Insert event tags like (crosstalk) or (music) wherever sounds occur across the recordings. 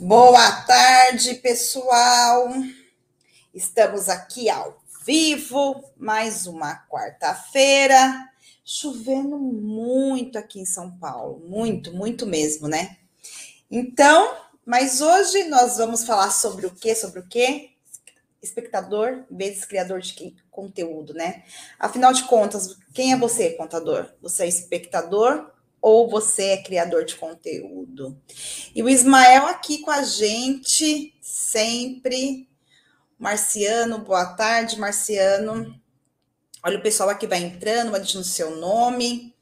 Boa tarde, pessoal. Estamos aqui ao vivo, mais uma quarta-feira. Chovendo muito aqui em São Paulo, muito, muito mesmo, né? Então, mas hoje nós vamos falar sobre o quê? Sobre o quê? Espectador vezes criador de conteúdo, né? Afinal de contas, quem é você, contador? Você é espectador ou você é criador de conteúdo? E o Ismael aqui com a gente, sempre. Marciano, boa tarde, Marciano. Olha o pessoal aqui vai entrando, vai deixando o seu nome.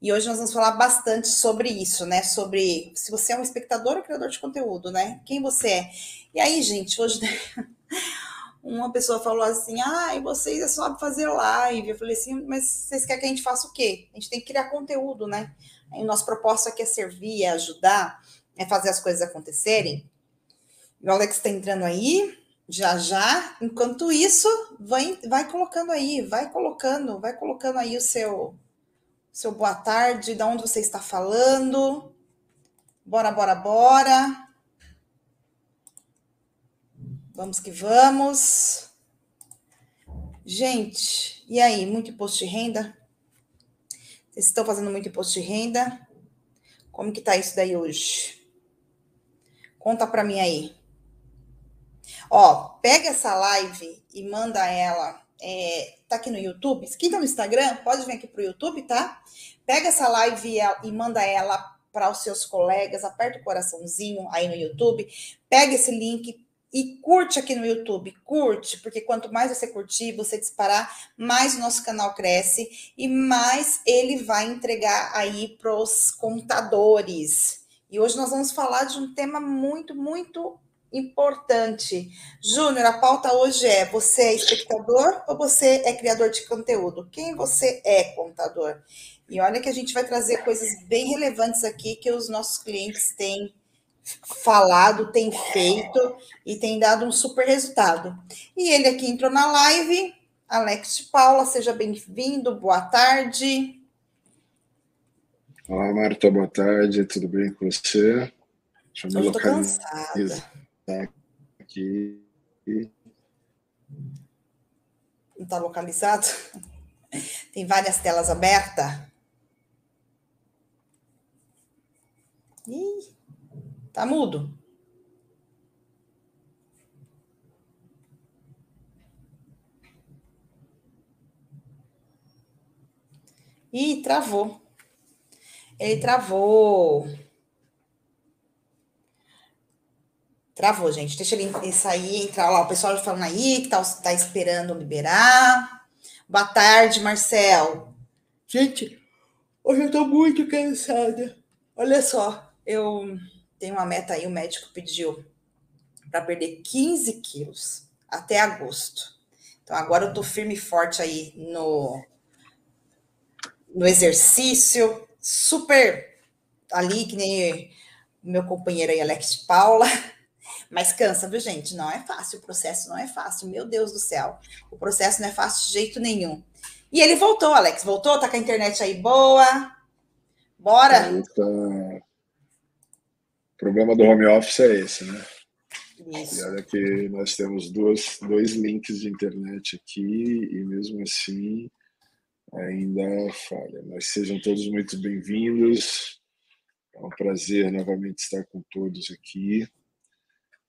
E hoje nós vamos falar bastante sobre isso, né? Sobre se você é um espectador ou criador de conteúdo, né? Quem você é. E aí, gente, hoje (laughs) uma pessoa falou assim: ah, vocês é só fazer live. Eu falei assim, mas vocês querem que a gente faça o quê? A gente tem que criar conteúdo, né? E nossa proposta aqui é servir, é ajudar, é fazer as coisas acontecerem. E o Alex está entrando aí, já já. Enquanto isso, vai, vai colocando aí, vai colocando, vai colocando aí o seu, seu boa tarde, de onde você está falando. Bora, bora, bora. Vamos que vamos. Gente, e aí, muito imposto de renda? Vocês estão fazendo muito imposto de renda? Como que tá isso daí hoje? Conta para mim aí. Ó, pega essa live e manda ela. É, tá aqui no YouTube. Quem tá no Instagram, pode vir aqui pro YouTube, tá? Pega essa live e, manda ela para os seus colegas, aperta o coraçãozinho aí no YouTube, pega esse link, e curte aqui no YouTube, curte, porque quanto mais você curtir, você disparar, mais o nosso canal cresce e mais ele vai entregar aí para os contadores. E hoje nós vamos falar de um tema muito, muito importante. Júnior, a pauta hoje é: você é espectador ou você é criador de conteúdo? Quem você é, contador? E olha que a gente vai trazer coisas bem relevantes aqui que os nossos clientes têm falado, tem feito e tem dado um super resultado. E ele aqui entrou na live. Alex Paula, seja bem-vindo, boa tarde. Olá, Marta, boa tarde, tudo bem com você? Deixa eu me cansada. aqui. Não está localizado? Tem várias telas abertas? Ih. Tá mudo. Ih, travou. Ele travou. Travou, gente. Deixa ele sair, entrar lá. O pessoal falando aí que tá, tá esperando liberar. Boa tarde, Marcel. Gente, hoje eu tô muito cansada. Olha só, eu tem uma meta aí, o médico pediu para perder 15 quilos até agosto. Então agora eu tô firme e forte aí no, no exercício, super ali, que nem meu companheiro aí, Alex Paula. Mas cansa, viu, gente? Não é fácil, o processo não é fácil, meu Deus do céu. O processo não é fácil de jeito nenhum. E ele voltou, Alex, voltou? Tá com a internet aí boa? Bora? Eita problema do home office é esse, né? Isso. E olha que nós temos duas, dois links de internet aqui e mesmo assim ainda falha. Mas sejam todos muito bem-vindos. É um prazer novamente estar com todos aqui.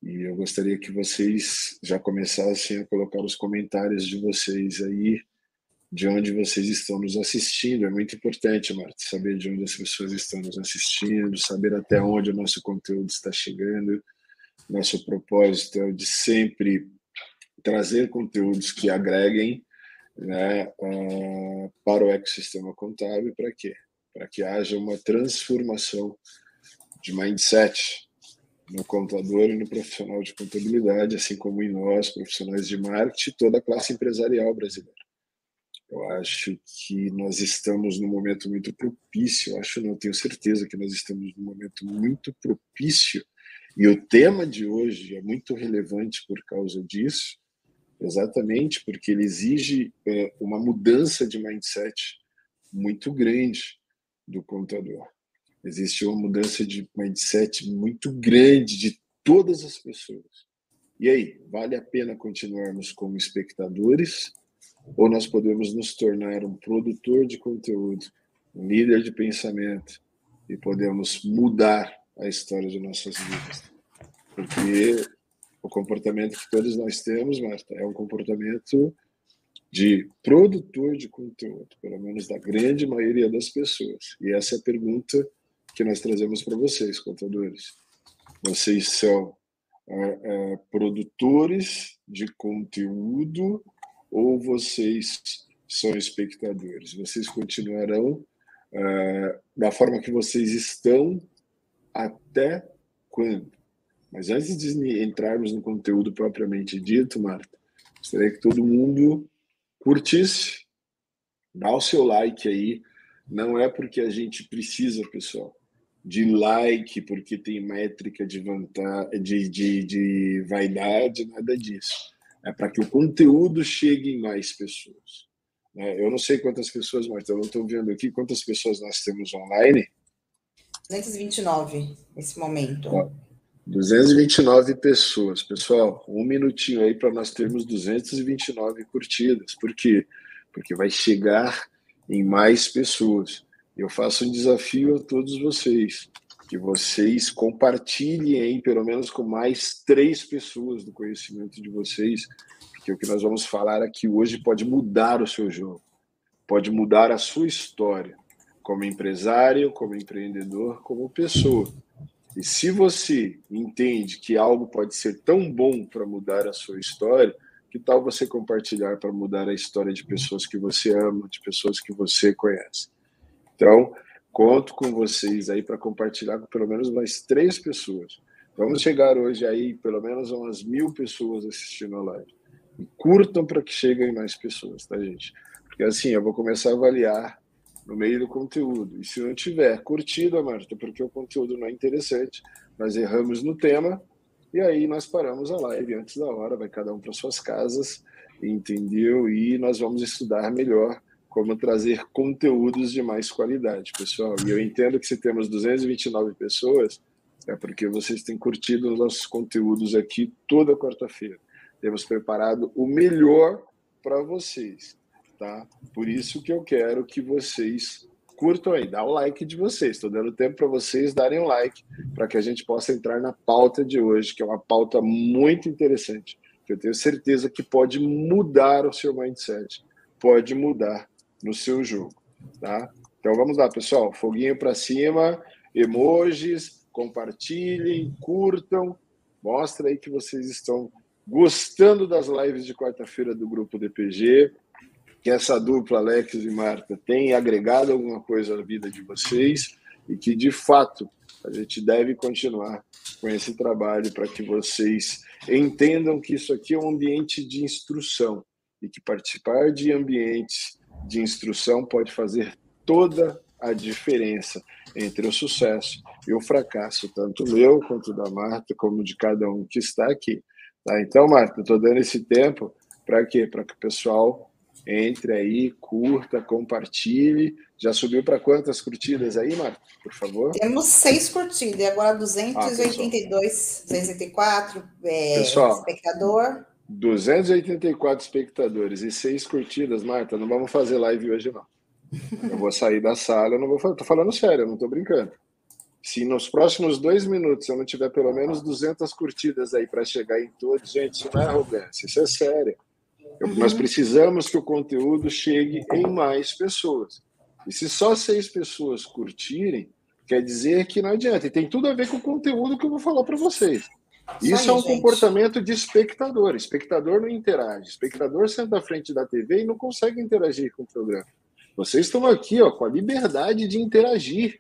E eu gostaria que vocês já começassem a colocar os comentários de vocês aí de onde vocês estão nos assistindo. É muito importante, Marta, saber de onde as pessoas estão nos assistindo, saber até onde o nosso conteúdo está chegando. Nosso propósito é de sempre trazer conteúdos que agreguem né, uh, para o ecossistema contábil. Para quê? Para que haja uma transformação de mindset no contador e no profissional de contabilidade, assim como em nós, profissionais de marketing, toda a classe empresarial brasileira. Eu acho que nós estamos num momento muito propício, acho não, tenho certeza que nós estamos num momento muito propício, e o tema de hoje é muito relevante por causa disso, exatamente porque ele exige é, uma mudança de mindset muito grande do contador. Existe uma mudança de mindset muito grande de todas as pessoas. E aí, vale a pena continuarmos como espectadores ou nós podemos nos tornar um produtor de conteúdo, um líder de pensamento e podemos mudar a história de nossas vidas? Porque o comportamento que todos nós temos, Marta, é um comportamento de produtor de conteúdo, pelo menos da grande maioria das pessoas. E essa é a pergunta que nós trazemos para vocês, contadores. Vocês são é, é, produtores de conteúdo ou vocês são espectadores? Vocês continuarão é, da forma que vocês estão até quando? Mas antes de entrarmos no conteúdo propriamente dito, Marta, gostaria que todo mundo curtisse, dá o seu like aí. Não é porque a gente precisa, pessoal, de like, porque tem métrica de, vantagem, de, de, de vaidade, nada disso. É para que o conteúdo chegue em mais pessoas. Né? Eu não sei quantas pessoas, Marta, eu não estou vendo aqui quantas pessoas nós temos online. 229 nesse momento. 229 pessoas. Pessoal, um minutinho aí para nós termos 229 curtidas. Por quê? Porque vai chegar em mais pessoas. Eu faço um desafio a todos vocês, que vocês compartilhem pelo menos com mais três pessoas do conhecimento de vocês, porque o que nós vamos falar aqui hoje pode mudar o seu jogo, pode mudar a sua história, como empresário, como empreendedor, como pessoa. E se você entende que algo pode ser tão bom para mudar a sua história, que tal você compartilhar para mudar a história de pessoas que você ama, de pessoas que você conhece? Então, conto com vocês aí para compartilhar com pelo menos mais três pessoas. Vamos chegar hoje aí pelo menos a umas mil pessoas assistindo a live. E curtam para que cheguem mais pessoas, tá, gente? Porque assim, eu vou começar a avaliar no meio do conteúdo. E se não tiver curtido, Marta, porque o conteúdo não é interessante, nós erramos no tema e aí nós paramos a live antes da hora, vai cada um para suas casas, entendeu? E nós vamos estudar melhor como trazer conteúdos de mais qualidade, pessoal. E eu entendo que se temos 229 pessoas, é porque vocês têm curtido os nossos conteúdos aqui toda quarta-feira. Temos preparado o melhor para vocês tá? Por isso que eu quero que vocês curtam aí, dá o like de vocês. Estou dando tempo para vocês darem o like para que a gente possa entrar na pauta de hoje, que é uma pauta muito interessante, que eu tenho certeza que pode mudar o seu mindset, pode mudar no seu jogo, tá? Então vamos lá, pessoal, foguinho para cima, emojis, compartilhem, curtam, mostra aí que vocês estão gostando das lives de quarta-feira do grupo DPG que essa dupla, Alex e Marta, tem agregado alguma coisa na vida de vocês e que, de fato, a gente deve continuar com esse trabalho para que vocês entendam que isso aqui é um ambiente de instrução e que participar de ambientes de instrução pode fazer toda a diferença entre o sucesso e o fracasso, tanto meu quanto da Marta, como de cada um que está aqui. Tá? Então, Marta, estou dando esse tempo para quê? Para que o pessoal entre aí, curta, compartilhe. Já subiu para quantas curtidas aí, Marco? Por favor. Temos seis curtidas, e agora 282, ah, 284 é, pessoal, espectador. 284 espectadores e seis curtidas, Marta. Não vamos fazer live hoje, não. Eu vou sair da sala, eu não vou falar. Tô falando sério, eu não tô brincando. Se nos próximos dois minutos eu não tiver pelo menos 200 curtidas aí para chegar em todos, gente, isso não é arrogância, isso é sério. Uhum. Nós precisamos que o conteúdo chegue em mais pessoas. E se só seis pessoas curtirem, quer dizer que não adianta. E tem tudo a ver com o conteúdo que eu vou falar para vocês. Isso é um gente. comportamento de espectador. Espectador não interage. Espectador senta à frente da TV e não consegue interagir com o programa. Vocês estão aqui ó, com a liberdade de interagir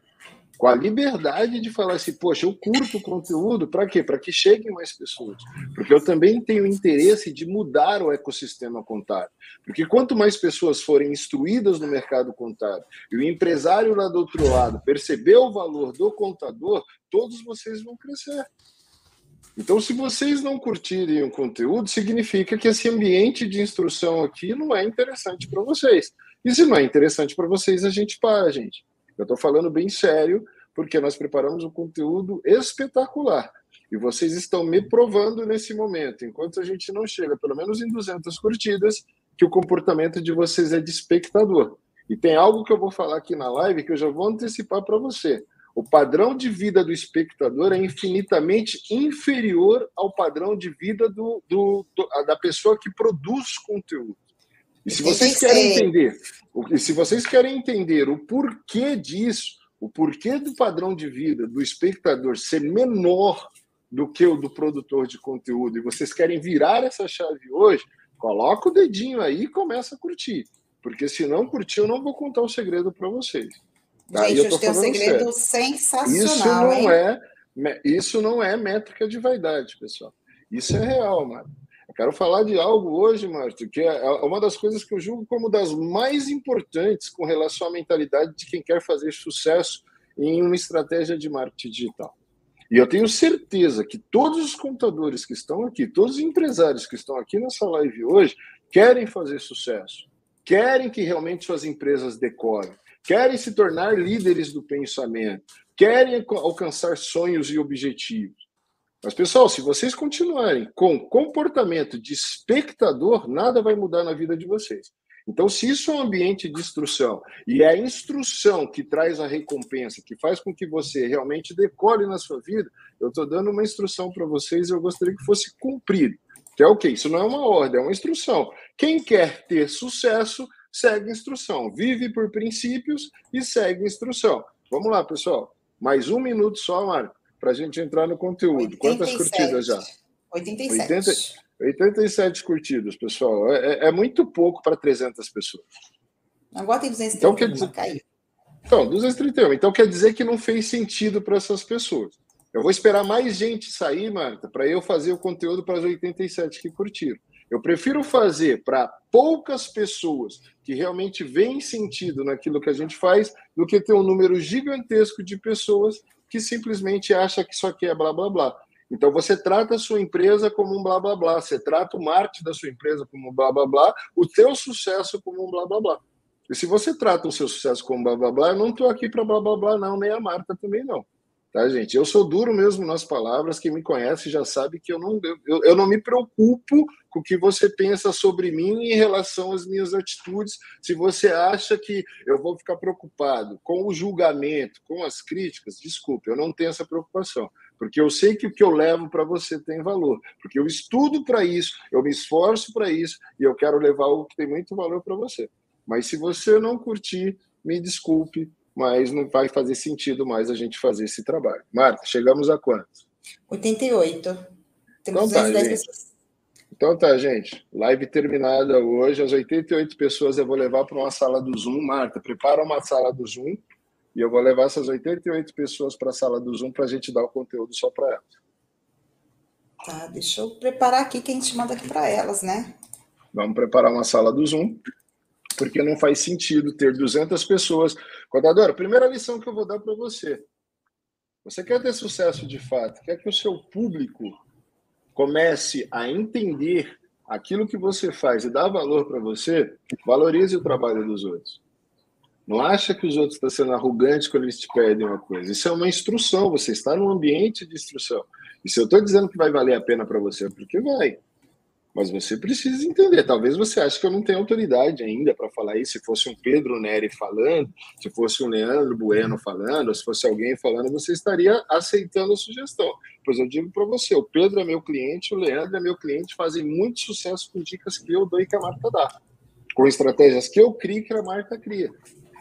com a liberdade de falar assim, poxa, eu curto o conteúdo, para quê? Para que cheguem mais pessoas. Porque eu também tenho interesse de mudar o ecossistema contábil. Porque quanto mais pessoas forem instruídas no mercado contábil e o empresário lá do outro lado perceber o valor do contador, todos vocês vão crescer. Então, se vocês não curtirem o conteúdo, significa que esse ambiente de instrução aqui não é interessante para vocês. E se não é interessante para vocês, a gente para, gente. Eu estou falando bem sério, porque nós preparamos um conteúdo espetacular. E vocês estão me provando nesse momento, enquanto a gente não chega, pelo menos em 200 curtidas, que o comportamento de vocês é de espectador. E tem algo que eu vou falar aqui na live que eu já vou antecipar para você. O padrão de vida do espectador é infinitamente inferior ao padrão de vida do, do, do da pessoa que produz conteúdo. E se vocês querem entender, se vocês querem entender o porquê disso, o porquê do padrão de vida do espectador ser menor do que o do produtor de conteúdo, e vocês querem virar essa chave hoje, coloca o dedinho aí e começa a curtir. Porque se não curtir, eu não vou contar o segredo para vocês. Tá? Gente, hoje tem um segredo sério. sensacional. Isso não, hein? é, isso não é métrica de vaidade, pessoal. Isso é real, mano. Eu quero falar de algo hoje, Márcio, que é, é uma das coisas que eu julgo como das mais importantes com relação à mentalidade de quem quer fazer sucesso em uma estratégia de marketing digital. E eu tenho certeza que todos os contadores que estão aqui, todos os empresários que estão aqui nessa live hoje, querem fazer sucesso, querem que realmente suas empresas decorem, querem se tornar líderes do pensamento, querem alcançar sonhos e objetivos. Mas, pessoal, se vocês continuarem com comportamento de espectador, nada vai mudar na vida de vocês. Então, se isso é um ambiente de instrução e é a instrução que traz a recompensa, que faz com que você realmente decole na sua vida, eu estou dando uma instrução para vocês e eu gostaria que fosse cumprido. Que é o quê? Isso não é uma ordem, é uma instrução. Quem quer ter sucesso, segue instrução. Vive por princípios e segue instrução. Vamos lá, pessoal. Mais um minuto só, Marco, para a gente entrar no conteúdo. 87. Quantas curtidas já? 87. 80... 87 curtidas, pessoal. É, é, é muito pouco para 300 pessoas. Agora tem 231, então, quer dizer... caiu. Então, 231. Então quer dizer que não fez sentido para essas pessoas. Eu vou esperar mais gente sair, Marta, para eu fazer o conteúdo para as 87 que curtiram. Eu prefiro fazer para poucas pessoas que realmente veem sentido naquilo que a gente faz do que ter um número gigantesco de pessoas que simplesmente acha que isso aqui é blá blá blá. Então você trata a sua empresa como um blá blá blá, você trata o marketing da sua empresa como um blá blá blá, o teu sucesso como um blá blá blá. E se você trata o seu sucesso como blá blá blá, eu não estou aqui para blá blá blá, não, nem a Marta também não. Tá, gente? Eu sou duro mesmo nas palavras, quem me conhece já sabe que eu não, eu, eu não me preocupo com o que você pensa sobre mim em relação às minhas atitudes. Se você acha que eu vou ficar preocupado com o julgamento, com as críticas, desculpe, eu não tenho essa preocupação porque eu sei que o que eu levo para você tem valor, porque eu estudo para isso, eu me esforço para isso e eu quero levar algo que tem muito valor para você. Mas se você não curtir, me desculpe, mas não vai fazer sentido mais a gente fazer esse trabalho. Marta, chegamos a quantos? 88. Temos então tá, pessoas. Então tá, gente. Live terminada hoje. As 88 pessoas eu vou levar para uma sala do Zoom. Marta, prepara uma sala do Zoom e eu vou levar essas 88 pessoas para a sala do Zoom para a gente dar o conteúdo só para elas. Tá, deixa eu preparar aqui que a gente manda aqui para elas, né? Vamos preparar uma sala do Zoom, porque não faz sentido ter 200 pessoas. Contador, a primeira lição que eu vou dar para você. Você quer ter sucesso de fato, quer que o seu público comece a entender aquilo que você faz e dar valor para você, valorize o trabalho dos outros. Não acha que os outros estão sendo arrogantes quando eles te pedem uma coisa. Isso é uma instrução, você está num ambiente de instrução. E se eu estou dizendo que vai valer a pena para você, porque vai. Mas você precisa entender. Talvez você ache que eu não tenho autoridade ainda para falar isso. Se fosse um Pedro Neri falando, se fosse um Leandro Bueno falando, ou se fosse alguém falando, você estaria aceitando a sugestão. Pois eu digo para você: o Pedro é meu cliente, o Leandro é meu cliente, fazem muito sucesso com dicas que eu dou e que a marca dá. Com estratégias que eu crio e que a marca cria.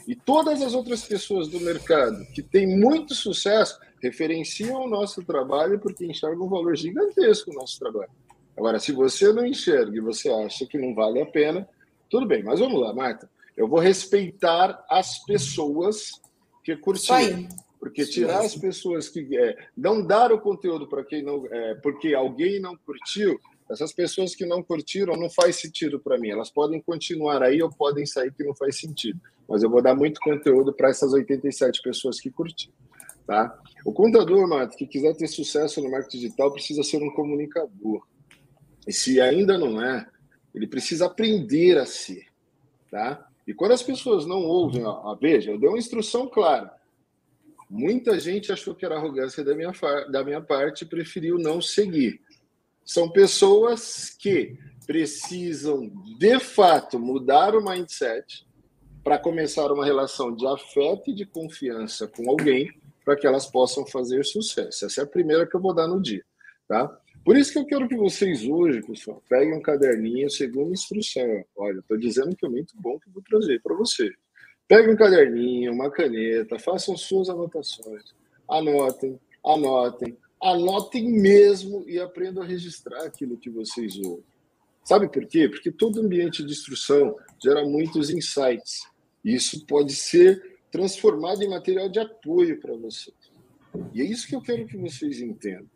E todas as outras pessoas do mercado que têm muito sucesso referenciam o nosso trabalho porque enxergam um valor gigantesco no nosso trabalho. Agora, se você não enxerga e você acha que não vale a pena, tudo bem, mas vamos lá, Marta. Eu vou respeitar as pessoas que curtiram. Porque tirar as pessoas que é, não dar o conteúdo para quem não. É, porque alguém não curtiu, essas pessoas que não curtiram não faz sentido para mim. Elas podem continuar aí ou podem sair que não faz sentido. Mas eu vou dar muito conteúdo para essas 87 pessoas que curtiram. Tá? O contador, Mato, que quiser ter sucesso no marketing digital, precisa ser um comunicador. E se ainda não é, ele precisa aprender a ser. Tá? E quando as pessoas não ouvem, ó, veja, eu dei uma instrução clara. Muita gente achou que era arrogância da minha, da minha parte e preferiu não seguir. São pessoas que precisam, de fato, mudar o mindset para começar uma relação de afeto e de confiança com alguém para que elas possam fazer sucesso. Essa é a primeira que eu vou dar no dia, tá? Por isso que eu quero que vocês hoje, pessoal, peguem um caderninho segundo instrução. Olha, estou dizendo que é muito bom que eu vou trazer para você. Pegue um caderninho, uma caneta, façam suas anotações. Anotem, anotem, anotem mesmo e aprendam a registrar aquilo que vocês ouvem. Sabe por quê? Porque todo ambiente de instrução gera muitos insights. Isso pode ser transformado em material de apoio para vocês. E é isso que eu quero que vocês entendam.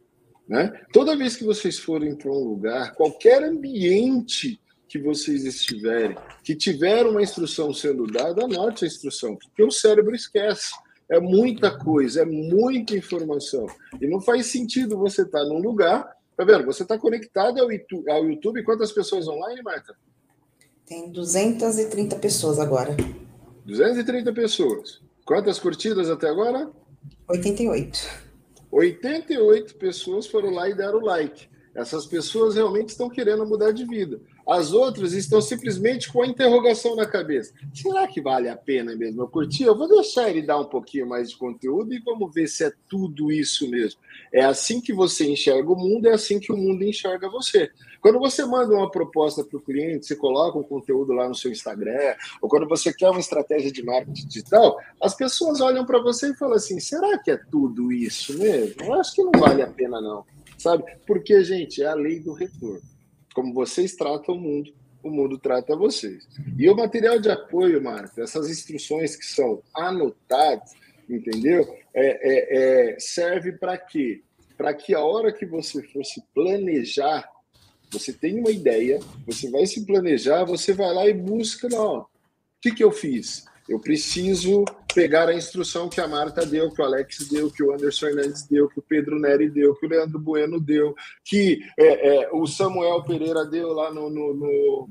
Né? Toda vez que vocês forem para um lugar, qualquer ambiente que vocês estiverem, que tiver uma instrução sendo dada, anote a instrução, porque o cérebro esquece. É muita coisa, é muita informação. E não faz sentido você estar tá num lugar. Tá vendo? Você está conectado ao YouTube, ao YouTube. Quantas pessoas online, Marta? Tem 230 pessoas agora. 230 pessoas. Quantas curtidas até agora? 88. 88 pessoas foram lá e deram like. Essas pessoas realmente estão querendo mudar de vida. As outras estão simplesmente com a interrogação na cabeça. Será que vale a pena mesmo eu curtir? Eu vou deixar ele dar um pouquinho mais de conteúdo e vamos ver se é tudo isso mesmo. É assim que você enxerga o mundo, é assim que o mundo enxerga você. Quando você manda uma proposta para o cliente, você coloca um conteúdo lá no seu Instagram, ou quando você quer uma estratégia de marketing digital, as pessoas olham para você e falam assim: será que é tudo isso mesmo? Eu acho que não vale a pena, não. Sabe? Porque, gente, é a lei do retorno. Como vocês tratam o mundo, o mundo trata vocês. E o material de apoio, Marta, essas instruções que são anotadas, entendeu? É, é, é serve para quê? Para que a hora que você for se planejar, você tem uma ideia, você vai se planejar, você vai lá e busca, não, o que, que eu fiz? Eu preciso pegar a instrução que a Marta deu, que o Alex deu, que o Anderson Hernandes deu, que o Pedro Neri deu, que o Leandro Bueno deu, que é, é, o Samuel Pereira deu lá no, no, no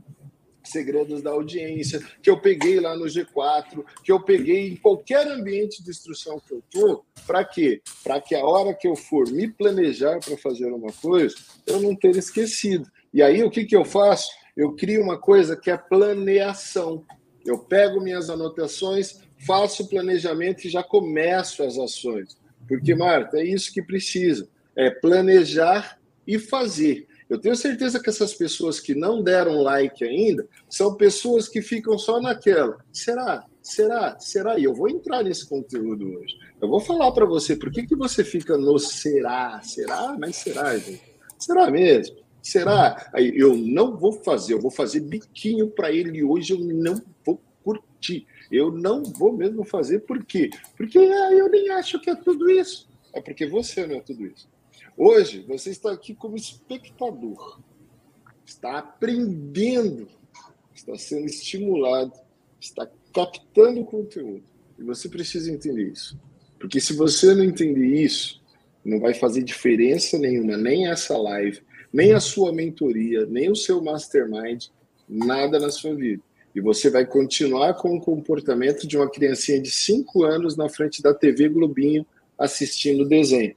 Segredos da Audiência, que eu peguei lá no G4, que eu peguei em qualquer ambiente de instrução que eu estou, para quê? Para que a hora que eu for me planejar para fazer uma coisa, eu não ter esquecido. E aí o que, que eu faço? Eu crio uma coisa que é planeação. Eu pego minhas anotações, faço o planejamento e já começo as ações. Porque, Marta, é isso que precisa: é planejar e fazer. Eu tenho certeza que essas pessoas que não deram like ainda são pessoas que ficam só naquela. Será? Será? Será? E eu vou entrar nesse conteúdo hoje. Eu vou falar para você por que, que você fica no será? Será? Mas será, gente? Será mesmo? Será? Aí eu não vou fazer, eu vou fazer biquinho para ele hoje, eu não vou curtir. Eu não vou mesmo fazer, por quê? Porque ah, eu nem acho que é tudo isso. É porque você não é tudo isso. Hoje, você está aqui como espectador, está aprendendo, está sendo estimulado, está captando conteúdo. E você precisa entender isso. Porque se você não entender isso, não vai fazer diferença nenhuma, nem essa live, nem a sua mentoria, nem o seu mastermind, nada na sua vida. E você vai continuar com o comportamento de uma criancinha de 5 anos na frente da TV Globinho assistindo desenho.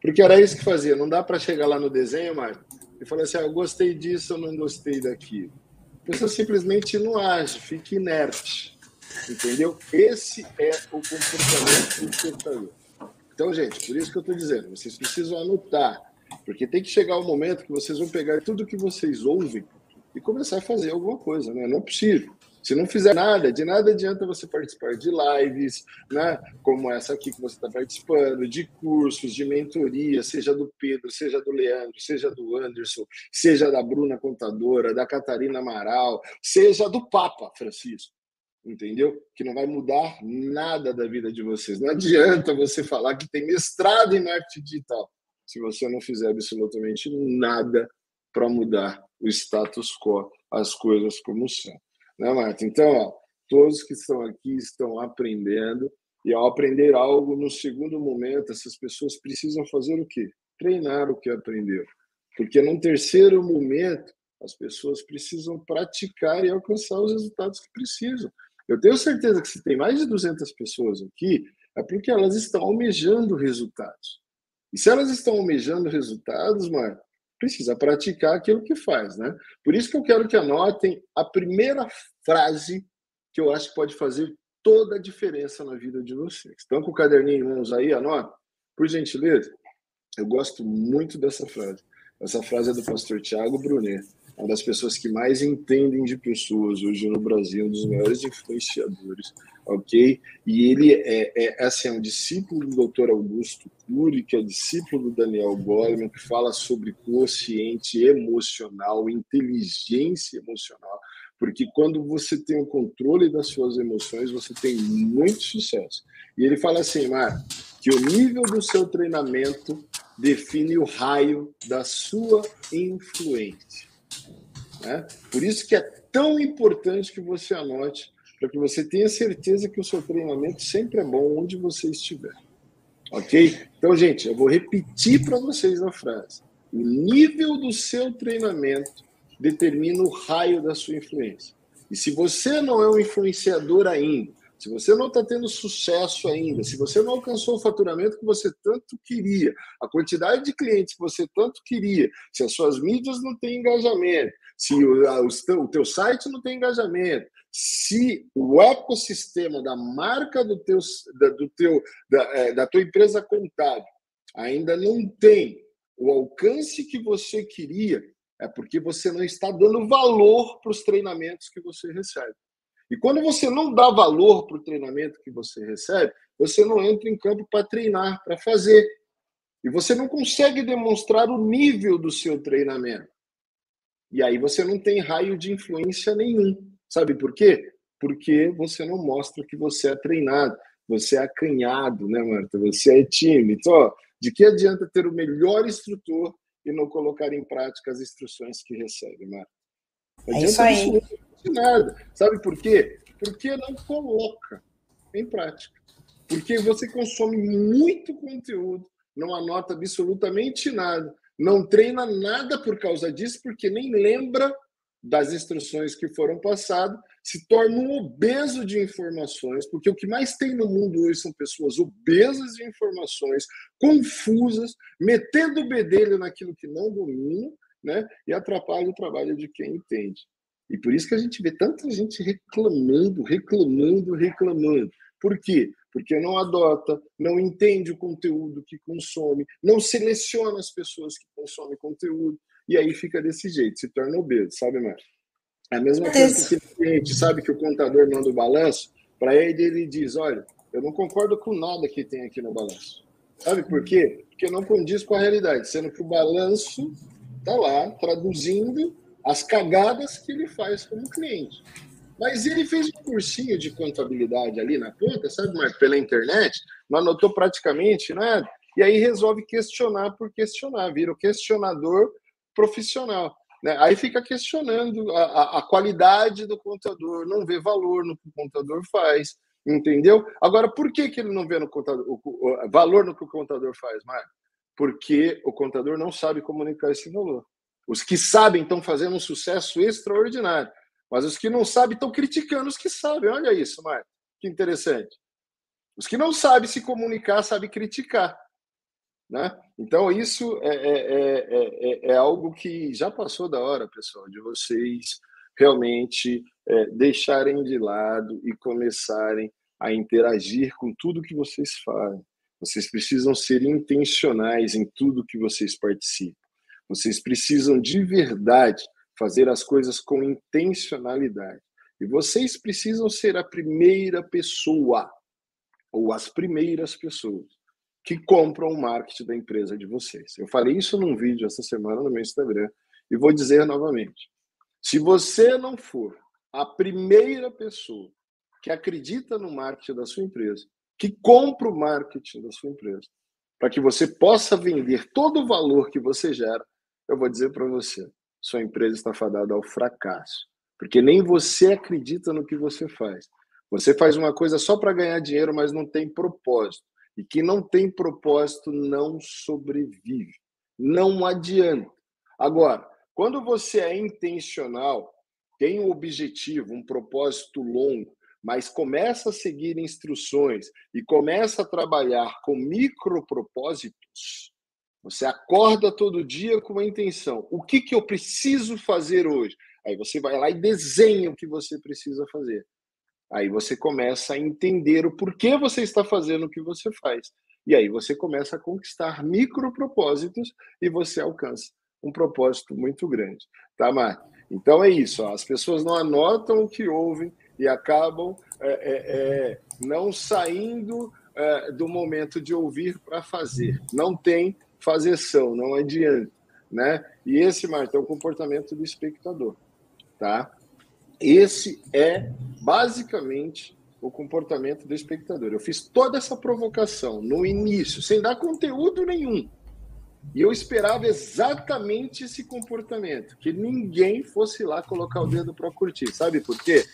Porque era isso que fazia. Não dá para chegar lá no desenho, Marco, e falar assim: ah, eu gostei disso, eu não gostei daquilo. A pessoa simplesmente não age, fica inerte. Entendeu? Esse é o comportamento do espectador. Então, gente, por isso que eu estou dizendo, vocês precisam anotar porque tem que chegar o um momento que vocês vão pegar tudo que vocês ouvem e começar a fazer alguma coisa, né? Não é possível. Se não fizer nada, de nada adianta você participar de lives, né? Como essa aqui que você está participando, de cursos, de mentoria, seja do Pedro, seja do Leandro, seja do Anderson, seja da Bruna Contadora, da Catarina Amaral, seja do Papa Francisco. Entendeu? Que não vai mudar nada da vida de vocês. Não adianta você falar que tem mestrado em marketing digital se você não fizer absolutamente nada para mudar o status quo, as coisas como são. Né, Marta? Então, ó, todos que estão aqui estão aprendendo, e ao aprender algo, no segundo momento, essas pessoas precisam fazer o quê? Treinar o que aprenderam. Porque no terceiro momento, as pessoas precisam praticar e alcançar os resultados que precisam. Eu tenho certeza que se tem mais de 200 pessoas aqui, É porque elas estão almejando resultados. E se elas estão almejando resultados, mano, precisa praticar aquilo que faz, né? Por isso que eu quero que anotem a primeira frase que eu acho que pode fazer toda a diferença na vida de vocês. Estão com o caderninho em mãos aí? Anota. Por gentileza. Eu gosto muito dessa frase. Essa frase é do pastor Tiago Brunet, uma das pessoas que mais entendem de pessoas hoje no Brasil, um dos maiores influenciadores, ok? E ele é, é, assim, é um discípulo do Dr. Augusto Cury, que é discípulo do Daniel Goleman, que fala sobre consciente emocional, inteligência emocional, porque quando você tem o controle das suas emoções, você tem muito sucesso. E ele fala assim, Mar, que o nível do seu treinamento define o raio da sua influência. Né? Por isso que é tão importante que você anote, para que você tenha certeza que o seu treinamento sempre é bom onde você estiver. Ok? Então, gente, eu vou repetir para vocês a frase. O nível do seu treinamento determina o raio da sua influência. E se você não é um influenciador ainda, se você não está tendo sucesso ainda, se você não alcançou o faturamento que você tanto queria, a quantidade de clientes que você tanto queria, se as suas mídias não têm engajamento, se o, a, o teu site não tem engajamento, se o ecossistema da marca do teu, da, do teu, da, é, da tua empresa contábil ainda não tem o alcance que você queria, é porque você não está dando valor para os treinamentos que você recebe. E quando você não dá valor para o treinamento que você recebe, você não entra em campo para treinar, para fazer. E você não consegue demonstrar o nível do seu treinamento. E aí você não tem raio de influência nenhum. Sabe por quê? Porque você não mostra que você é treinado, você é acanhado, né, Marta? Você é tímido. Então, de que adianta ter o melhor instrutor e não colocar em prática as instruções que recebe, Marta? Não é isso aí de nada. Sabe por quê? Porque não coloca em prática. Porque você consome muito conteúdo, não anota absolutamente nada, não treina nada por causa disso, porque nem lembra das instruções que foram passadas, se torna um obeso de informações, porque o que mais tem no mundo hoje são pessoas obesas de informações, confusas, metendo o bedelho naquilo que não domina, né? E atrapalha o trabalho de quem entende. E por isso que a gente vê tanta gente reclamando, reclamando, reclamando. Por quê? Porque não adota, não entende o conteúdo que consome, não seleciona as pessoas que consomem conteúdo, e aí fica desse jeito, se torna obeso, sabe, Márcio? É a mesma coisa que o cliente sabe que o contador manda o balanço, para ele ele diz: olha, eu não concordo com nada que tem aqui no balanço. Sabe por quê? Porque não condiz com a realidade, sendo que o balanço está lá traduzindo as cagadas que ele faz como cliente. Mas ele fez um cursinho de contabilidade ali na ponta, sabe, Marco, pela internet, não anotou praticamente nada, e aí resolve questionar por questionar, vira o questionador profissional. Né? Aí fica questionando a, a, a, qualidade do contador, não vê valor no que o contador faz, entendeu? Agora, por que, que ele não vê no contador, o, o, valor no que o contador faz, Marco? Porque o contador não sabe comunicar esse valor. Os que sabem estão fazendo um sucesso extraordinário, mas os que não sabem estão criticando os que sabem. Olha isso, Marco, que interessante. Os que não sabem se comunicar sabem criticar. Né? Então, isso é, é, é, é, algo que já passou da hora, pessoal, de vocês realmente deixarem de lado e começarem a interagir com tudo que vocês fazem. Vocês precisam ser intencionais em tudo que vocês participam. Vocês precisam de verdade fazer as coisas com intencionalidade. E vocês precisam ser a primeira pessoa, ou as primeiras pessoas, que compram o marketing da empresa de vocês. Eu falei isso num vídeo essa semana no meu Instagram e vou dizer novamente. Se você não for a primeira pessoa que acredita no marketing da sua empresa, que compra o marketing da sua empresa, para que você possa vender todo o valor que você gera, eu vou dizer para você: sua empresa está fadada ao fracasso, porque nem você acredita no que você faz. Você faz uma coisa só para ganhar dinheiro, mas não tem propósito. E que não tem propósito não sobrevive. Não adianta. Agora, quando você é intencional, tem um objetivo, um propósito longo, mas começa a seguir instruções e começa a trabalhar com micropropósitos, você acorda todo dia com uma intenção. O que, que eu preciso fazer hoje? Aí você vai lá e desenha o que você precisa fazer. Aí você começa a entender o porquê você está fazendo o que você faz. E aí você começa a conquistar micropropósitos e você alcança um propósito muito grande. Tá, Marta? Então é isso. Ó. As pessoas não anotam o que ouvem e acabam é, é, é, não saindo é, do momento de ouvir para fazer. Não tem fazeção, não adianta. Né? E esse, Marta, é o comportamento do espectador. Tá? Esse é basicamente o comportamento do espectador. Eu fiz toda essa provocação no início, sem dar conteúdo nenhum. E eu esperava exatamente esse comportamento, que ninguém fosse lá colocar o dedo para curtir. Sabe por quê?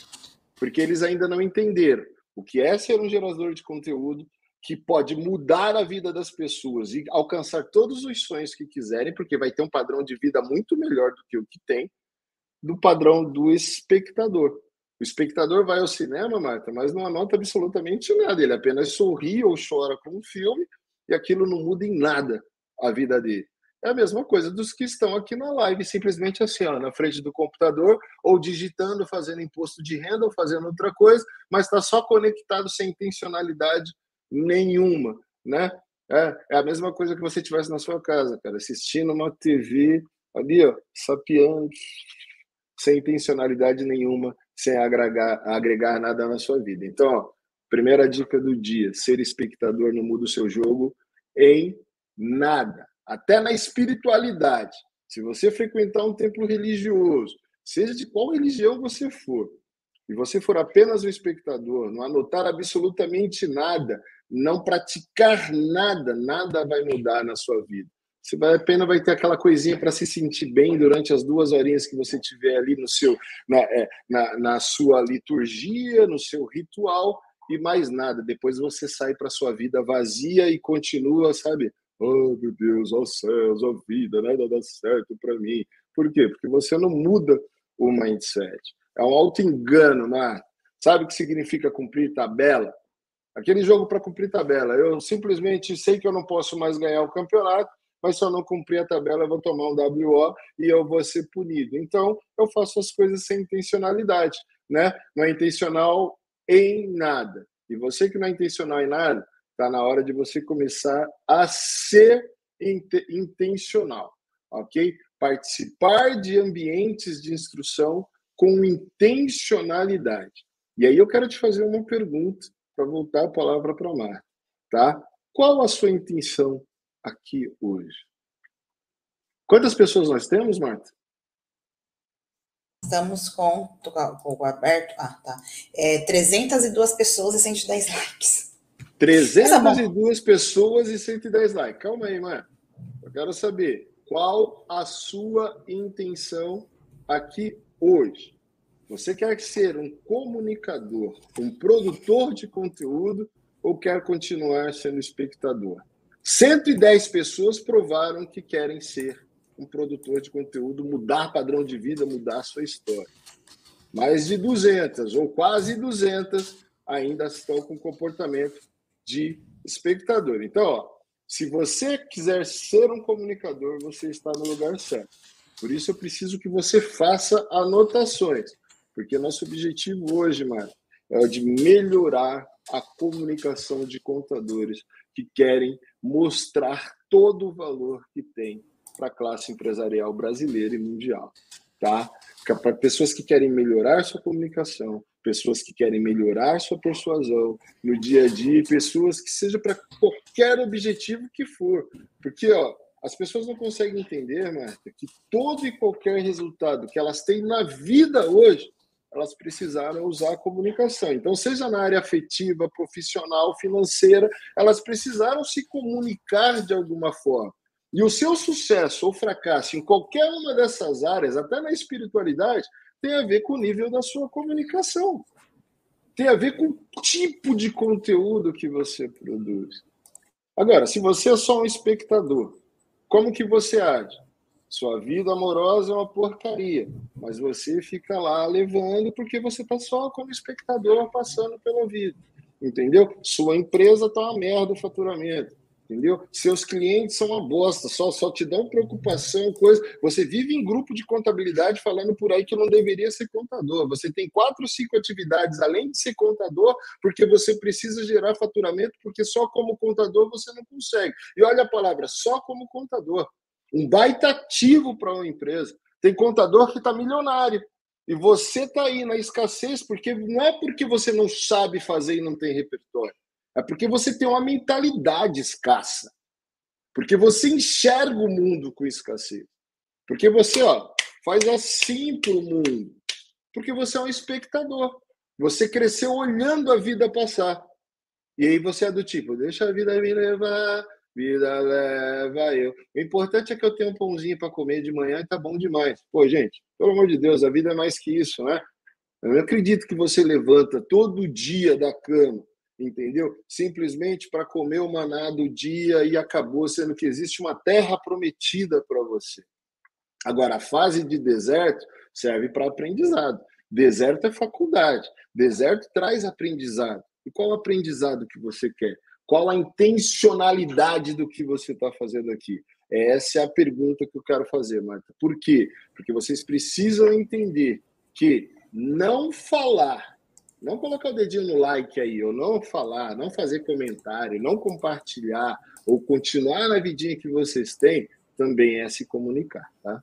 Porque eles ainda não entenderam o que é ser um gerador de conteúdo que pode mudar a vida das pessoas e alcançar todos os sonhos que quiserem, porque vai ter um padrão de vida muito melhor do que o que tem, do padrão do espectador. O espectador vai ao cinema, Marta, mas não anota absolutamente nada. Ele apenas sorri ou chora com um filme e aquilo não muda em nada a vida dele. É a mesma coisa dos que estão aqui na live, simplesmente assim, ó, na frente do computador, ou digitando, fazendo imposto de renda, ou fazendo outra coisa, mas está só conectado sem intencionalidade nenhuma, né? É, é, a mesma coisa que você tivesse na sua casa, cara, assistindo uma TV ali, ó, sapiando, sem intencionalidade nenhuma, sem agregar, agregar nada na sua vida. Então, ó, primeira dica do dia: ser espectador não muda o seu jogo em nada, até na espiritualidade. Se você frequentar um templo religioso, seja de qual religião você for, e você for apenas um espectador, não anotar absolutamente nada, não praticar nada, nada vai mudar na sua vida você vai apenas vai ter aquela coisinha para se sentir bem durante as duas horinhas que você tiver ali no seu na, é, na, na sua liturgia, no seu ritual e mais nada. Depois você sai para sua vida vazia e continua, sabe? Oh, meu Deus, oh, céus, oh, vida, nada dá certo para mim. Por quê? Porque você não muda o mindset. É um auto-engano, né? Sabe o que significa cumprir tabela? Aquele jogo para cumprir tabela. Eu simplesmente sei que eu não posso mais ganhar o campeonato, mas se eu não cumprir a tabela, eu vou tomar um WO e eu vou ser punido. Então, eu faço as coisas sem intencionalidade, né? Não é intencional em nada. E você que não é intencional em nada, está na hora de você começar a ser intencional, ok? Participar de ambientes de instrução com intencionalidade. E aí eu quero te fazer uma pergunta para voltar a palavra para Marta, tá? Qual a sua intenção aqui hoje. Quantas pessoas nós temos, Marta? Estamos com, com o aberto, ah, tá. É, 302 pessoas e 110 likes. 302 tá pessoas e 110 likes. Calma aí, Marta. Eu quero saber qual a sua intenção aqui hoje. Você quer ser um comunicador, um produtor de conteúdo ou quer continuar sendo espectador? 110 pessoas provaram que querem ser um produtor de conteúdo, mudar padrão de vida, mudar sua história. Mais de 200, ou quase 200, ainda estão com comportamento de espectador. Então, ó, se você quiser ser um comunicador, você está no lugar certo. Por isso, eu preciso que você faça anotações, porque nosso objetivo hoje, Mário, é o de melhorar a comunicação de contadores que querem mostrar todo o valor que tem para a classe empresarial brasileira e mundial, tá? Para pessoas que querem melhorar sua comunicação, pessoas que querem melhorar sua persuasão no dia a dia, pessoas que seja para qualquer objetivo que for, porque ó, as pessoas não conseguem entender, Marta, que todo e qualquer resultado que elas têm na vida hoje elas precisaram usar a comunicação. Então, seja na área afetiva, profissional, financeira, elas precisaram se comunicar de alguma forma. E o seu sucesso ou fracasso em qualquer uma dessas áreas, até na espiritualidade, tem a ver com o nível da sua comunicação. Tem a ver com o tipo de conteúdo que você produz. Agora, se você é só um espectador, como que você age? Sua vida amorosa é uma porcaria, mas você fica lá levando porque você está só como espectador passando pela vida, entendeu? Sua empresa está uma merda o faturamento, entendeu? Seus clientes são uma bosta, só, só te dão preocupação, coisa. Você vive em grupo de contabilidade falando por aí que não deveria ser contador. Você tem quatro, cinco atividades além de ser contador, porque você precisa gerar faturamento, porque só como contador você não consegue. E olha a palavra, só como contador. Um baita ativo para uma empresa. Tem contador que está milionário. E você está aí na escassez, porque não é porque você não sabe fazer e não tem repertório é porque você tem uma mentalidade escassa. Porque você enxerga o mundo com escassez. Porque você ó, faz assim para o mundo. Porque você é um espectador. Você cresceu olhando a vida passar. E aí você é do tipo, deixa a vida me levar, vida leva eu. O importante é que eu tenha um pãozinho para comer de manhã e tá bom demais. Pô, gente, pelo amor de Deus, a vida é mais que isso, né? Eu acredito que você levanta todo dia da cama entendeu? Simplesmente para comer o maná do dia e acabou sendo que existe uma terra prometida para você. Agora, a fase de deserto serve para aprendizado. Deserto é faculdade. Deserto traz aprendizado. E qual aprendizado que você quer? Qual a intencionalidade do que você está fazendo aqui? Essa é a pergunta que eu quero fazer, Marta. Por quê? Porque vocês precisam entender que não falar não colocar o dedinho no like aí, ou não falar, não fazer comentário, não compartilhar, ou continuar na vidinha que vocês têm, também é se comunicar, tá?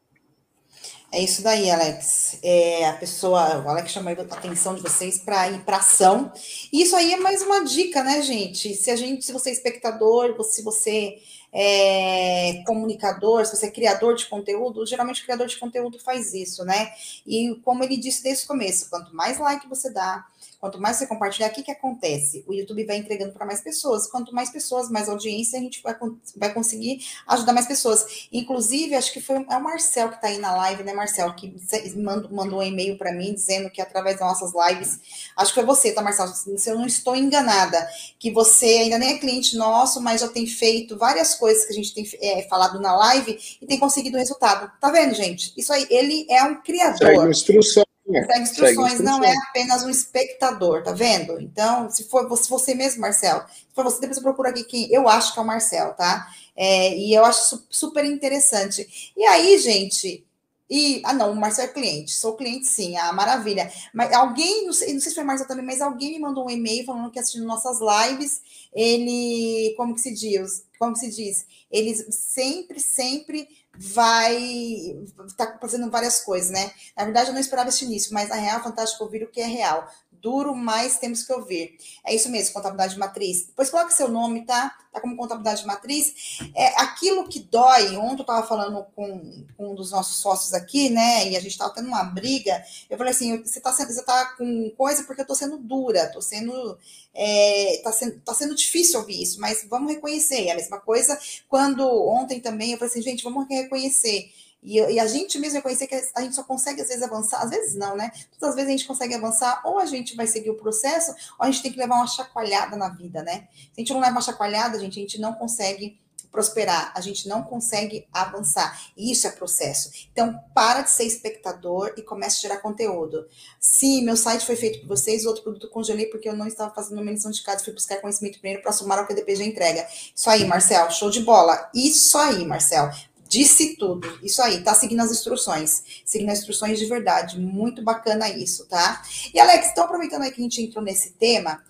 É isso daí, Alex. É, a pessoa, o Alex chamou a atenção de vocês para ir para ação. E isso aí é mais uma dica, né, gente? Se a gente, se você é espectador, se você é comunicador, se você é criador de conteúdo, geralmente o criador de conteúdo faz isso, né? E como ele disse desde o começo, quanto mais like você dá, Quanto mais você compartilhar, o que, que acontece? O YouTube vai entregando para mais pessoas. Quanto mais pessoas, mais audiência, a gente vai, vai conseguir ajudar mais pessoas. Inclusive, acho que foi é o Marcel que está aí na live, né, Marcel? Que mandou, mandou um e-mail para mim dizendo que através das nossas lives, acho que foi você, tá, Marcel? Se eu não estou enganada, que você ainda nem é cliente nosso, mas já tem feito várias coisas que a gente tem é, falado na live e tem conseguido resultado. Tá vendo, gente? Isso aí, ele é um criador. Segue instrução Segue instruções, não é apenas um espectador, tá vendo? Então, se for você, você mesmo, Marcelo, se for você, depois eu procuro aqui quem eu acho que é o Marcel, tá? É, e eu acho super interessante. E aí, gente, e, ah, não, o Marcel é cliente. Sou cliente, sim. Ah, maravilha. Mas alguém, não sei, não sei se foi o Marcel também, mas alguém me mandou um e-mail falando que assistindo nossas lives, ele, como que se diz? Como que se diz? Eles sempre, sempre vai tá fazendo várias coisas, né? Na verdade, eu não esperava esse início, mas na real, fantástico ouvir o que é real. Duro, mas temos que ouvir. É isso mesmo, contabilidade de matriz. Depois coloca seu nome, tá? Tá como contabilidade de matriz. É aquilo que dói. Ontem eu estava falando com, com, um dos nossos sócios aqui, né? E a gente estava tendo uma briga. Eu falei assim: você está você tá com coisa porque eu estou sendo dura, estou sendo é, tá, sendo, tá sendo difícil ouvir isso, mas vamos reconhecer. É a mesma coisa quando ontem também eu falei assim, gente, vamos reconhecer. E, e, a gente mesmo reconhecer que a gente só consegue, às vezes, avançar, às vezes não, né? Todas as vezes a gente consegue avançar, ou a gente vai seguir o processo, ou a gente tem que levar uma chacoalhada na vida, né? Se a gente não leva uma chacoalhada, gente, a gente não consegue prosperar, a gente não consegue avançar. Isso é processo. Então, para de ser espectador e comece a gerar conteúdo. Sim, meu site foi feito por vocês, outro produto congelei porque eu não estava fazendo uma lição de casa, fui buscar conhecimento primeiro para somar ao que a DPG entrega. Isso aí, Marcel, show de bola. Isso aí, Marcel. Disse tudo. Isso aí, tá seguindo as instruções. Seguindo as instruções de verdade. Muito bacana isso, tá? E Alex, então aproveitando aí que a gente entrou nesse tema,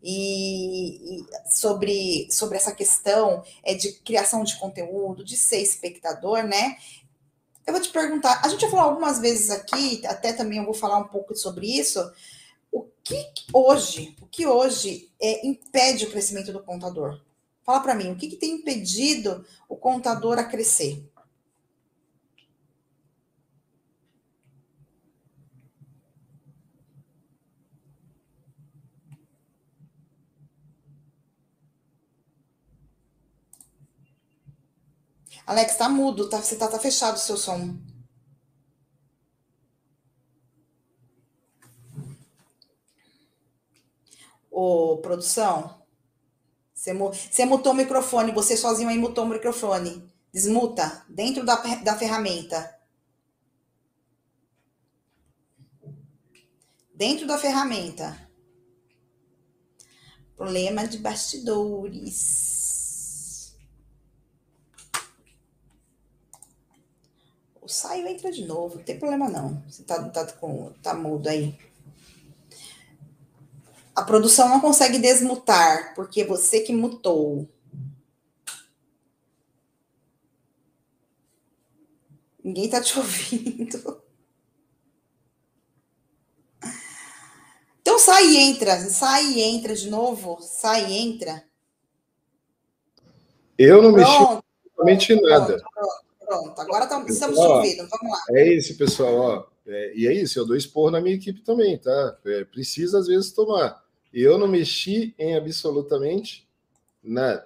e, e, sobre, sobre essa questão é, de criação de conteúdo, de ser espectador, né? Eu vou te perguntar, a gente já falou algumas vezes aqui, até também eu vou falar um pouco sobre isso. O que hoje, o que hoje é, impede o crescimento do contador? Fala para mim, o que, que tem impedido o contador a crescer? Alex, tá mudo, tá, você tá, tá fechado o seu som. Ô, produção, você, você mutou o microfone, você sozinho aí mutou o microfone. Desmuta dentro da, da ferramenta. Dentro da ferramenta. Problema de bastidores. O saio entra de novo, não tem problema não. Você tá, tá, com, tá mudo aí. A produção não consegue desmutar, porque você que mutou. Ninguém tá te (laughs) ouvindo. Então sai e entra, sai e entra de novo, sai e entra. Eu não pronto, mexi absolutamente nada. Pronto, pronto, agora tá, estamos te ouvindo, vamos lá. É isso, pessoal, ó. É, e é isso, eu dou expor na minha equipe também, tá? É, precisa às vezes tomar. Eu não mexi em absolutamente nada.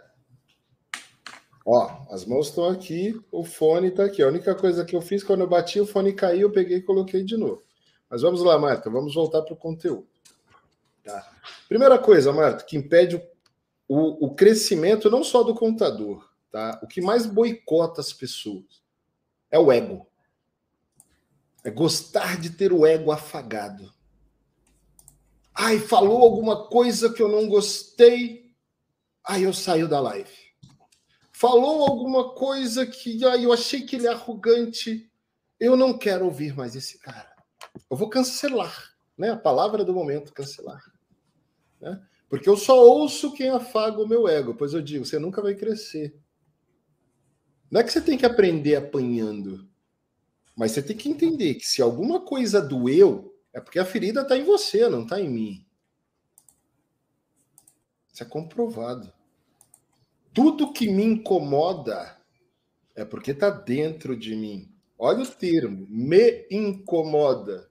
Ó, as mãos estão aqui, o fone está aqui. A única coisa que eu fiz quando eu bati, o fone caiu, eu peguei e coloquei de novo. Mas vamos lá, Marta, vamos voltar para o conteúdo. Tá. Primeira coisa, Marta, que impede o, o crescimento não só do contador, tá? O que mais boicota as pessoas é o ego. É gostar de ter o ego afagado. Ai, falou alguma coisa que eu não gostei. Aí eu saio da live falou alguma coisa que ah, eu achei que ele é arrogante, eu não quero ouvir mais esse cara. Eu vou cancelar, né? A palavra do momento, cancelar. Né? Porque eu só ouço quem afaga o meu ego, pois eu digo, você nunca vai crescer. Não é que você tem que aprender apanhando, mas você tem que entender que se alguma coisa doeu, é porque a ferida está em você, não está em mim. Isso é comprovado. Tudo que me incomoda é porque está dentro de mim. Olha o termo, me incomoda.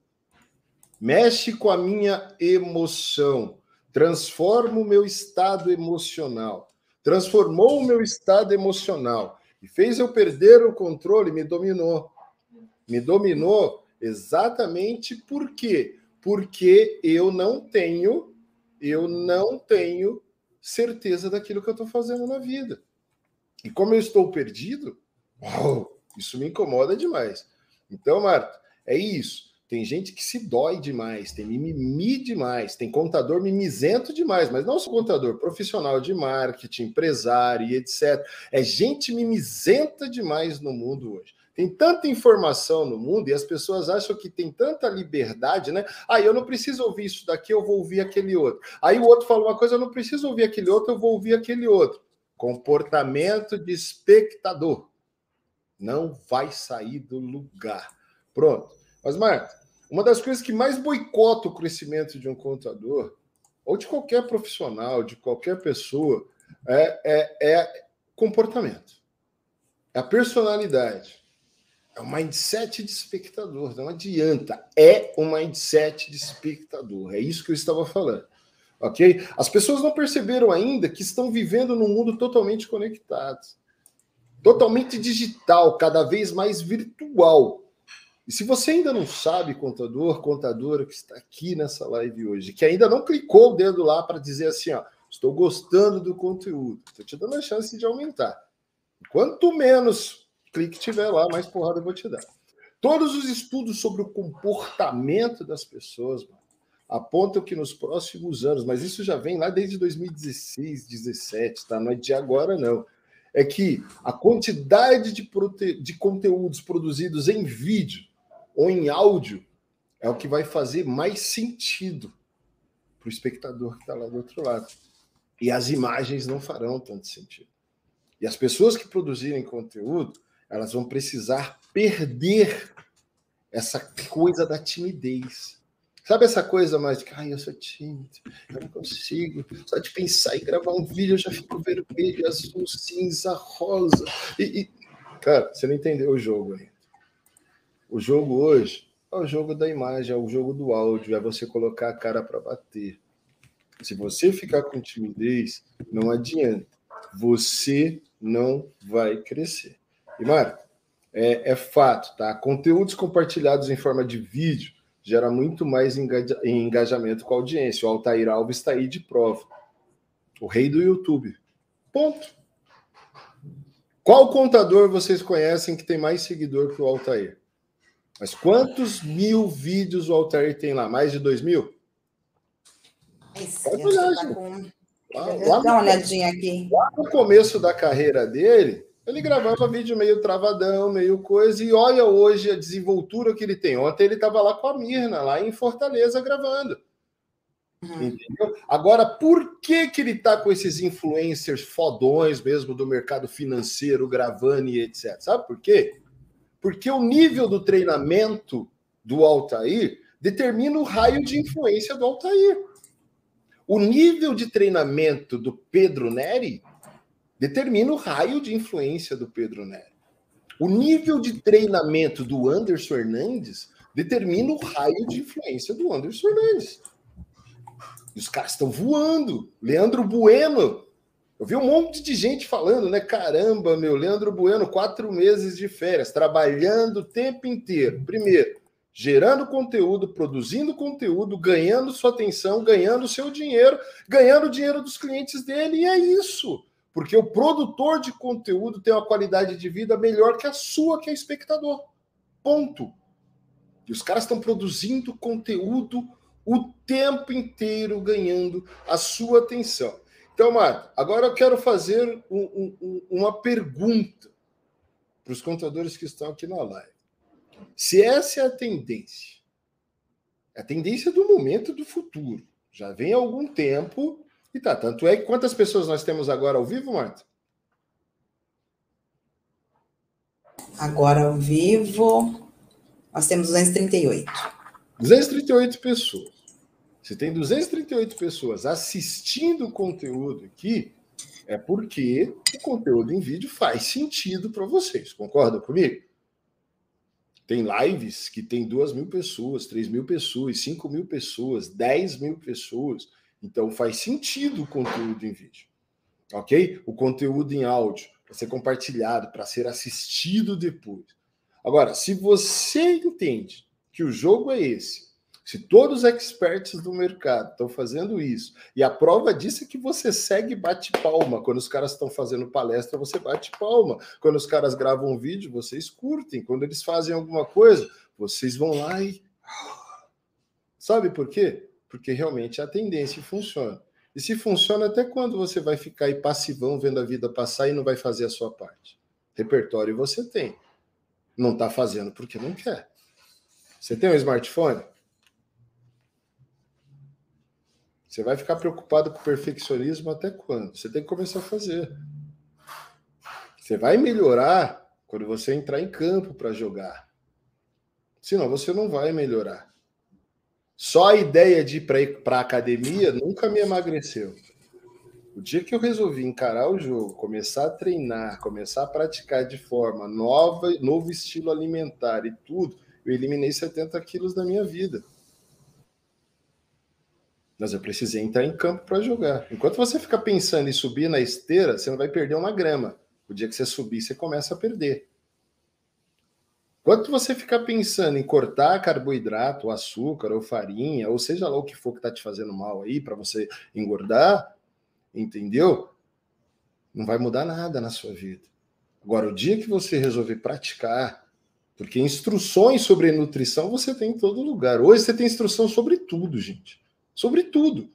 Mexe com a minha emoção, transforma o meu estado emocional. Transformou o meu estado emocional e fez eu perder o controle, me dominou. Me dominou exatamente por quê? Porque eu não tenho, eu não tenho certeza daquilo que eu estou fazendo na vida. E como eu estou perdido, uau, isso me incomoda demais. Então, Marta, é isso. Tem gente que se dói demais, tem mimimi demais, tem contador mimizento demais, mas não só contador, profissional de marketing, empresário e etc. É gente mimizenta demais no mundo hoje. Tem tanta informação no mundo e as pessoas acham que tem tanta liberdade, né? Ah, eu não preciso ouvir isso daqui, eu vou ouvir aquele outro. Aí o outro fala uma coisa, eu não preciso ouvir aquele outro, eu vou ouvir aquele outro. Comportamento de espectador. Não vai sair do lugar. Pronto. Mas, Marta, uma das coisas que mais boicota o crescimento de um contador, ou de qualquer profissional, de qualquer pessoa, é, é, é comportamento. É a personalidade. É um mindset de espectador, não adianta. É um mindset de espectador. É isso que eu estava falando. Ok? As pessoas não perceberam ainda que estão vivendo num mundo totalmente conectado, totalmente digital, cada vez mais virtual. E se você ainda não sabe, contador, contadora que está aqui nessa live hoje, que ainda não clicou o dedo lá para dizer assim, ó, estou gostando do conteúdo, estou te dando a chance de aumentar. Quanto menos clique tiver lá, mais porrada eu vou te dar. Todos os estudos sobre o comportamento das pessoas mano, apontam que nos próximos anos, mas isso já vem lá desde 2016, 17, tá? Não é de agora, não. É que a quantidade de, prote... de conteúdos produzidos em vídeo ou em áudio é o que vai fazer mais sentido para o espectador que está lá do outro lado. E as imagens não farão tanto sentido. E as pessoas que produzirem conteúdo elas vão precisar perder essa coisa da timidez. Sabe essa coisa mais de que, ai, eu sou tímido, eu não consigo. Só de pensar em gravar um vídeo eu já fico vermelho, azul, cinza, rosa. E, e... Cara, você não entendeu o jogo aí. O jogo hoje é o jogo da imagem, é o jogo do áudio, é você colocar a cara para bater. Se você ficar com timidez, não adianta. Você não vai crescer. E, Mário, é, é, fato, tá? Conteúdos compartilhados em forma de vídeo gera muito mais engaja, engajamento com a audiência. O Altair Alves está aí de prova. O rei do YouTube. Ponto. Qual contador vocês conhecem que tem mais seguidor que o Altair? Mas quantos mil vídeos o Altair tem lá? Mais de dois mil? Esse, tá com... lá, lá, Dá uma olhadinha aqui. Lá no começo da carreira dele, ele gravava vídeo meio travadão, meio coisa, e olha hoje a desenvoltura que ele tem. Ontem ele estava lá com a Mirna, lá em Fortaleza, gravando. Uhum. Agora, por que, que ele está com esses influencers fodões mesmo do mercado financeiro, gravando e etc? Sabe por quê? Porque o nível do treinamento do Altair determina o raio de influência do Altair. O nível de treinamento do Pedro Neri determina o raio de influência do Pedro Neri. O nível de treinamento do Anderson Hernandes determina o raio de influência do Anderson Hernandes. E os caras estão voando. Leandro Bueno. Eu vi um monte de gente falando, né? Caramba, meu, Leandro Bueno, quatro meses de férias, trabalhando o tempo inteiro. Primeiro, gerando conteúdo, produzindo conteúdo, ganhando sua atenção, ganhando seu dinheiro, ganhando o dinheiro dos clientes dele, e é isso. Porque o produtor de conteúdo tem uma qualidade de vida melhor que a sua, que é espectador. Ponto. E os caras estão produzindo conteúdo o tempo inteiro ganhando a sua atenção. Então, Marta, agora eu quero fazer um, um, uma pergunta para os contadores que estão aqui na live. Se essa é a tendência, é a tendência do momento do futuro, já vem há algum tempo e tá. Tanto é que quantas pessoas nós temos agora ao vivo, Marta? Agora ao vivo, nós temos 238. 238 pessoas. Se tem 238 pessoas assistindo o conteúdo aqui, é porque o conteúdo em vídeo faz sentido para vocês. Concorda comigo? Tem lives que tem 2 mil pessoas, 3 mil pessoas, 5 mil pessoas, 10 mil pessoas. Então faz sentido o conteúdo em vídeo. Ok? O conteúdo em áudio para ser compartilhado, para ser assistido depois. Agora, se você entende que o jogo é esse, se todos os experts do mercado estão fazendo isso, e a prova disso é que você segue bate palma. Quando os caras estão fazendo palestra, você bate palma. Quando os caras gravam um vídeo, vocês curtem. Quando eles fazem alguma coisa, vocês vão lá e. Sabe por quê? Porque realmente a tendência funciona. E se funciona, até quando você vai ficar aí passivão vendo a vida passar e não vai fazer a sua parte? Repertório você tem. Não está fazendo porque não quer. Você tem um smartphone? Você vai ficar preocupado com o perfeccionismo até quando? Você tem que começar a fazer. Você vai melhorar quando você entrar em campo para jogar. Senão você não vai melhorar. Só a ideia de ir para a academia nunca me emagreceu. O dia que eu resolvi encarar o jogo, começar a treinar, começar a praticar de forma nova, novo estilo alimentar e tudo, eu eliminei 70 quilos da minha vida. Mas eu precisei entrar em campo para jogar. Enquanto você fica pensando em subir na esteira, você não vai perder uma grama. O dia que você subir, você começa a perder. Enquanto você ficar pensando em cortar carboidrato, açúcar ou farinha, ou seja lá o que for que está te fazendo mal aí para você engordar, entendeu? Não vai mudar nada na sua vida. Agora, o dia que você resolver praticar, porque instruções sobre nutrição você tem em todo lugar. Hoje você tem instrução sobre tudo, gente sobre tudo.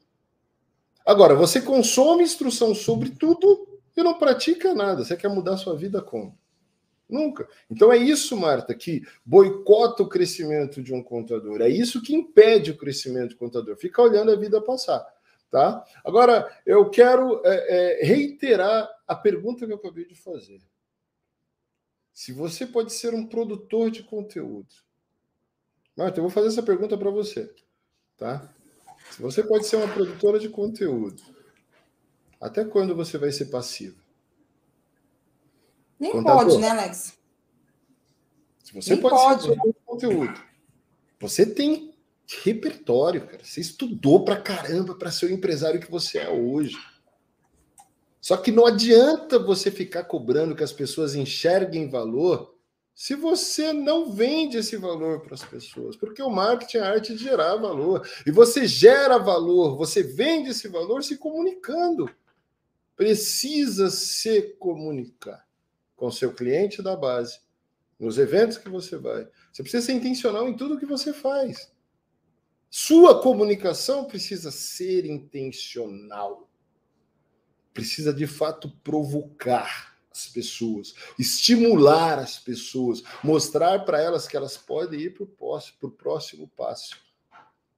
Agora, você consome instrução sobre tudo e não pratica nada. Você quer mudar sua vida como? Nunca. Então é isso, Marta, que boicota o crescimento de um contador. É isso que impede o crescimento do contador. Fica olhando a vida passar. Tá? Agora, eu quero é, é, reiterar a pergunta que eu acabei de fazer. Se você pode ser um produtor de conteúdo. Marta, eu vou fazer essa pergunta para você. Tá? Se você pode ser uma produtora de conteúdo, até quando você vai ser passivo? Nem Contador. pode, né, Alex? Se você Nem pode, pode. conteúdo, você tem repertório, cara. Você estudou pra caramba para ser o empresário que você é hoje. Só que não adianta você ficar cobrando que as pessoas enxerguem valor se você não vende esse valor para as pessoas, porque o marketing é a arte de gerar valor, e você gera valor, você vende esse valor se comunicando. Precisa se comunicar. Com seu cliente da base, nos eventos que você vai. Você precisa ser intencional em tudo que você faz. Sua comunicação precisa ser intencional. Precisa de fato provocar as pessoas, estimular as pessoas, mostrar para elas que elas podem ir para o próximo, próximo passo.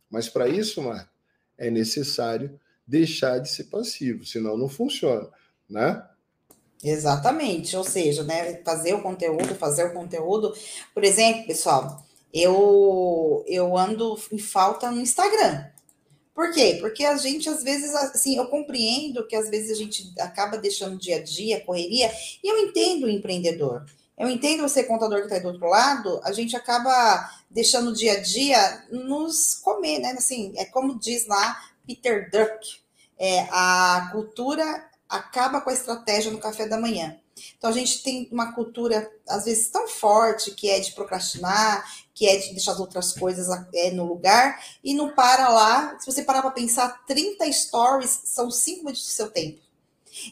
Mas para isso, Marta, é necessário deixar de ser passivo, senão não funciona, né? Exatamente, ou seja, né, fazer o conteúdo, fazer o conteúdo. Por exemplo, pessoal, eu, eu ando em falta no Instagram. Por quê? Porque a gente, às vezes, assim, eu compreendo que às vezes a gente acaba deixando dia a dia, correria, e eu entendo o empreendedor. Eu entendo você, contador que está do outro lado, a gente acaba deixando o dia a dia nos comer, né? Assim, é como diz lá Peter Druck, é, a cultura acaba com a estratégia no café da manhã. Então a gente tem uma cultura, às vezes, tão forte que é de procrastinar, que é de deixar as outras coisas é, no lugar, e não para lá. Se você parar para pensar, 30 stories são 5 minutos do seu tempo.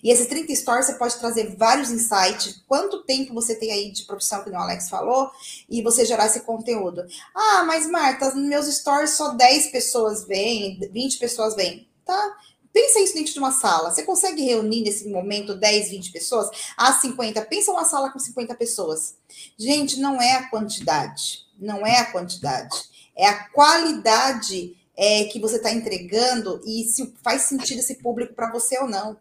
E esses 30 stories você pode trazer vários insights. Quanto tempo você tem aí de profissão, que o Alex falou, e você gerar esse conteúdo. Ah, mas Marta, meus stories só 10 pessoas vêm, 20 pessoas vêm. Tá? Pensa isso dentro de uma sala. Você consegue reunir nesse momento 10, 20 pessoas? Ah, 50. Pensa uma sala com 50 pessoas. Gente, não é a quantidade. Não é a quantidade. É a qualidade é, que você está entregando e se faz sentido esse público para você ou não.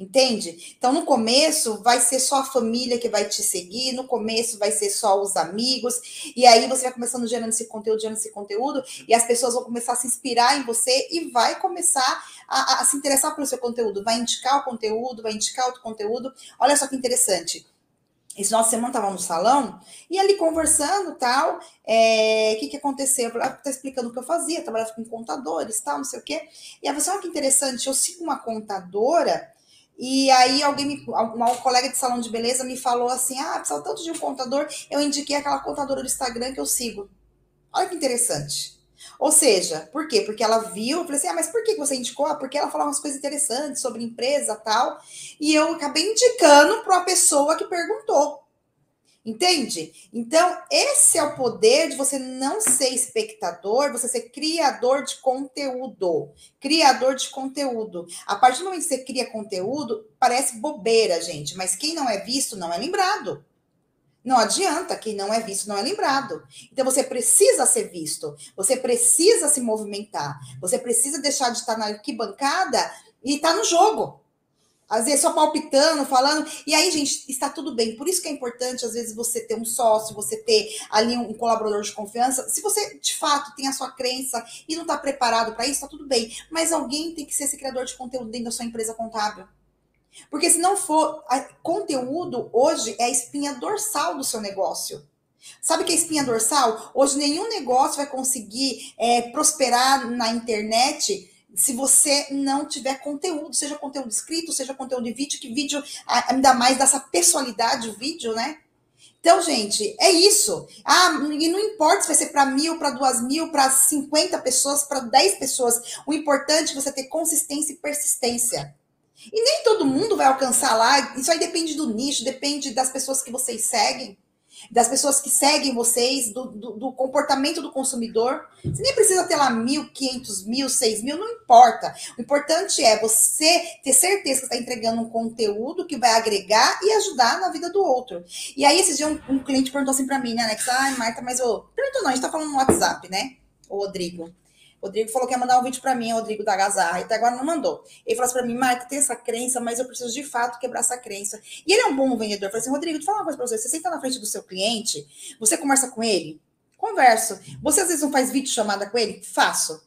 Entende? Então, no começo, vai ser só a família que vai te seguir, no começo, vai ser só os amigos, e aí você vai começando gerando esse conteúdo, gerando esse conteúdo, e as pessoas vão começar a se inspirar em você e vai começar a, a, se interessar pelo seu conteúdo, vai indicar o conteúdo, vai indicar outro conteúdo. Olha só que interessante. Esse nosso semana estava no salão e ali conversando tal, o é, que, que aconteceu? Eu tá explicando o que eu fazia, trabalhava com contadores, tal, não sei o quê. E a pessoa, olha que interessante, eu sigo uma contadora e aí alguém me, uma colega de salão de beleza me falou assim: "Ah, precisa tanto de um contador, eu indiquei aquela contadora do Instagram que eu sigo". Olha que interessante. Ou seja, por quê? Porque ela viu, eu falei assim: "Ah, mas por que você indicou?" Ah, porque ela falou umas coisas interessantes sobre empresa, tal, e eu acabei indicando para uma pessoa que perguntou. Entende? Então, esse é o poder de você não ser espectador, você ser criador de conteúdo. Criador de conteúdo. A partir do momento que você cria conteúdo, parece bobeira, gente, mas quem não é visto não é lembrado. Não adianta, quem não é visto não é lembrado. Então você precisa ser visto, você precisa se movimentar, você precisa deixar de estar na arquibancada e estar no jogo às vezes só palpitando, falando. E aí, gente, está tudo bem. Por isso que é importante, às vezes, você ter um sócio, você ter ali um colaborador de confiança. Se você, de fato, tem a sua crença e não está preparado para isso, está tudo bem. Mas alguém tem que ser esse criador de conteúdo dentro da sua empresa contábil. Porque se não for, conteúdo hoje é a espinha dorsal do seu negócio. Sabe que é espinha dorsal? Hoje nenhum negócio vai conseguir é, prosperar na internet se você não tiver conteúdo, seja conteúdo escrito, seja conteúdo de vídeo, que vídeo ainda mais dessa personalidade o vídeo, né? Então, gente, é isso. Ah, e não importa se vai ser para mil, para duas mil, para 50 pessoas, para 10 pessoas. O importante é você ter consistência e persistência. E nem todo mundo vai alcançar lá. Isso aí depende do nicho, depende das pessoas que vocês seguem das pessoas que seguem vocês, do, do, do, comportamento do consumidor. Você nem precisa ter lá mil, quinhentos mil, seis mil, não importa. O importante é você ter certeza que está entregando um conteúdo que vai agregar e ajudar na vida do outro. E aí, esse dia, um, um cliente perguntou assim para mim, né, Alex? Ai, Marta, mas eu. Perguntou não, a gente tá falando no WhatsApp, né? O Rodrigo. Rodrigo falou que ia mandar um vídeo para mim, Rodrigo da Gazarra, e até agora não mandou. Ele falou assim para mim, Marta, tem essa crença, mas eu preciso de fato quebrar essa crença. E ele é um bom vendedor. Eu falei assim, Rodrigo, eu falar uma coisa para você. Você senta na frente do seu cliente, você conversa com ele? Converso. Você às vezes não faz vídeo chamada com ele? Faço.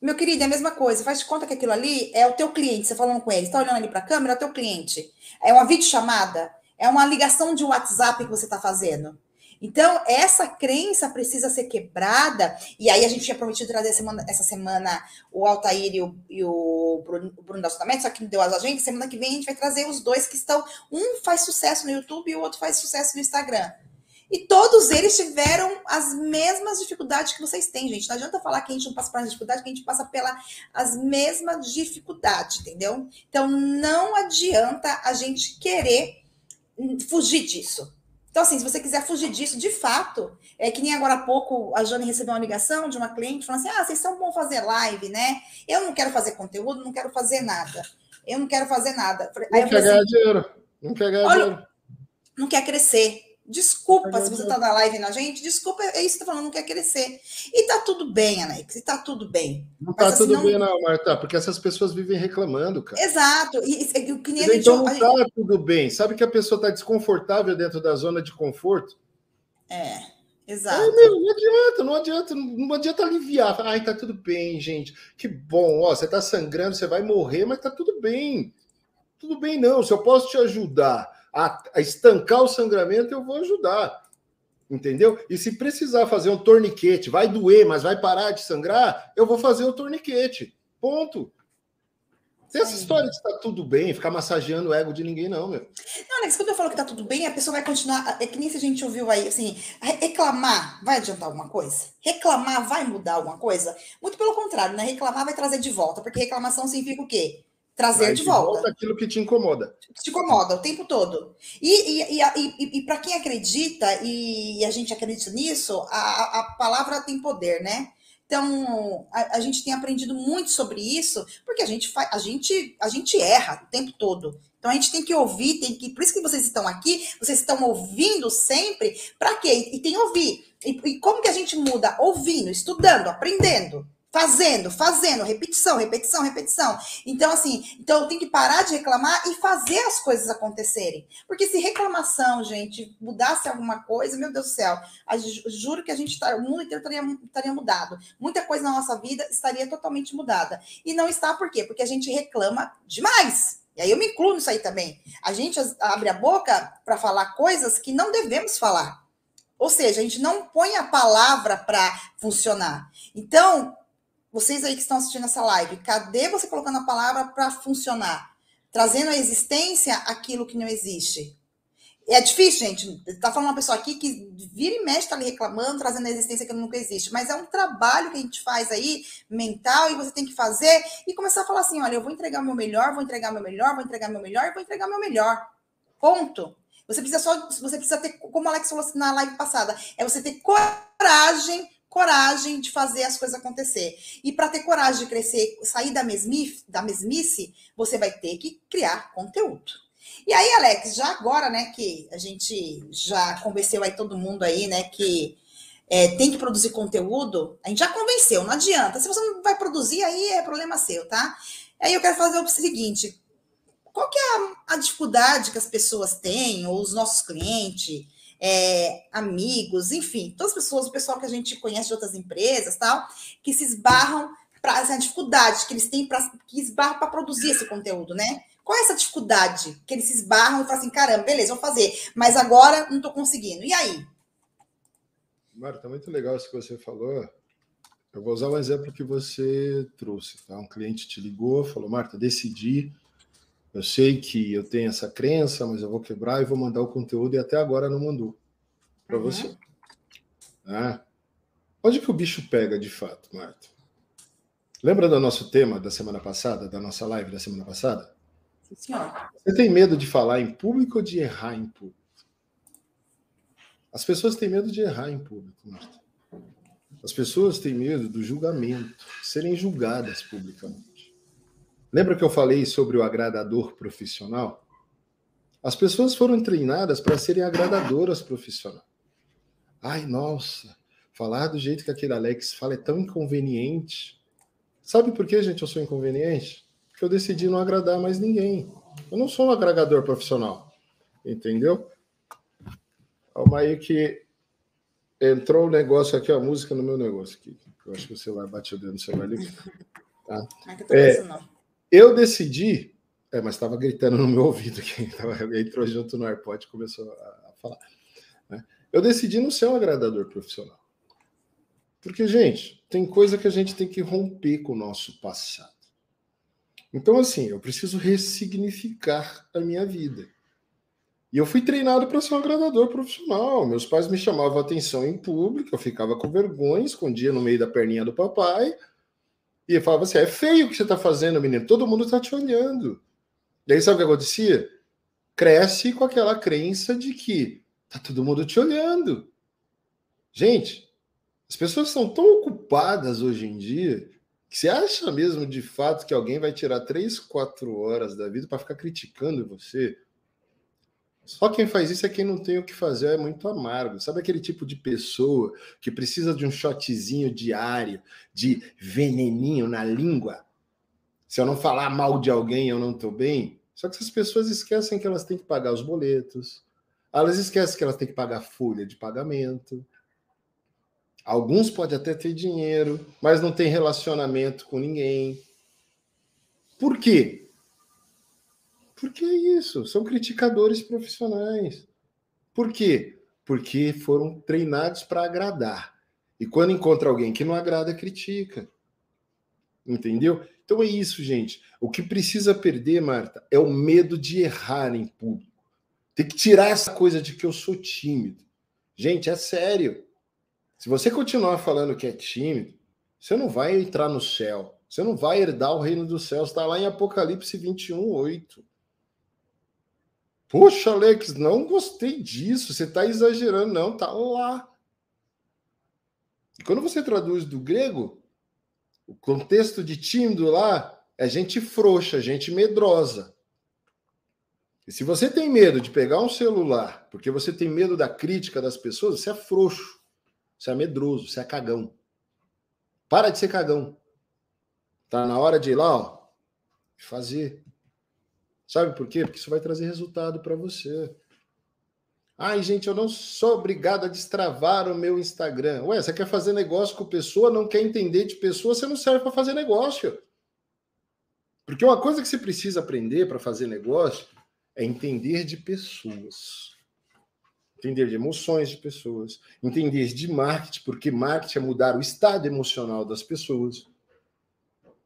Meu querido, é a mesma coisa. Faz de conta que aquilo ali é o teu cliente. Você falando com ele, está olhando ali para a câmera, é o teu cliente. É uma videochamada, é uma ligação de WhatsApp que você está fazendo. Então, essa crença precisa ser quebrada, e aí a gente tinha prometido trazer semana, essa semana o Altair e o, e o Bruno, Bruno da Sudamérica, só que não deu as agências. Semana que vem a gente vai trazer os dois que estão. Um faz sucesso no YouTube e o outro faz sucesso no Instagram. E todos eles tiveram as mesmas dificuldades que vocês têm, gente. Não adianta falar que a gente não passa por dificuldade, que a gente passa pelas as mesmas dificuldades, entendeu? Então, não adianta a gente querer fugir disso. Então, assim, se você quiser fugir disso, de fato, é que nem agora há pouco a Jane recebeu uma ligação de uma cliente falando assim: ah, vocês são bom fazer live, né? Eu não quero fazer conteúdo, não quero fazer nada. Eu não quero fazer nada. Aí não quer ganhar assim, dinheiro. Não quer ganhar Olha, dinheiro. Não quer crescer. Desculpa se você está na live na gente, desculpa, é isso que tá falando, não quer crescer. E tá tudo bem, Alex, e tá tudo bem. Não tá assim, tudo não... bem, não, Marta, porque essas pessoas vivem reclamando, cara. Exato. E, e, e, que nem então não tá tudo bem. Sabe que a pessoa tá desconfortável dentro da zona de conforto? É, exato. É, meu, não adianta, não adianta, não adianta aliviar. Ai, tá tudo bem, gente. Que bom, ó, você tá sangrando, você vai morrer, mas tá tudo bem. Tudo bem, não. Se eu posso te ajudar a, a estancar o sangramento, eu vou ajudar. Entendeu? E se precisar fazer um torniquete, vai doer, mas vai parar de sangrar, eu vou fazer o torniquete. Ponto. Tem essa história de estar tudo bem, ficar massageando o ego de ninguém, não, meu. Não, Alex, quando eu falo que tá tudo bem, a pessoa vai continuar. É que nem se a gente ouviu aí, assim, reclamar vai adiantar alguma coisa? Reclamar vai mudar alguma coisa? Muito pelo contrário, né? Reclamar vai trazer de volta, porque reclamação significa o quê? Trazer de, volta. volta. aquilo que te incomoda. Te incomoda o tempo todo. E, e, e, e, e para quem acredita, e a gente acredita nisso, a, a palavra tem poder, né? Então, a, a, gente tem aprendido muito sobre isso, porque a gente, faz, a, gente, a gente erra o tempo todo. Então, a gente tem que ouvir, tem que. Por isso que vocês estão aqui, vocês estão ouvindo sempre. Para quê? E tem que ouvir. E, e como que a gente muda? Ouvindo, estudando, aprendendo fazendo, fazendo, repetição, repetição, repetição. Então, assim, então eu tenho que parar de reclamar e fazer as coisas acontecerem. Porque se reclamação, gente, mudasse alguma coisa, meu Deus do céu, juro que a gente tá, o mundo inteiro estaria, estaria mudado. Muita coisa na nossa vida estaria totalmente mudada. E não está por quê? Porque a gente reclama demais. E aí eu me incluo nisso aí também. A gente abre a boca para falar coisas que não devemos falar. Ou seja, a gente não põe a palavra para funcionar. Então, vocês aí que estão assistindo essa live, cadê você colocando a palavra para funcionar? Trazendo à existência aquilo que não existe. É difícil, gente. Tá falando uma pessoa aqui que vira e mexe, tá ali reclamando, trazendo à existência que nunca existe. Mas é um trabalho que a gente faz aí, mental, e você tem que fazer e começar a falar assim: olha, eu vou entregar o meu melhor, vou entregar o meu melhor, vou entregar o meu melhor, vou entregar o meu melhor. Ponto. Você precisa só, você precisa ter, como o Alex falou na live passada, é você ter coragem coragem de fazer as coisas acontecer. E para ter coragem de crescer, sair da mesmice, da mesmice, você vai ter que criar conteúdo. E aí, Alex, já agora, né, que a gente já convenceu aí todo mundo aí, né, que é, tem que produzir conteúdo, a gente já convenceu, não adianta. Se você não vai produzir, aí é problema seu, tá? Aí eu quero fazer o seguinte: qual que é a, a dificuldade que as pessoas têm, ou os nossos clientes, é, amigos, enfim, todas as pessoas, o pessoal que a gente conhece de outras empresas, tal, que se esbarram para essa dificuldade que eles têm para que esbarram para produzir esse conteúdo, né? Qual é essa dificuldade que eles se esbarram e falam assim, caramba, beleza, vou fazer, mas agora não estou conseguindo. E aí? Marta, muito legal isso que você falou. Eu vou usar o exemplo que você trouxe. Tá? Um cliente te ligou, falou, Marta, decidi eu sei que eu tenho essa crença, mas eu vou quebrar e vou mandar o conteúdo e até agora não mandou para uhum. você. Ah, onde que o bicho pega de fato, Marta? Lembra do nosso tema da semana passada, da nossa live da semana passada? Sim, senhor. Você tem medo de falar em público ou de errar em público? As pessoas têm medo de errar em público, Marta. As pessoas têm medo do julgamento, serem julgadas publicamente. Lembra que eu falei sobre o agradador profissional? As pessoas foram treinadas para serem agradadoras profissionais. Ai, nossa, falar do jeito que aquele Alex fala é tão inconveniente. Sabe por que, gente, eu sou inconveniente? Porque eu decidi não agradar mais ninguém. Eu não sou um agregador profissional. Entendeu? Calma aí que entrou o um negócio aqui, a música no meu negócio aqui. Eu acho que o celular bateu dentro do celular ali. (laughs) Tá? É, eu decidi, é, mas estava gritando no meu ouvido aqui, (laughs) entrou junto no AirPod e começou a, falar. Né? Eu decidi não ser um agradador profissional. Porque, gente, tem coisa que a gente tem que romper com o nosso passado. Então, assim, eu preciso ressignificar a minha vida. E eu fui treinado para ser um agradador profissional. Meus pais me chamavam atenção em público, eu ficava com vergonha, escondia no meio da perninha do papai e ele falava assim: é feio o que você está fazendo, menino. Todo mundo está te olhando. E aí sabe o que acontecia? cresce com aquela crença de que tá todo mundo te olhando. Gente, as pessoas são tão ocupadas hoje em dia que você acha mesmo de fato que alguém vai tirar três, quatro horas da vida para ficar criticando você? Só quem faz isso é quem não tem o que fazer, é muito amargo. Sabe aquele tipo de pessoa que precisa de um shotzinho diário de veneninho na língua? Se eu não falar mal de alguém, eu não estou bem. Só que essas pessoas esquecem que elas têm que pagar os boletos, elas esquecem que elas têm que pagar folha de pagamento. Alguns podem até ter dinheiro, mas não tem relacionamento com ninguém. Por quê? Porque é isso, são criticadores profissionais. Por quê? Porque foram treinados para agradar. E quando encontra alguém que não agrada, critica. Entendeu? Então é isso, gente. O que precisa perder, Marta, é o medo de errar em público. Tem que tirar essa coisa de que eu sou tímido. Gente, é sério. Se você continuar falando que é tímido, você não vai entrar no céu. Você não vai herdar o reino dos céus. Está lá em Apocalipse 21, 8. Poxa, Alex, não gostei disso. Você está exagerando. Não, tá lá. E quando você traduz do grego, o contexto de tímido lá é gente frouxa, gente medrosa. E se você tem medo de pegar um celular porque você tem medo da crítica das pessoas, você é frouxo, você é medroso, você é cagão. Para de ser cagão. Tá na hora de ir lá, ó, fazer. Sabe por quê? Porque isso vai trazer resultado para você. Ai, gente, eu não sou obrigado a destravar o meu Instagram. Ué, você quer fazer negócio com pessoa, não quer entender de pessoa, você não serve para fazer negócio. Porque uma coisa que você precisa aprender para fazer negócio é entender de pessoas. Entender de emoções de pessoas, entender de marketing, porque marketing é mudar o estado emocional das pessoas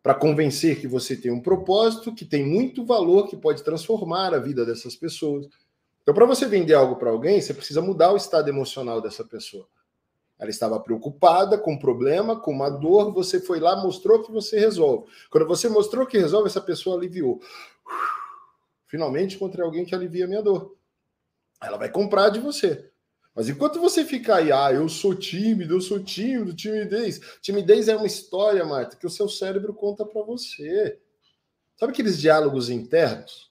para convencer que você tem um propósito que tem muito valor, que pode transformar a vida dessas pessoas. Então, para você vender algo para alguém, você precisa mudar o estado emocional dessa pessoa. Ela estava preocupada com um problema, com uma dor, você foi lá, mostrou que você resolve. Quando você mostrou que resolve, essa pessoa aliviou. Finalmente encontrei alguém que alivia a minha dor. Ela vai comprar de você. Mas enquanto você ficar aí, ah, eu sou tímido, eu sou tímido, timidez. Timidez é uma história, Marta, que o seu cérebro conta para você. Sabe aqueles diálogos internos?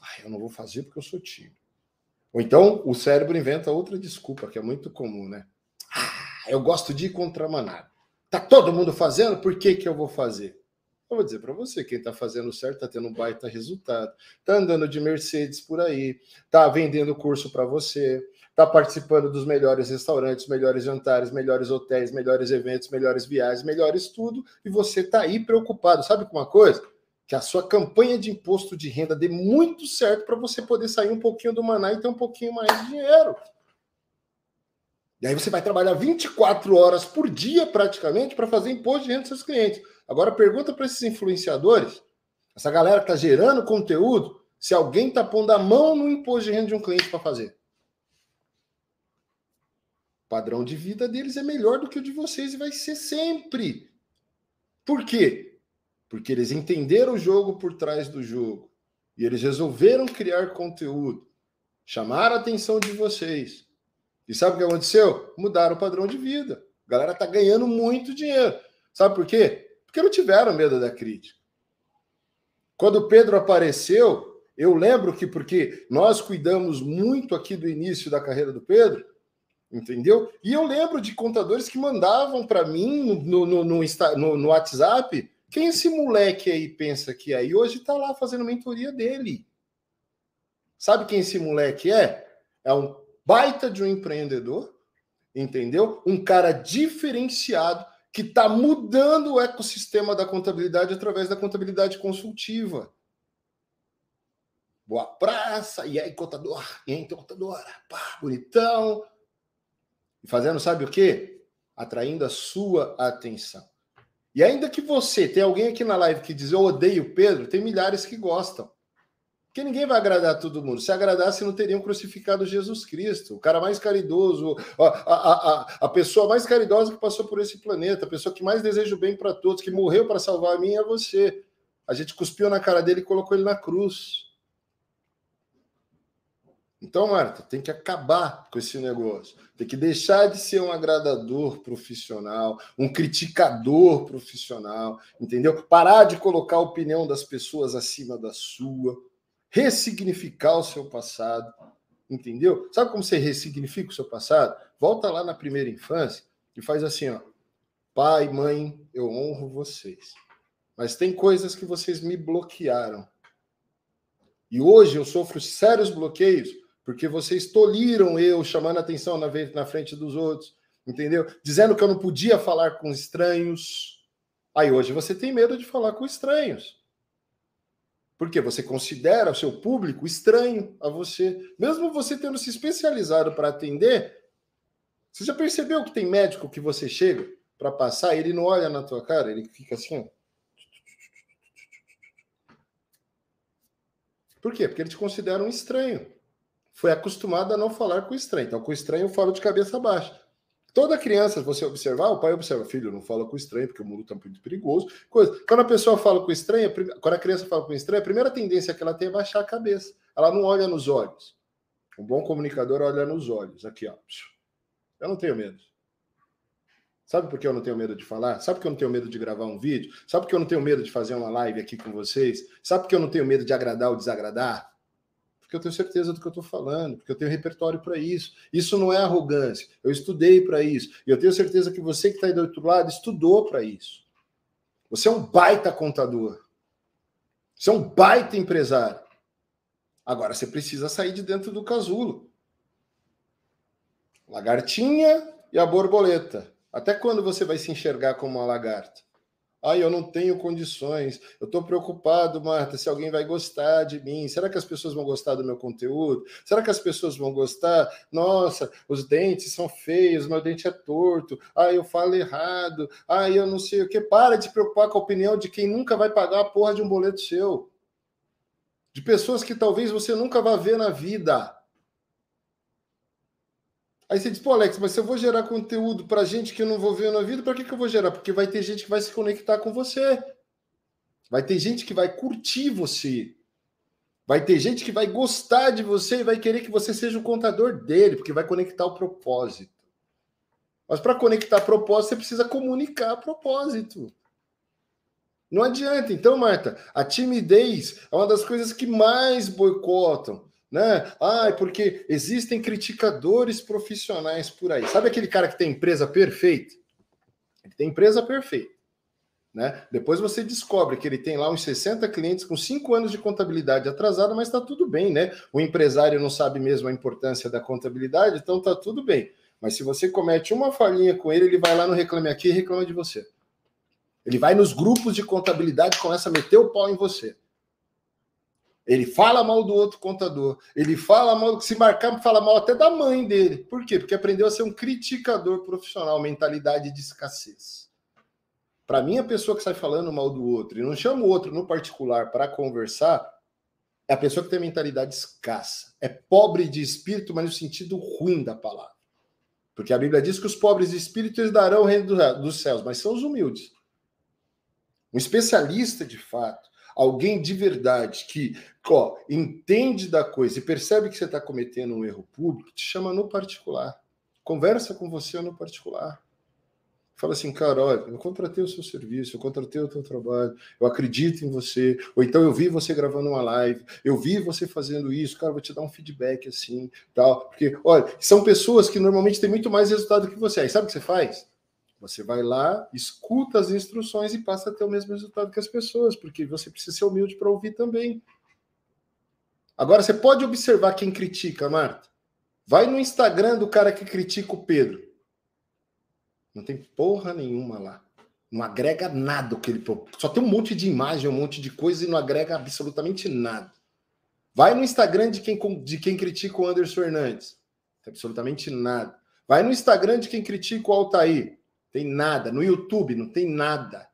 Ah, eu não vou fazer porque eu sou tímido. Ou então o cérebro inventa outra desculpa, que é muito comum, né? Ah, eu gosto de ir contra a manada. Tá todo mundo fazendo, por que, que eu vou fazer? Eu vou dizer para você, quem está fazendo certo está tendo um baita resultado. Está andando de Mercedes por aí, está vendendo curso para você, está participando dos melhores restaurantes, melhores jantares, melhores hotéis, melhores eventos, melhores viagens, melhores tudo, e você está aí preocupado. Sabe com uma coisa? Que a sua campanha de imposto de renda dê muito certo para você poder sair um pouquinho do maná e ter um pouquinho mais de dinheiro. E aí você vai trabalhar 24 horas por dia, praticamente, para fazer imposto de renda dos seus clientes. Agora pergunta para esses influenciadores, essa galera que está gerando conteúdo, se alguém está pondo a mão no imposto de renda de um cliente para fazer padrão de vida deles é melhor do que o de vocês e vai ser sempre. Por quê? Porque eles entenderam o jogo por trás do jogo e eles resolveram criar conteúdo, chamar a atenção de vocês. E sabe o que aconteceu? Mudaram o padrão de vida. A galera tá ganhando muito dinheiro. Sabe por quê? Porque não tiveram medo da crítica. Quando Pedro apareceu, eu lembro que porque nós cuidamos muito aqui do início da carreira do Pedro, entendeu? E eu lembro de contadores que mandavam para mim no, no, no, no, no WhatsApp quem esse moleque aí pensa que é? E hoje está lá fazendo mentoria dele. Sabe quem esse moleque é? É um baita de um empreendedor, entendeu? Um cara diferenciado que está mudando o ecossistema da contabilidade através da contabilidade consultiva. Boa praça, e aí, contador? E aí, contadora? Pá, bonitão, e fazendo, sabe o quê? Atraindo a sua atenção. E ainda que você, tem alguém aqui na live que diz eu odeio Pedro, tem milhares que gostam. Porque ninguém vai agradar todo mundo. Se agradasse, não teriam crucificado Jesus Cristo, o cara mais caridoso, a, a, a, a pessoa mais caridosa que passou por esse planeta, a pessoa que mais deseja o bem para todos, que morreu para salvar a mim é você. A gente cuspiu na cara dele e colocou ele na cruz. Então, Marta, tem que acabar com esse negócio. Tem que deixar de ser um agradador profissional, um criticador profissional, entendeu? Parar de colocar a opinião das pessoas acima da sua, ressignificar o seu passado, entendeu? Sabe como você ressignifica o seu passado? Volta lá na primeira infância e faz assim, ó. Pai, mãe, eu honro vocês. Mas tem coisas que vocês me bloquearam. E hoje eu sofro sérios bloqueios porque vocês toliram eu chamando atenção na, na frente dos outros, entendeu? Dizendo que eu não podia falar com estranhos. Aí hoje você tem medo de falar com estranhos. Porque você considera o seu público estranho a você. Mesmo você tendo se especializado para atender, você já percebeu que tem médico que você chega para passar, ele não olha na tua cara, ele fica assim, ó. Por quê? Porque ele te considera um estranho foi acostumado a não falar com estranho. Então, com estranho eu falo de cabeça baixa. Toda criança, você observar, o pai observa, filho, não fala com estranho, porque o mundo está muito perigoso. Coisa. Quando a pessoa fala com estranho, quando a criança fala com estranho, a primeira tendência que ela tem é baixar a cabeça. Ela não olha nos olhos. Um bom comunicador olha nos olhos. Aqui, ó. Eu não tenho medo. Sabe por que eu não tenho medo de falar? Sabe por que eu não tenho medo de gravar um vídeo? Sabe por que eu não tenho medo de fazer uma live aqui com vocês? Sabe por que eu não tenho medo de agradar ou desagradar? Porque eu tenho certeza do que eu estou falando, porque eu tenho repertório para isso. Isso não é arrogância. Eu estudei para isso. E eu tenho certeza que você que está aí do outro lado estudou para isso. Você é um baita contador. Você é um baita empresário. Agora você precisa sair de dentro do casulo. Lagartinha e a borboleta. Até quando você vai se enxergar como uma lagarta? Ai, eu não tenho condições. Eu estou preocupado, Marta, se alguém vai gostar de mim. Será que as pessoas vão gostar do meu conteúdo? Será que as pessoas vão gostar? Nossa, os dentes são feios, meu dente é torto. Ai, eu falo errado. Ai, eu não sei o que. Para de preocupar com a opinião de quem nunca vai pagar a porra de um boleto seu. De pessoas que talvez você nunca vá ver na vida. Aí você diz, pô, Alex, mas se eu vou gerar conteúdo para gente que eu não vou ver na vida, para que, que eu vou gerar? Porque vai ter gente que vai se conectar com você. Vai ter gente que vai curtir você. Vai ter gente que vai gostar de você e vai querer que você seja o contador dele, porque vai conectar o propósito. Mas para conectar propósito, você precisa comunicar propósito. Não adianta. Então, Marta, a timidez é uma das coisas que mais boicotam né? Ah, porque existem criticadores profissionais por aí. Sabe aquele cara que tem empresa perfeita? Ele tem empresa perfeita. Né? Depois você descobre que ele tem lá uns 60 clientes com 5 anos de contabilidade atrasada, mas está tudo bem, né? O empresário não sabe mesmo a importância da contabilidade, então está tudo bem. Mas se você comete uma falhinha com ele, ele vai lá no Reclame Aqui e reclama de você. Ele vai nos grupos de contabilidade e começa a meter o pau em você. Ele fala mal do outro contador. Ele fala mal, se marcar, fala mal até da mãe dele. Por quê? Porque aprendeu a ser um criticador profissional, mentalidade de escassez. Para mim, a pessoa que sai falando mal do outro e não chama o outro no particular para conversar, é a pessoa que tem mentalidade escassa. É pobre de espírito, mas no sentido ruim da palavra. Porque a Bíblia diz que os pobres de espírito eles darão o reino dos céus, mas são os humildes. Um especialista de fato alguém de verdade que ó, entende da coisa e percebe que você está cometendo um erro público, te chama no particular. Conversa com você no particular. Fala assim, cara, olha, eu contratei o seu serviço, eu contratei o teu trabalho, eu acredito em você, ou então eu vi você gravando uma live, eu vi você fazendo isso, cara, vou te dar um feedback assim, tal. Porque, olha, são pessoas que normalmente têm muito mais resultado que você. Aí sabe o que você faz? Você vai lá, escuta as instruções e passa a ter o mesmo resultado que as pessoas, porque você precisa ser humilde para ouvir também. Agora, você pode observar quem critica, Marta. Vai no Instagram do cara que critica o Pedro. Não tem porra nenhuma lá. Não agrega nada o que ele Só tem um monte de imagem, um monte de coisa e não agrega absolutamente nada. Vai no Instagram de quem, de quem critica o Anderson tem absolutamente nada. Vai no Instagram de quem critica o Altair. Tem nada. No YouTube não tem nada.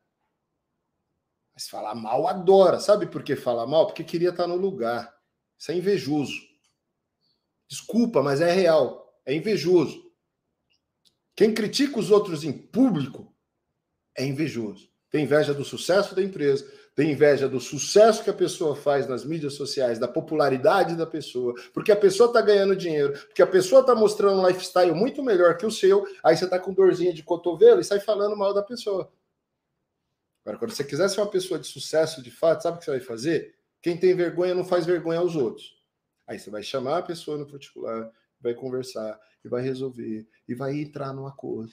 Mas falar mal adora. Sabe por que fala mal? Porque queria estar no lugar. Isso é invejoso. Desculpa, mas é real. É invejoso. Quem critica os outros em público é invejoso. Tem inveja do sucesso da empresa, tem inveja do sucesso que a pessoa faz nas mídias sociais, da popularidade da pessoa, porque a pessoa está ganhando dinheiro, porque a pessoa está mostrando um lifestyle muito melhor que o seu, aí você está com dorzinha de cotovelo e sai falando mal da pessoa. Agora, quando você quiser ser uma pessoa de sucesso de fato, sabe o que você vai fazer? Quem tem vergonha não faz vergonha aos outros. Aí você vai chamar a pessoa no particular, vai conversar, e vai resolver, e vai entrar num acordo.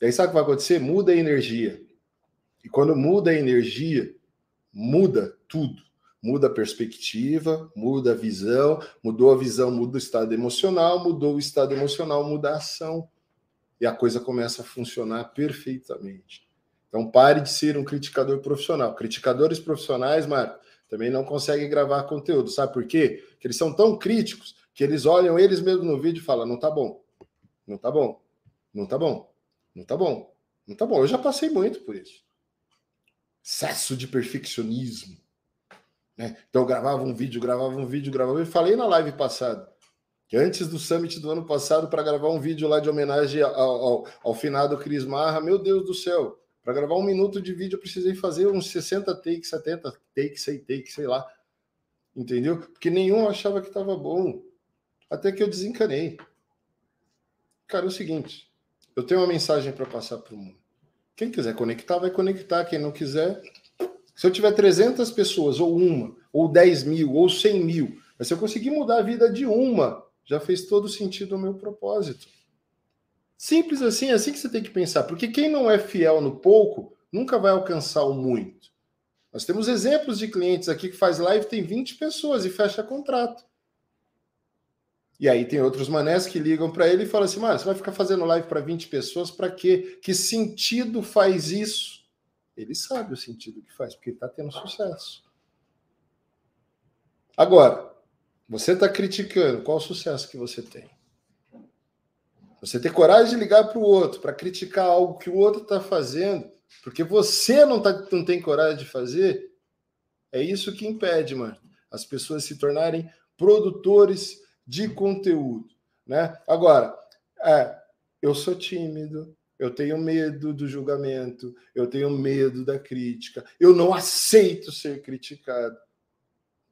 E aí sabe o que vai acontecer? Muda a energia. E quando muda a energia, muda tudo. Muda a perspectiva, muda a visão, mudou a visão, muda o estado emocional, mudou o estado emocional, muda a ação. E a coisa começa a funcionar perfeitamente. Então pare de ser um criticador profissional. Criticadores profissionais, Marco, também não conseguem gravar conteúdo. Sabe por quê? Porque eles são tão críticos que eles olham eles mesmos no vídeo e falam: não tá bom, não tá bom, não tá bom, não tá bom, não tá bom. Eu já passei muito por isso excesso de perfeccionismo. Né? Então eu gravava um vídeo, gravava um vídeo, gravava. Eu falei na live passada que antes do summit do ano passado, para gravar um vídeo lá de homenagem ao, ao, ao finado Cris Marra, meu Deus do céu, para gravar um minuto de vídeo eu precisei fazer uns 60 takes, 70 takes, 100 takes, sei lá. Entendeu? Porque nenhum achava que estava bom. Até que eu desencanei. Cara, é o seguinte: eu tenho uma mensagem para passar para o mundo. Quem quiser conectar, vai conectar. Quem não quiser. Se eu tiver 300 pessoas, ou uma, ou 10 mil, ou 100 mil, mas se eu conseguir mudar a vida de uma, já fez todo sentido o meu propósito. Simples assim, é assim que você tem que pensar. Porque quem não é fiel no pouco, nunca vai alcançar o muito. Nós temos exemplos de clientes aqui que faz live, tem 20 pessoas e fecha contrato. E aí tem outros manés que ligam para ele e falam assim: "Mano, você vai ficar fazendo live para 20 pessoas para quê? Que sentido faz isso?" Ele sabe o sentido que faz, porque está tendo sucesso. Agora, você está criticando, qual o sucesso que você tem? Você ter coragem de ligar para o outro para criticar algo que o outro está fazendo, porque você não, tá, não tem coragem de fazer, é isso que impede, mano, as pessoas se tornarem produtores de conteúdo, né? Agora, é, eu sou tímido, eu tenho medo do julgamento, eu tenho medo da crítica, eu não aceito ser criticado.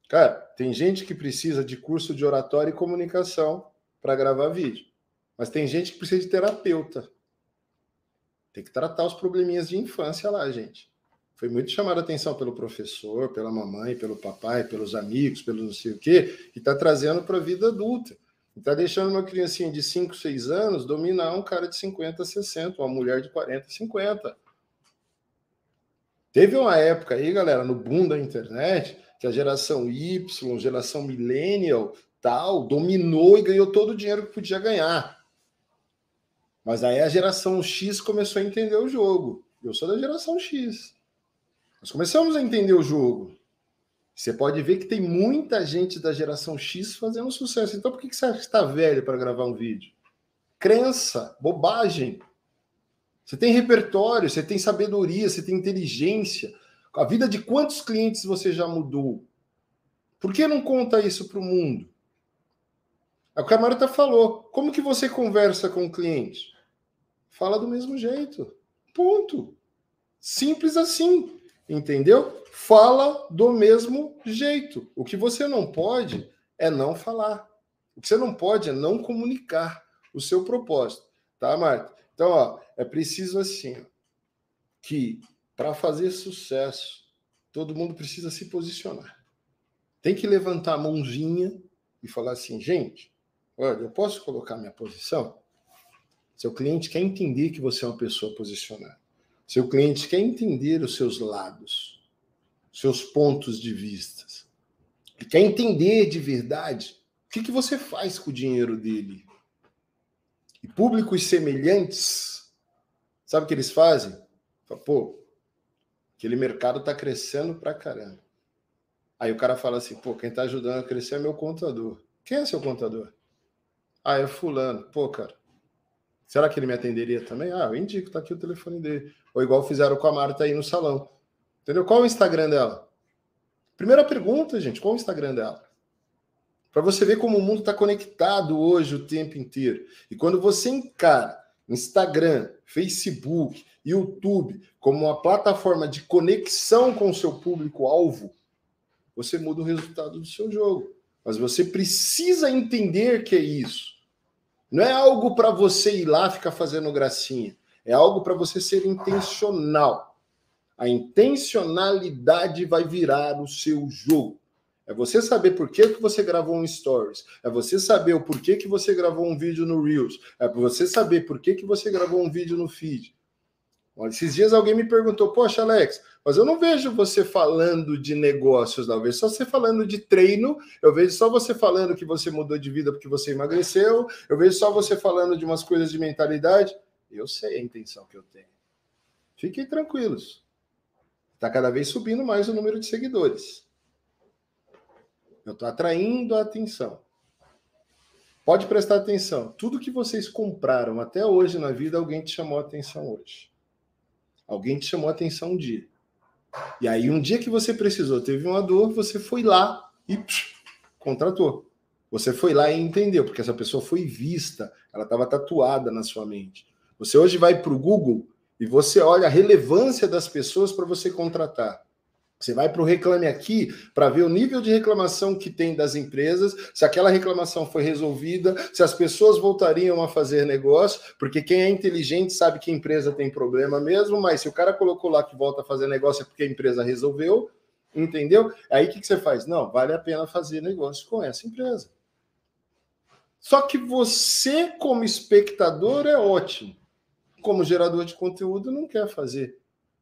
Cara, tem gente que precisa de curso de oratória e comunicação para gravar vídeo, mas tem gente que precisa de terapeuta. Tem que tratar os probleminhas de infância lá, gente. Foi muito chamada a atenção pelo professor, pela mamãe, pelo papai, pelos amigos, pelo não sei o quê, e está trazendo para a vida adulta. Está deixando uma criancinha de 5, 6 anos dominar um cara de 50, 60, uma mulher de 40, 50. Teve uma época aí, galera, no boom da internet, que a geração Y, geração millennial, tal, dominou e ganhou todo o dinheiro que podia ganhar. Mas aí a geração X começou a entender o jogo. Eu sou da geração X. Nós começamos a entender o jogo. Você pode ver que tem muita gente da geração X fazendo sucesso. Então por que você está velho para gravar um vídeo? Crença, bobagem. Você tem repertório, você tem sabedoria, você tem inteligência. A vida de quantos clientes você já mudou? Por que não conta isso para o mundo? A Camarata falou. Como que você conversa com o cliente? Fala do mesmo jeito. Ponto. Simples assim. Entendeu? Fala do mesmo jeito. O que você não pode é não falar. O que você não pode é não comunicar o seu propósito. Tá, Marta? Então, ó, é preciso assim que para fazer sucesso, todo mundo precisa se posicionar. Tem que levantar a mãozinha e falar assim, gente, olha, eu posso colocar minha posição? Seu cliente quer entender que você é uma pessoa posicionada. Seu cliente quer entender os seus lados, seus pontos de vista. Ele quer entender de verdade o que, que você faz com o dinheiro dele. E públicos semelhantes, sabe o que eles fazem? Fala, pô, aquele mercado está crescendo pra caramba. Aí o cara fala assim, pô, quem está ajudando a crescer é meu contador. Quem é seu contador? Ah, é fulano. Pô, cara, será que ele me atenderia também? Ah, eu indico, tá aqui o telefone dele. Ou igual fizeram com a Marta aí no salão. Entendeu? Qual o Instagram dela? Primeira pergunta, gente, qual o Instagram dela? Para você ver como o mundo está conectado hoje o tempo inteiro. E quando você encara Instagram, Facebook, YouTube como uma plataforma de conexão com o seu público-alvo, você muda o resultado do seu jogo. Mas você precisa entender que é isso. Não é algo para você ir lá ficar fazendo gracinha. É algo para você ser intencional. A intencionalidade vai virar o seu jogo. É você saber por que, que você gravou um stories. É você saber o porquê que você gravou um vídeo no Reels. É você saber por que, que você gravou um vídeo no feed. Esses dias alguém me perguntou, poxa, Alex, mas eu não vejo você falando de negócios, não. Eu vejo só você falando de treino, eu vejo só você falando que você mudou de vida porque você emagreceu, eu vejo só você falando de umas coisas de mentalidade. Eu sei a intenção que eu tenho. Fiquem tranquilos. Está cada vez subindo mais o número de seguidores. Eu estou atraindo a atenção. Pode prestar atenção. Tudo que vocês compraram até hoje na vida, alguém te chamou a atenção hoje. Alguém te chamou a atenção um dia. E aí, um dia que você precisou, teve uma dor, você foi lá e psh, contratou. Você foi lá e entendeu, porque essa pessoa foi vista, ela estava tatuada na sua mente. Você hoje vai para o Google e você olha a relevância das pessoas para você contratar. Você vai para o Reclame Aqui para ver o nível de reclamação que tem das empresas, se aquela reclamação foi resolvida, se as pessoas voltariam a fazer negócio, porque quem é inteligente sabe que a empresa tem problema mesmo, mas se o cara colocou lá que volta a fazer negócio é porque a empresa resolveu, entendeu? Aí o que, que você faz? Não, vale a pena fazer negócio com essa empresa. Só que você, como espectador, é ótimo. Como gerador de conteúdo, não quer fazer.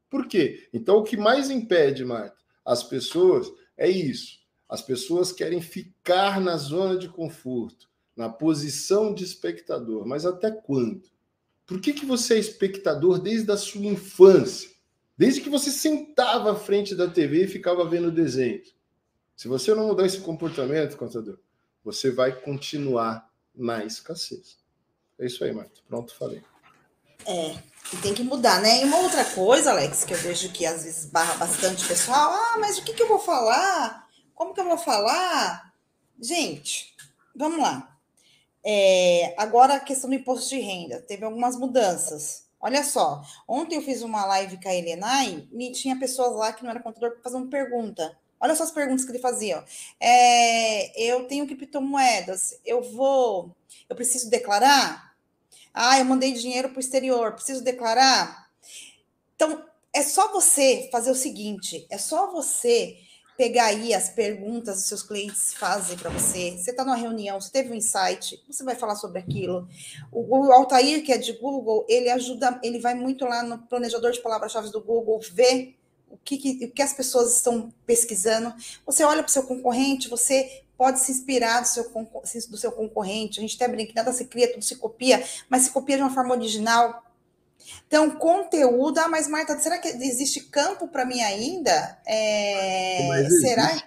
Por quê? Então, o que mais impede, Marta, as pessoas é isso. As pessoas querem ficar na zona de conforto, na posição de espectador. Mas até quando? Por que, que você é espectador desde a sua infância? Desde que você sentava à frente da TV e ficava vendo desenhos. Se você não mudar esse comportamento, contador, você vai continuar na escassez. É isso aí, Marta. Pronto, falei. É, e tem que mudar, né? E uma outra coisa, Alex, que eu vejo que às vezes barra bastante pessoal, ah, mas o que, que eu vou falar? Como que eu vou falar? Gente, vamos lá. É, agora a questão do imposto de renda, teve algumas mudanças. Olha só, ontem eu fiz uma live com a Elenai e tinha pessoas lá que não era contador uma pergunta. Olha só as perguntas que ele fazia. É, eu tenho criptomoedas, eu vou, eu preciso declarar? Ah, eu mandei dinheiro para o exterior, preciso declarar? Então, é só você fazer o seguinte: é só você pegar aí as perguntas que seus clientes fazem para você. Você está numa reunião, você teve um insight, você vai falar sobre aquilo. O, o Altair, que é de Google, ele ajuda, ele vai muito lá no planejador de palavras-chave do Google, ver o que, que, o que as pessoas estão pesquisando. Você olha para o seu concorrente, você pode se inspirar do seu, do seu concorrente. A gente até brinca, nada se cria, tudo se copia, mas se copia de uma forma original. Então, conteúdo. Ah, mas Marta, será que existe campo para mim ainda? É, será?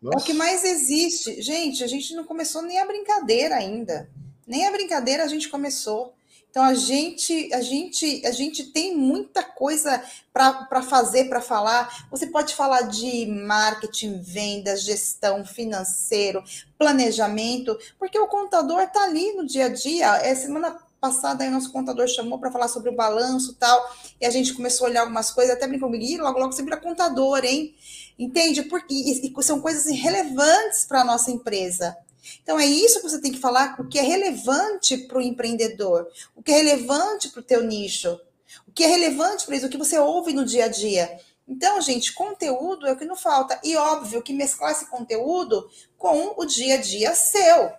Nossa. É o que mais existe. Gente, a gente não começou nem a brincadeira ainda. Nem a brincadeira a gente começou. Então a gente, a gente, a gente tem muita coisa para fazer, para falar. Você pode falar de marketing, vendas, gestão, financeiro, planejamento, porque o contador está ali no dia a dia. É semana passada aí nosso contador chamou para falar sobre o balanço tal, e a gente começou a olhar algumas coisas, até brincou comigo, logo logo você vira contador, hein? Entende? Porque e, e são coisas relevantes para a nossa empresa. Então, é isso que você tem que falar, o que é relevante para o empreendedor, o que é relevante para o teu nicho, o que é relevante para isso, o que você ouve no dia a dia. Então, gente, conteúdo é o que não falta. E óbvio que mesclar esse conteúdo com o dia a dia seu.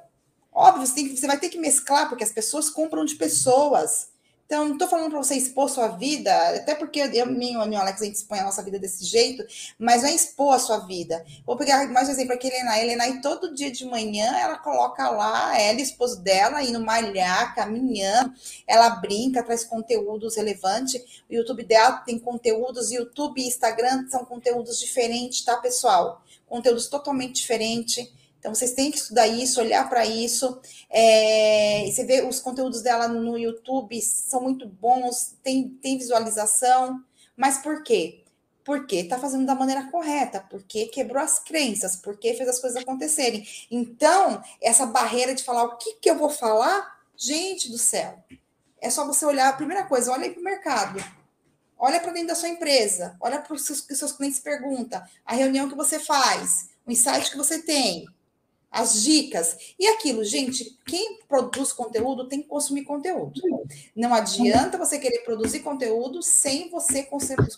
Óbvio, você, tem, você vai ter que mesclar, porque as pessoas compram de pessoas. Então, não estou falando para você expor sua vida, até porque eu, meu, meu Alex, a gente expõe a nossa vida desse jeito, mas não é expor a sua vida. Vou pegar mais um exemplo aqui, Helena. A Helena, todo dia de manhã, ela coloca lá, ela e o esposo dela, indo malhar, caminhando, ela brinca, traz conteúdos relevantes. O YouTube dela tem conteúdos, YouTube e Instagram são conteúdos diferentes, tá, pessoal? Conteúdos totalmente diferentes então, vocês têm que estudar isso, olhar para isso. É, você vê os conteúdos dela no YouTube, são muito bons, tem, tem visualização. Mas por quê? Porque está fazendo da maneira correta, porque quebrou as crenças, porque fez as coisas acontecerem. Então, essa barreira de falar o que, que eu vou falar, gente do céu, é só você olhar. A primeira coisa, olha para o mercado. Olha para dentro da sua empresa, olha para os seus, seus clientes perguntam, a reunião que você faz, o insight que você tem, as dicas. E aquilo, gente, quem produz conteúdo tem que consumir conteúdo. Não adianta você querer produzir conteúdo sem você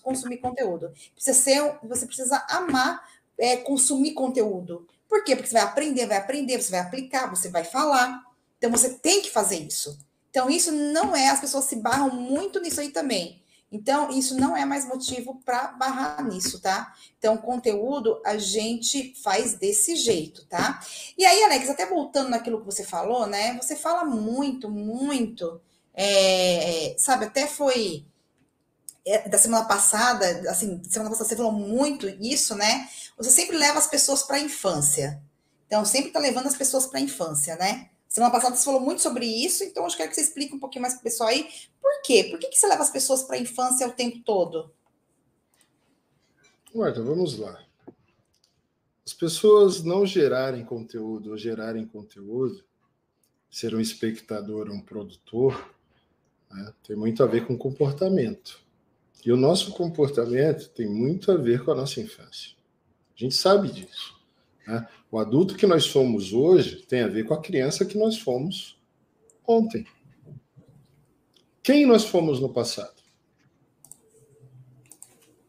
consumir conteúdo. Precisa ser, você precisa amar é, consumir conteúdo. Por quê? Porque você vai aprender, vai aprender, você vai aplicar, você vai falar. Então você tem que fazer isso. Então isso não é, as pessoas se barram muito nisso aí também. Então, isso não é mais motivo para barrar nisso, tá? Então, conteúdo a gente faz desse jeito, tá? E aí, Alex, até voltando naquilo que você falou, né? Você fala muito, muito, é, sabe, até foi é, da semana passada, assim, semana passada você falou muito isso, né? Você sempre leva as pessoas para a infância. Então, sempre está levando as pessoas para a infância, né? Semana passada você falou muito sobre isso, então que quero que você explique um pouquinho mais para o pessoal aí. Por quê? Por que, que você leva as pessoas para a infância o tempo todo? Marta, vamos lá. As pessoas não gerarem conteúdo ou gerarem conteúdo, ser um espectador ou um produtor, né, tem muito a ver com comportamento. E o nosso comportamento tem muito a ver com a nossa infância. A gente sabe disso. Né? O adulto que nós somos hoje tem a ver com a criança que nós fomos ontem. Quem nós fomos no passado?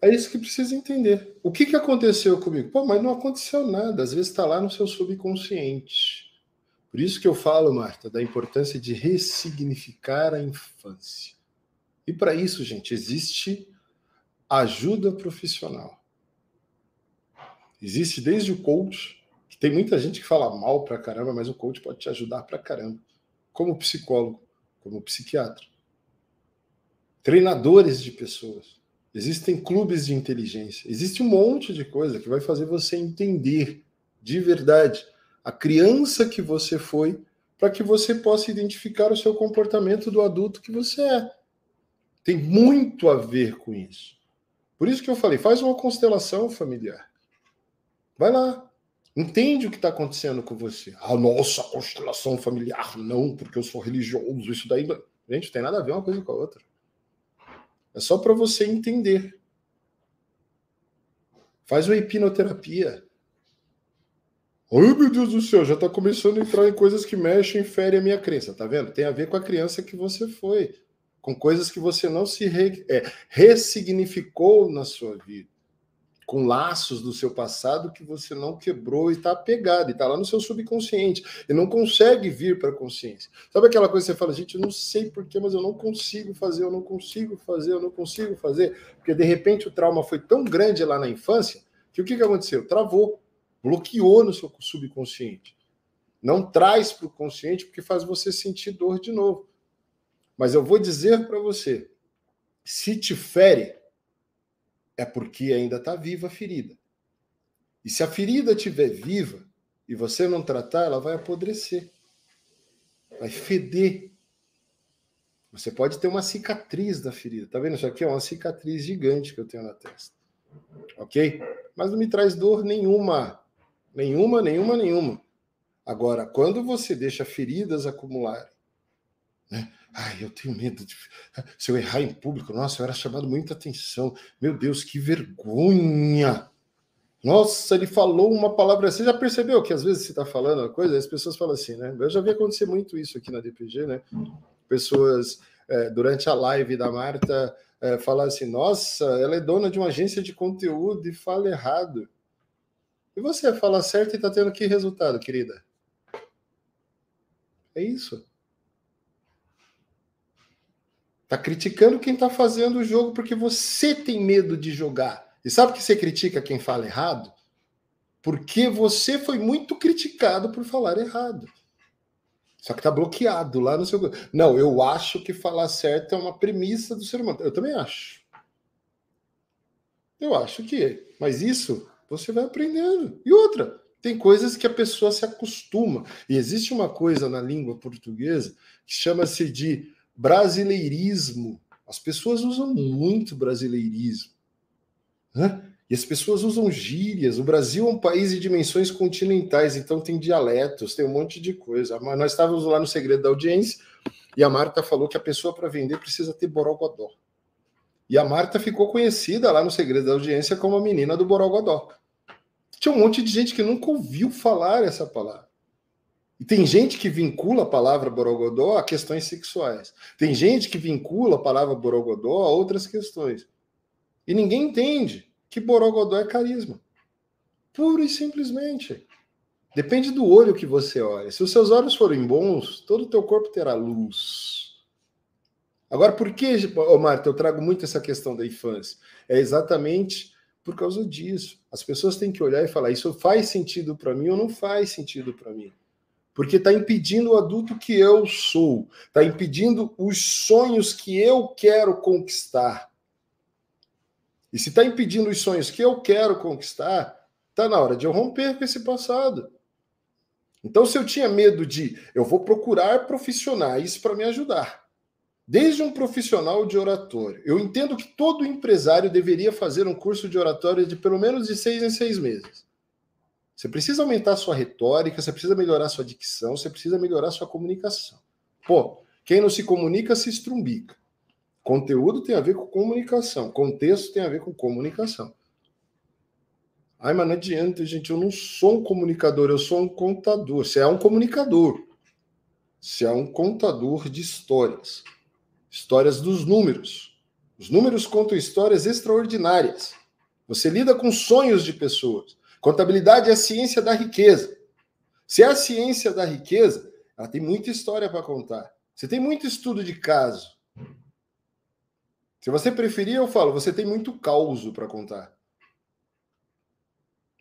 É isso que precisa entender. O que, que aconteceu comigo? Pô, mas não aconteceu nada. Às vezes está lá no seu subconsciente. Por isso que eu falo, Marta, da importância de ressignificar a infância. E para isso, gente, existe ajuda profissional. Existe desde o coach, tem muita gente que fala mal pra caramba, mas o coach pode te ajudar pra caramba. Como psicólogo, como psiquiatra. Treinadores de pessoas. Existem clubes de inteligência. Existe um monte de coisa que vai fazer você entender de verdade a criança que você foi, para que você possa identificar o seu comportamento do adulto que você é. Tem muito a ver com isso. Por isso que eu falei, faz uma constelação familiar. Vai lá. Entende o que está acontecendo com você. A nossa constelação familiar, não, porque eu sou religioso, isso daí. Gente, tem nada a ver uma coisa com a outra. É só para você entender. Faz uma hipnoterapia. Ai, meu Deus do céu, já está começando a entrar em coisas que mexem e ferem a minha crença, tá vendo? Tem a ver com a criança que você foi, com coisas que você não se re, é, ressignificou na sua vida com laços do seu passado que você não quebrou e está apegado, e está lá no seu subconsciente, e não consegue vir para a consciência. Sabe aquela coisa que você fala, gente, eu não sei porquê, mas eu não consigo fazer, eu não consigo fazer, eu não consigo fazer, porque de repente o trauma foi tão grande lá na infância, que o que, que aconteceu? Travou, bloqueou no seu subconsciente. Não traz para o consciente, porque faz você sentir dor de novo. Mas eu vou dizer para você, se te fere, é porque ainda está viva a ferida. E se a ferida estiver viva e você não tratar, ela vai apodrecer, vai feder. Você pode ter uma cicatriz da ferida. Tá vendo? Isso aqui é uma cicatriz gigante que eu tenho na testa. Ok? Mas não me traz dor nenhuma. Nenhuma, nenhuma, nenhuma. Agora, quando você deixa feridas acumularem, né? Ai, eu tenho medo de. Se eu errar em público, nossa, eu era chamado muita atenção. Meu Deus, que vergonha! Nossa, ele falou uma palavra. Você já percebeu que às vezes você está falando uma coisa, as pessoas falam assim, né? Eu já vi acontecer muito isso aqui na DPG, né? Pessoas, é, durante a live da Marta, é, assim: nossa, ela é dona de uma agência de conteúdo e fala errado. E você fala certo e está tendo que resultado, querida? É isso. Tá criticando quem tá fazendo o jogo porque você tem medo de jogar. E sabe que você critica quem fala errado? Porque você foi muito criticado por falar errado. Só que tá bloqueado lá no seu. Não, eu acho que falar certo é uma premissa do ser humano. Eu também acho. Eu acho que é. Mas isso você vai aprendendo. E outra, tem coisas que a pessoa se acostuma. E existe uma coisa na língua portuguesa que chama-se de brasileirismo. As pessoas usam muito brasileirismo. Né? E as pessoas usam gírias. O Brasil é um país de dimensões continentais, então tem dialetos, tem um monte de coisa. Mas nós estávamos lá no Segredo da Audiência e a Marta falou que a pessoa para vender precisa ter borogodó. E a Marta ficou conhecida lá no Segredo da Audiência como a menina do Borogodó. Tinha um monte de gente que nunca ouviu falar essa palavra. E tem gente que vincula a palavra Borogodó a questões sexuais. Tem gente que vincula a palavra Borogodó a outras questões. E ninguém entende que Borogodó é carisma. Puro e simplesmente. Depende do olho que você olha. Se os seus olhos forem bons, todo o teu corpo terá luz. Agora, por que, Marta, eu trago muito essa questão da infância? É exatamente por causa disso. As pessoas têm que olhar e falar: isso faz sentido para mim ou não faz sentido para mim? Porque está impedindo o adulto que eu sou, está impedindo os sonhos que eu quero conquistar. E se está impedindo os sonhos que eu quero conquistar, está na hora de eu romper com esse passado. Então, se eu tinha medo de, eu vou procurar profissionais para me ajudar. Desde um profissional de oratório. Eu entendo que todo empresário deveria fazer um curso de oratório de pelo menos de seis em seis meses. Você precisa aumentar sua retórica, você precisa melhorar sua dicção, você precisa melhorar sua comunicação. Pô, quem não se comunica se estrumbica. Conteúdo tem a ver com comunicação, contexto tem a ver com comunicação. Ai, mas não adianta, gente. Eu não sou um comunicador, eu sou um contador. Você é um comunicador. Você é um contador de histórias. Histórias dos números. Os números contam histórias extraordinárias. Você lida com sonhos de pessoas. Contabilidade é a ciência da riqueza. Se é a ciência da riqueza, ela tem muita história para contar. Você tem muito estudo de caso. Se você preferir, eu falo, você tem muito caos para contar.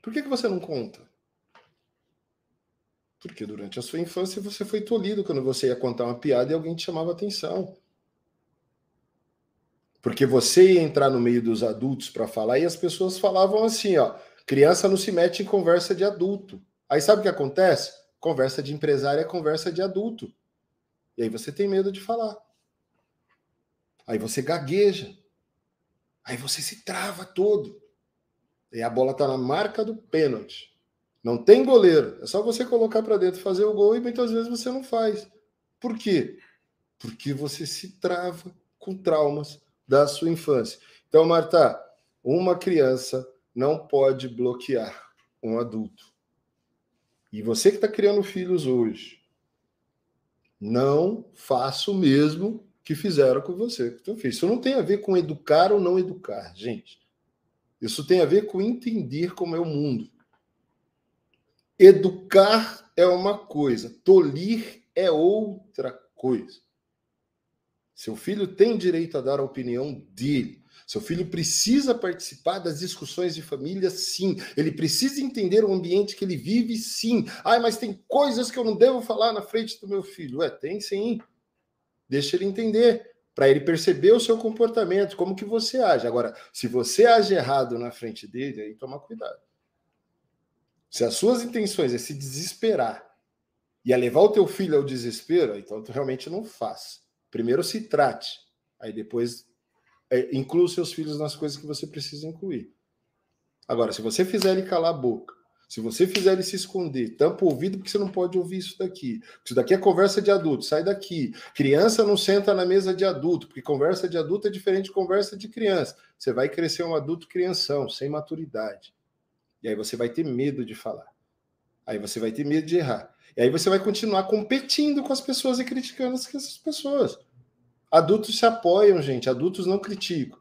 Por que, que você não conta? Porque durante a sua infância você foi tolhido quando você ia contar uma piada e alguém te chamava atenção. Porque você ia entrar no meio dos adultos para falar e as pessoas falavam assim, ó, criança não se mete em conversa de adulto. Aí sabe o que acontece? Conversa de empresário é conversa de adulto. E aí você tem medo de falar. Aí você gagueja. Aí você se trava todo. E a bola está na marca do pênalti. Não tem goleiro. É só você colocar para dentro, fazer o gol e muitas vezes você não faz. Por quê? Porque você se trava com traumas da sua infância. Então, Marta, uma criança não pode bloquear um adulto. E você que está criando filhos hoje, não faça o mesmo que fizeram com você. Isso não tem a ver com educar ou não educar, gente. Isso tem a ver com entender como é o mundo. Educar é uma coisa, tolir é outra coisa. Seu filho tem direito a dar a opinião dele. Seu filho precisa participar das discussões de família, sim. Ele precisa entender o ambiente que ele vive, sim. Ah, mas tem coisas que eu não devo falar na frente do meu filho. É, tem sim. Deixa ele entender para ele perceber o seu comportamento, como que você age. Agora, se você age errado na frente dele, aí toma cuidado. Se as suas intenções é se desesperar e é levar o teu filho ao desespero, então tu realmente não faz. Primeiro se trate, aí depois é, inclua os seus filhos nas coisas que você precisa incluir. Agora, se você fizer ele calar a boca, se você fizer ele se esconder, tampa o ouvido porque você não pode ouvir isso daqui. Isso daqui é conversa de adulto, sai daqui. Criança não senta na mesa de adulto, porque conversa de adulto é diferente de conversa de criança. Você vai crescer um adulto crianção, sem maturidade. E aí você vai ter medo de falar. Aí você vai ter medo de errar. E aí você vai continuar competindo com as pessoas e criticando essas pessoas. Adultos se apoiam, gente. Adultos não criticam.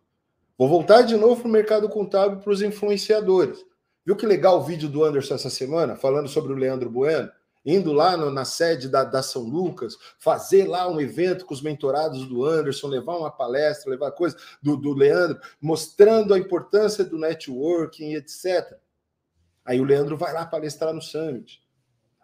Vou voltar de novo para o mercado contábil para os influenciadores. Viu que legal o vídeo do Anderson essa semana, falando sobre o Leandro Bueno? Indo lá no, na sede da, da São Lucas, fazer lá um evento com os mentorados do Anderson, levar uma palestra, levar coisa do, do Leandro, mostrando a importância do networking, etc. Aí o Leandro vai lá palestrar no Summit.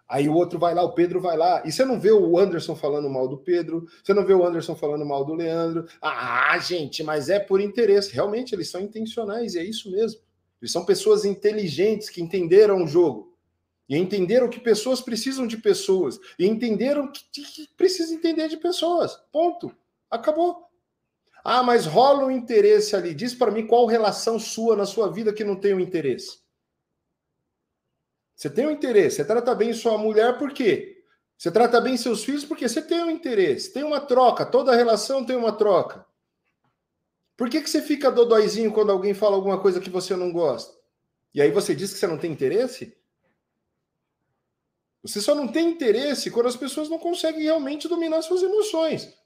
Aí o outro vai lá, o Pedro vai lá. E você não vê o Anderson falando mal do Pedro, você não vê o Anderson falando mal do Leandro. Ah, gente, mas é por interesse. Realmente, eles são intencionais, e é isso mesmo. Eles são pessoas inteligentes que entenderam o jogo. E entenderam que pessoas precisam de pessoas. E entenderam que, que precisa entender de pessoas. Ponto. Acabou. Ah, mas rola um interesse ali. Diz para mim qual relação sua na sua vida que não tem um interesse. Você tem um interesse. Você trata bem sua mulher por quê? Você trata bem seus filhos porque você tem um interesse. Tem uma troca. Toda relação tem uma troca. Por que, que você fica dodóizinho quando alguém fala alguma coisa que você não gosta? E aí você diz que você não tem interesse? Você só não tem interesse quando as pessoas não conseguem realmente dominar suas emoções.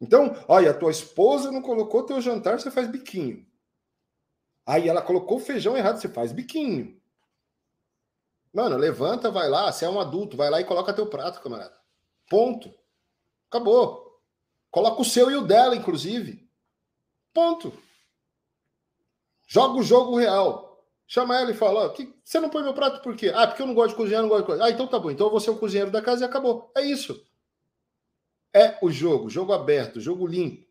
Então, olha, a tua esposa não colocou teu jantar, você faz biquinho. Aí ela colocou feijão errado, você faz biquinho. Mano, levanta, vai lá, você é um adulto, vai lá e coloca teu prato, camarada. Ponto. Acabou. Coloca o seu e o dela, inclusive. Ponto. Joga o jogo real. Chama ela e fala: ó, que, você não põe meu prato por quê? Ah, porque eu não gosto de cozinhar, não gosto de cozinhar. Ah, então tá bom. Então eu vou ser o cozinheiro da casa e acabou. É isso. É o jogo, jogo aberto, jogo limpo.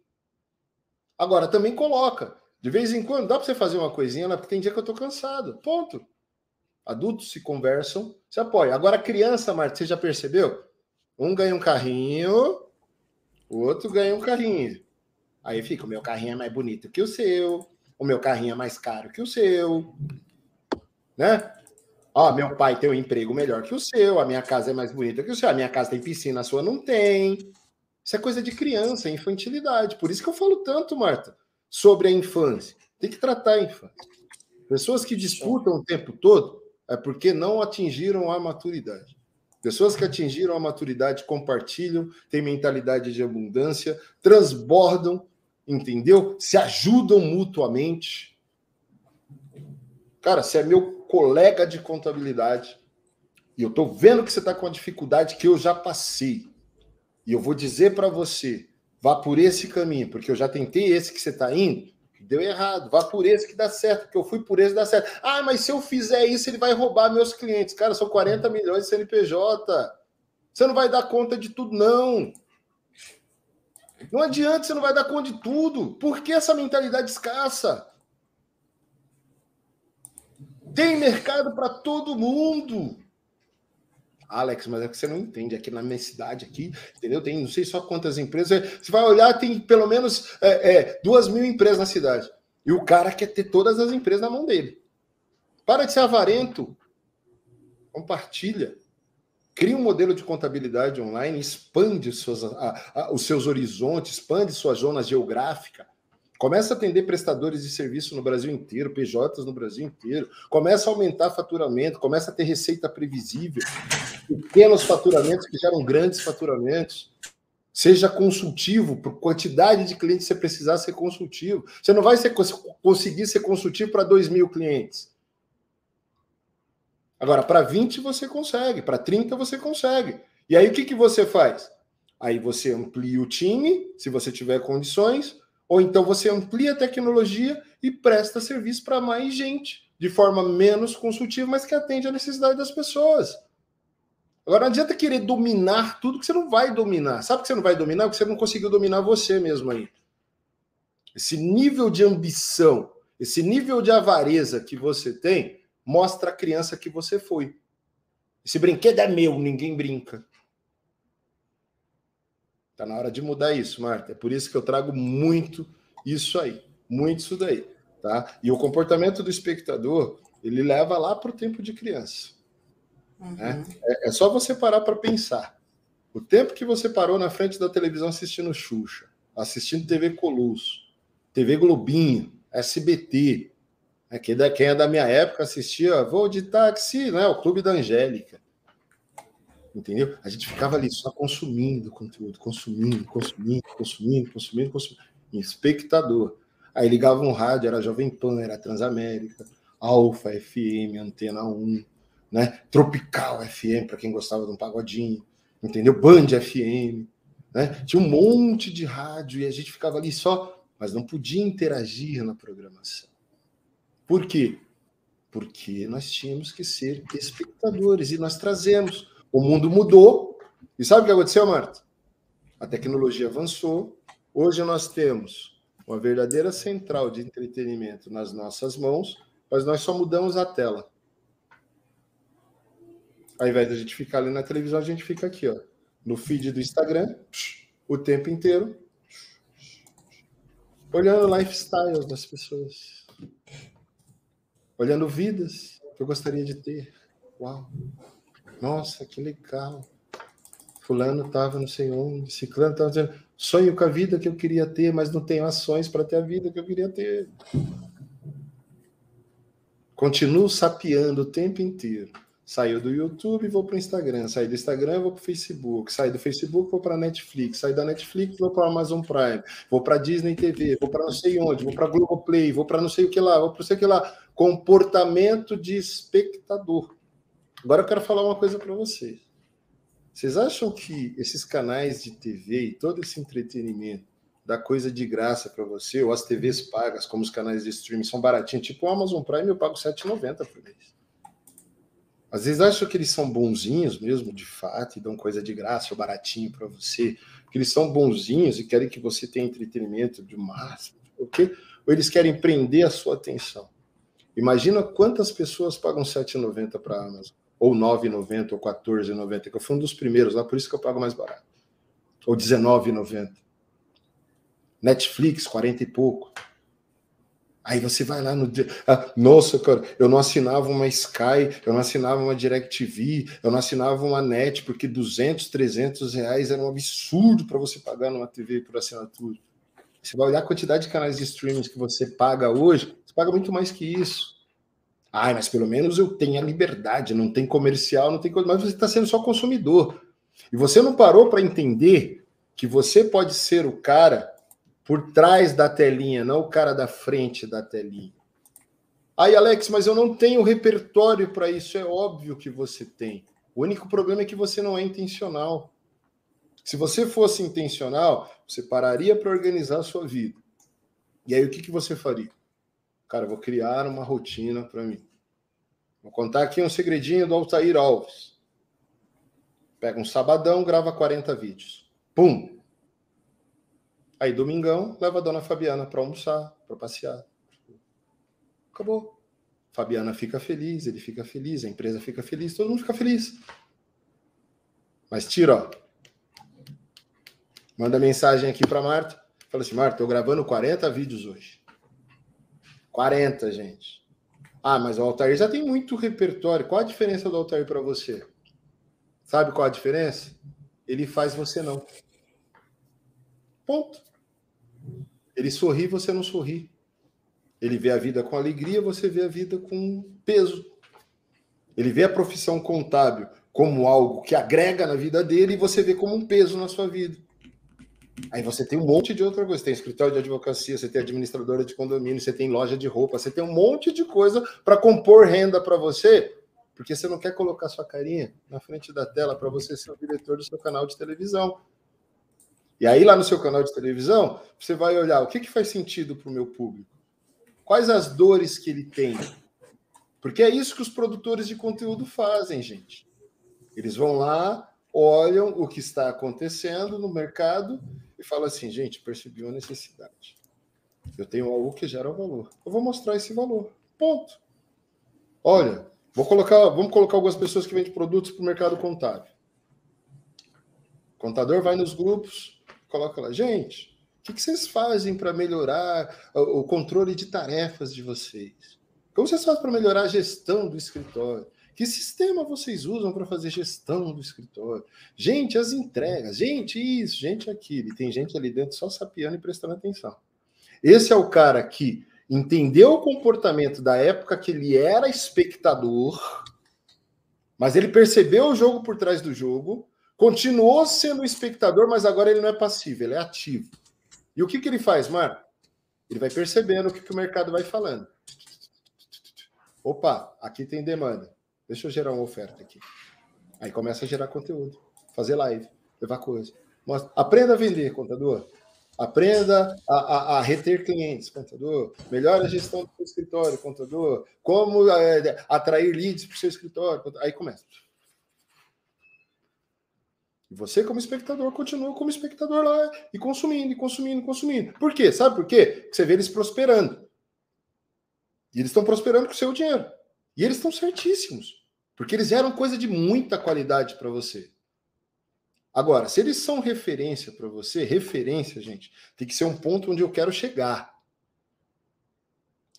Agora, também coloca. De vez em quando, dá para você fazer uma coisinha, né? porque tem dia que eu tô cansado. Ponto. Adultos se conversam, se apoiam. Agora, criança, Marta, você já percebeu? Um ganha um carrinho, o outro ganha um carrinho. Aí fica: o meu carrinho é mais bonito que o seu, o meu carrinho é mais caro que o seu, né? Ó, meu pai tem um emprego melhor que o seu, a minha casa é mais bonita que o seu, a minha casa tem piscina, a sua não tem. Isso é coisa de criança, é infantilidade. Por isso que eu falo tanto, Marta, sobre a infância. Tem que tratar a infância. Pessoas que disputam o tempo todo é porque não atingiram a maturidade. Pessoas que atingiram a maturidade compartilham, têm mentalidade de abundância, transbordam, entendeu? Se ajudam mutuamente. Cara, você é meu colega de contabilidade e eu estou vendo que você está com uma dificuldade que eu já passei. E eu vou dizer para você, vá por esse caminho, porque eu já tentei esse que você está indo, deu errado. Vá por esse que dá certo, porque eu fui por esse que dá certo. Ah, mas se eu fizer isso, ele vai roubar meus clientes. Cara, são 40 milhões de CNPJ. Você não vai dar conta de tudo, não. Não adianta, você não vai dar conta de tudo. Por que essa mentalidade escassa? Tem mercado para todo mundo. Alex, mas é que você não entende. Aqui na minha cidade, aqui, entendeu? Tem não sei só quantas empresas. Você vai olhar, tem pelo menos é, é, duas mil empresas na cidade. E o cara quer ter todas as empresas na mão dele. Para de ser avarento. Compartilha. Cria um modelo de contabilidade online, expande suas, a, a, os seus horizontes, expande sua zona geográfica. Começa a atender prestadores de serviço no Brasil inteiro, PJs no Brasil inteiro. Começa a aumentar faturamento, começa a ter receita previsível, pequenos faturamentos que geram grandes faturamentos. Seja consultivo, por quantidade de clientes você precisar ser consultivo. Você não vai ser, conseguir ser consultivo para 2 mil clientes. Agora, para 20 você consegue, para 30 você consegue. E aí o que, que você faz? Aí você amplia o time, se você tiver condições, ou então você amplia a tecnologia e presta serviço para mais gente, de forma menos consultiva, mas que atende a necessidade das pessoas. Agora, não adianta querer dominar tudo que você não vai dominar. Sabe que você não vai dominar? Porque você não conseguiu dominar você mesmo aí. Esse nível de ambição, esse nível de avareza que você tem, mostra a criança que você foi. Esse brinquedo é meu, ninguém brinca. Está na hora de mudar isso, Marta. É por isso que eu trago muito isso aí, muito isso daí, tá? E o comportamento do espectador, ele leva lá para o tempo de criança. Uhum. Né? É, é só você parar para pensar. O tempo que você parou na frente da televisão assistindo Xuxa, assistindo TV Colosso, TV Globinho, SBT, né? quem, é da minha época assistia Voo de Táxi, né? o Clube da Angélica. Entendeu? A gente ficava ali só consumindo conteúdo, consumindo, consumindo, consumindo, consumindo, consumindo. Espectador. Aí ligava um rádio, era Jovem Pan, era Transamérica, Alfa FM, Antena 1, né? Tropical FM, para quem gostava de um pagodinho, entendeu? Band FM, né? Tinha um monte de rádio e a gente ficava ali só, mas não podia interagir na programação. Por quê? Porque nós tínhamos que ser espectadores e nós trazemos o mundo mudou. E sabe o que aconteceu, Marta? A tecnologia avançou. Hoje nós temos uma verdadeira central de entretenimento nas nossas mãos, mas nós só mudamos a tela. Ao invés de a gente ficar ali na televisão, a gente fica aqui, ó, no feed do Instagram, o tempo inteiro, olhando lifestyles das pessoas, olhando vidas que eu gostaria de ter. Uau! Nossa, que legal. Fulano estava não sei onde, Ciclano estava dizendo, sonho com a vida que eu queria ter, mas não tenho ações para ter a vida que eu queria ter. Continuo sapeando o tempo inteiro. Saiu do YouTube, vou para o Instagram. Saí do Instagram, vou para o Facebook. Saí do Facebook, vou para a Netflix. Saí da Netflix, vou para a Amazon Prime. Vou para a Disney TV. Vou para não sei onde. Vou para a Globoplay. Vou para não sei o que lá. Vou para não sei o que lá. Comportamento de espectador. Agora eu quero falar uma coisa para vocês. Vocês acham que esses canais de TV e todo esse entretenimento dá coisa de graça para você, ou as TVs pagas, como os canais de streaming, são baratinhos, tipo o Amazon Prime, eu pago R$7,90 por mês. Às vezes acham que eles são bonzinhos mesmo, de fato, e dão coisa de graça ou baratinho para você, que eles são bonzinhos e querem que você tenha entretenimento de máximo, ok? Ou eles querem prender a sua atenção. Imagina quantas pessoas pagam R$7,90 para a Amazon ou 9,90 ou 14,90, que eu fui um dos primeiros lá, por isso que eu pago mais barato. Ou 19,90. Netflix, 40 e pouco. Aí você vai lá no. Ah, nossa, cara, eu não assinava uma Sky, eu não assinava uma DirecTV, eu não assinava uma Net, porque 200, 300 reais era um absurdo para você pagar numa TV por assinatura. Você vai olhar a quantidade de canais de streaming que você paga hoje, você paga muito mais que isso. Ah, mas pelo menos eu tenho a liberdade, não tem comercial, não tem coisa, mas você está sendo só consumidor. E você não parou para entender que você pode ser o cara por trás da telinha, não o cara da frente da telinha. Aí, Alex, mas eu não tenho repertório para isso. É óbvio que você tem. O único problema é que você não é intencional. Se você fosse intencional, você pararia para organizar a sua vida. E aí, o que, que você faria? Cara, vou criar uma rotina para mim. Vou contar aqui um segredinho do Altair Alves. Pega um sabadão, grava 40 vídeos. Pum! Aí, domingão, leva a dona Fabiana para almoçar, para passear. Acabou. Fabiana fica feliz, ele fica feliz, a empresa fica feliz, todo mundo fica feliz. Mas tira, ó. Manda mensagem aqui para Marta. Fala assim, Marta, estou gravando 40 vídeos hoje. 40, gente. Ah, mas o Altair já tem muito repertório. Qual a diferença do Altair para você? Sabe qual a diferença? Ele faz você não. Ponto. Ele sorri, você não sorri. Ele vê a vida com alegria, você vê a vida com peso. Ele vê a profissão contábil como algo que agrega na vida dele e você vê como um peso na sua vida. Aí você tem um monte de outra coisa. Você tem escritório de advocacia, você tem administradora de condomínio, você tem loja de roupa, você tem um monte de coisa para compor renda para você, porque você não quer colocar sua carinha na frente da tela para você ser o diretor do seu canal de televisão. E aí, lá no seu canal de televisão, você vai olhar o que, que faz sentido para o meu público. Quais as dores que ele tem? Porque é isso que os produtores de conteúdo fazem, gente. Eles vão lá, olham o que está acontecendo no mercado e fala assim, gente, percebi uma necessidade. Eu tenho algo que gera valor. Eu vou mostrar esse valor. Ponto. Olha, vou colocar, vamos colocar algumas pessoas que vendem produtos para o mercado contábil. Contador vai nos grupos, coloca lá, gente, o que vocês fazem para melhorar o controle de tarefas de vocês? Como vocês fazem para melhorar a gestão do escritório? Que sistema vocês usam para fazer gestão do escritório? Gente, as entregas, gente, isso, gente, aquilo. E tem gente ali dentro só sapiando e prestando atenção. Esse é o cara que entendeu o comportamento da época que ele era espectador, mas ele percebeu o jogo por trás do jogo, continuou sendo espectador, mas agora ele não é passivo, ele é ativo. E o que, que ele faz, Marco? Ele vai percebendo o que, que o mercado vai falando. Opa, aqui tem demanda. Deixa eu gerar uma oferta aqui. Aí começa a gerar conteúdo, fazer live, levar coisa. Mostra. Aprenda a vender, contador. Aprenda a, a, a, reter clientes, contador. Melhore a gestão do seu escritório, contador. Como é, atrair leads para o seu escritório. Contador. Aí começa. E você, como espectador, continua como espectador lá e consumindo, e consumindo, consumindo. Por quê? Sabe por quê? Porque você vê eles prosperando. E eles estão prosperando com o seu dinheiro. E eles estão certíssimos. Porque eles eram coisa de muita qualidade para você. Agora, se eles são referência para você, referência, gente, tem que ser um ponto onde eu quero chegar.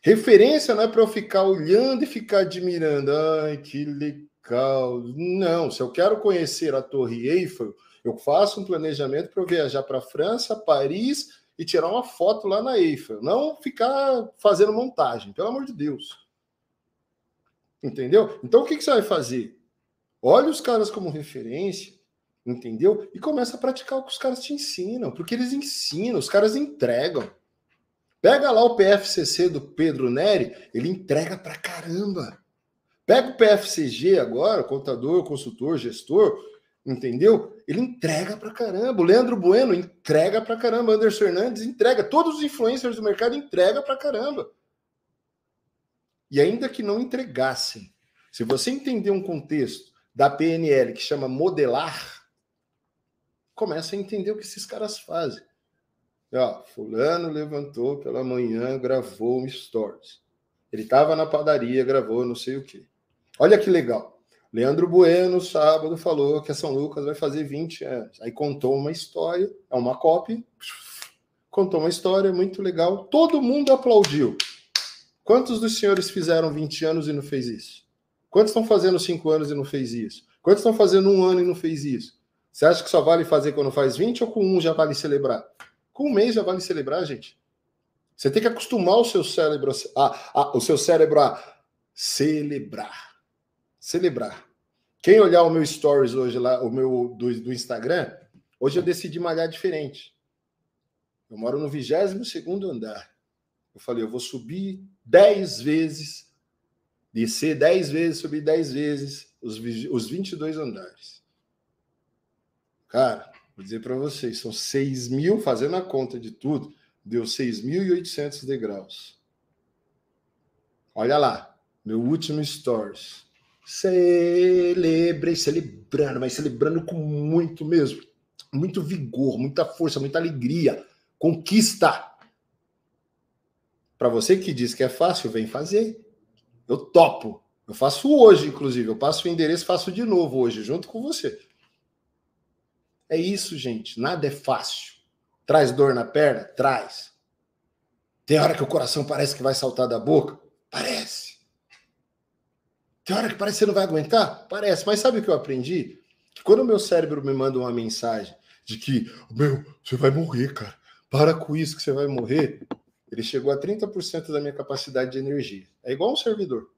Referência não é para eu ficar olhando e ficar admirando. Ai, que legal. Não, se eu quero conhecer a Torre Eiffel, eu faço um planejamento para eu viajar para França, Paris e tirar uma foto lá na Eiffel. Não ficar fazendo montagem, pelo amor de Deus. Entendeu? Então o que, que você vai fazer? Olha os caras como referência, entendeu? E começa a praticar o que os caras te ensinam, porque eles ensinam, os caras entregam. Pega lá o PFCC do Pedro Neri, ele entrega pra caramba. Pega o PFCG agora, contador, consultor, gestor, entendeu? Ele entrega pra caramba. O Leandro Bueno entrega pra caramba. Anderson Hernandes entrega. Todos os influencers do mercado entrega pra caramba. E ainda que não entregassem, se você entender um contexto da PNL que chama modelar, começa a entender o que esses caras fazem. Ó, fulano levantou pela manhã, gravou um stories. Ele estava na padaria, gravou não sei o quê. Olha que legal. Leandro Bueno, sábado, falou que a São Lucas vai fazer 20 anos. Aí contou uma história, é uma cópia. Contou uma história muito legal. Todo mundo aplaudiu. Quantos dos senhores fizeram 20 anos e não fez isso? Quantos estão fazendo 5 anos e não fez isso? Quantos estão fazendo um ano e não fez isso? Você acha que só vale fazer quando faz 20 ou com um já vale celebrar? Com um mês já vale celebrar, gente. Você tem que acostumar o seu cérebro a, a, o seu cérebro a celebrar. Celebrar. Quem olhar o meu stories hoje lá, o meu do, do Instagram, hoje eu decidi malhar diferente. Eu moro no 22 segundo andar. Eu falei, eu vou subir 10 vezes, descer 10 vezes, subir 10 vezes os, os 22 andares. Cara, Vou dizer para vocês, são 6 mil, fazendo a conta de tudo, deu 6.800 degraus. Olha lá, meu último stories. Celebrei, celebrando, mas celebrando com muito mesmo, muito vigor, muita força, muita alegria, conquista. Para você que diz que é fácil, vem fazer. Eu topo. Eu faço hoje, inclusive. Eu passo o endereço, faço de novo hoje, junto com você. É isso, gente. Nada é fácil. Traz dor na perna? Traz. Tem hora que o coração parece que vai saltar da boca? Parece. Tem hora que parece que você não vai aguentar? Parece. Mas sabe o que eu aprendi? Que quando o meu cérebro me manda uma mensagem de que, meu, você vai morrer, cara. Para com isso que você vai morrer. Ele chegou a 30% da minha capacidade de energia. É igual um servidor.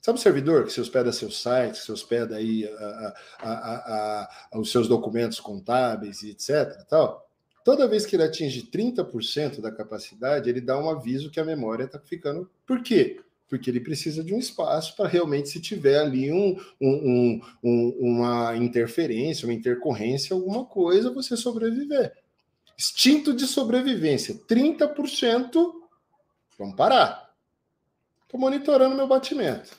Sabe o servidor que se hospeda seu site, que se hospeda aí a, a, a, os seus documentos contábeis e etc. Tal? Toda vez que ele atinge 30% da capacidade, ele dá um aviso que a memória está ficando. Por quê? Porque ele precisa de um espaço para realmente, se tiver ali um, um, um, uma interferência, uma intercorrência, alguma coisa, você sobreviver. Instinto de sobrevivência, 30%. Vamos parar. Estou monitorando meu batimento.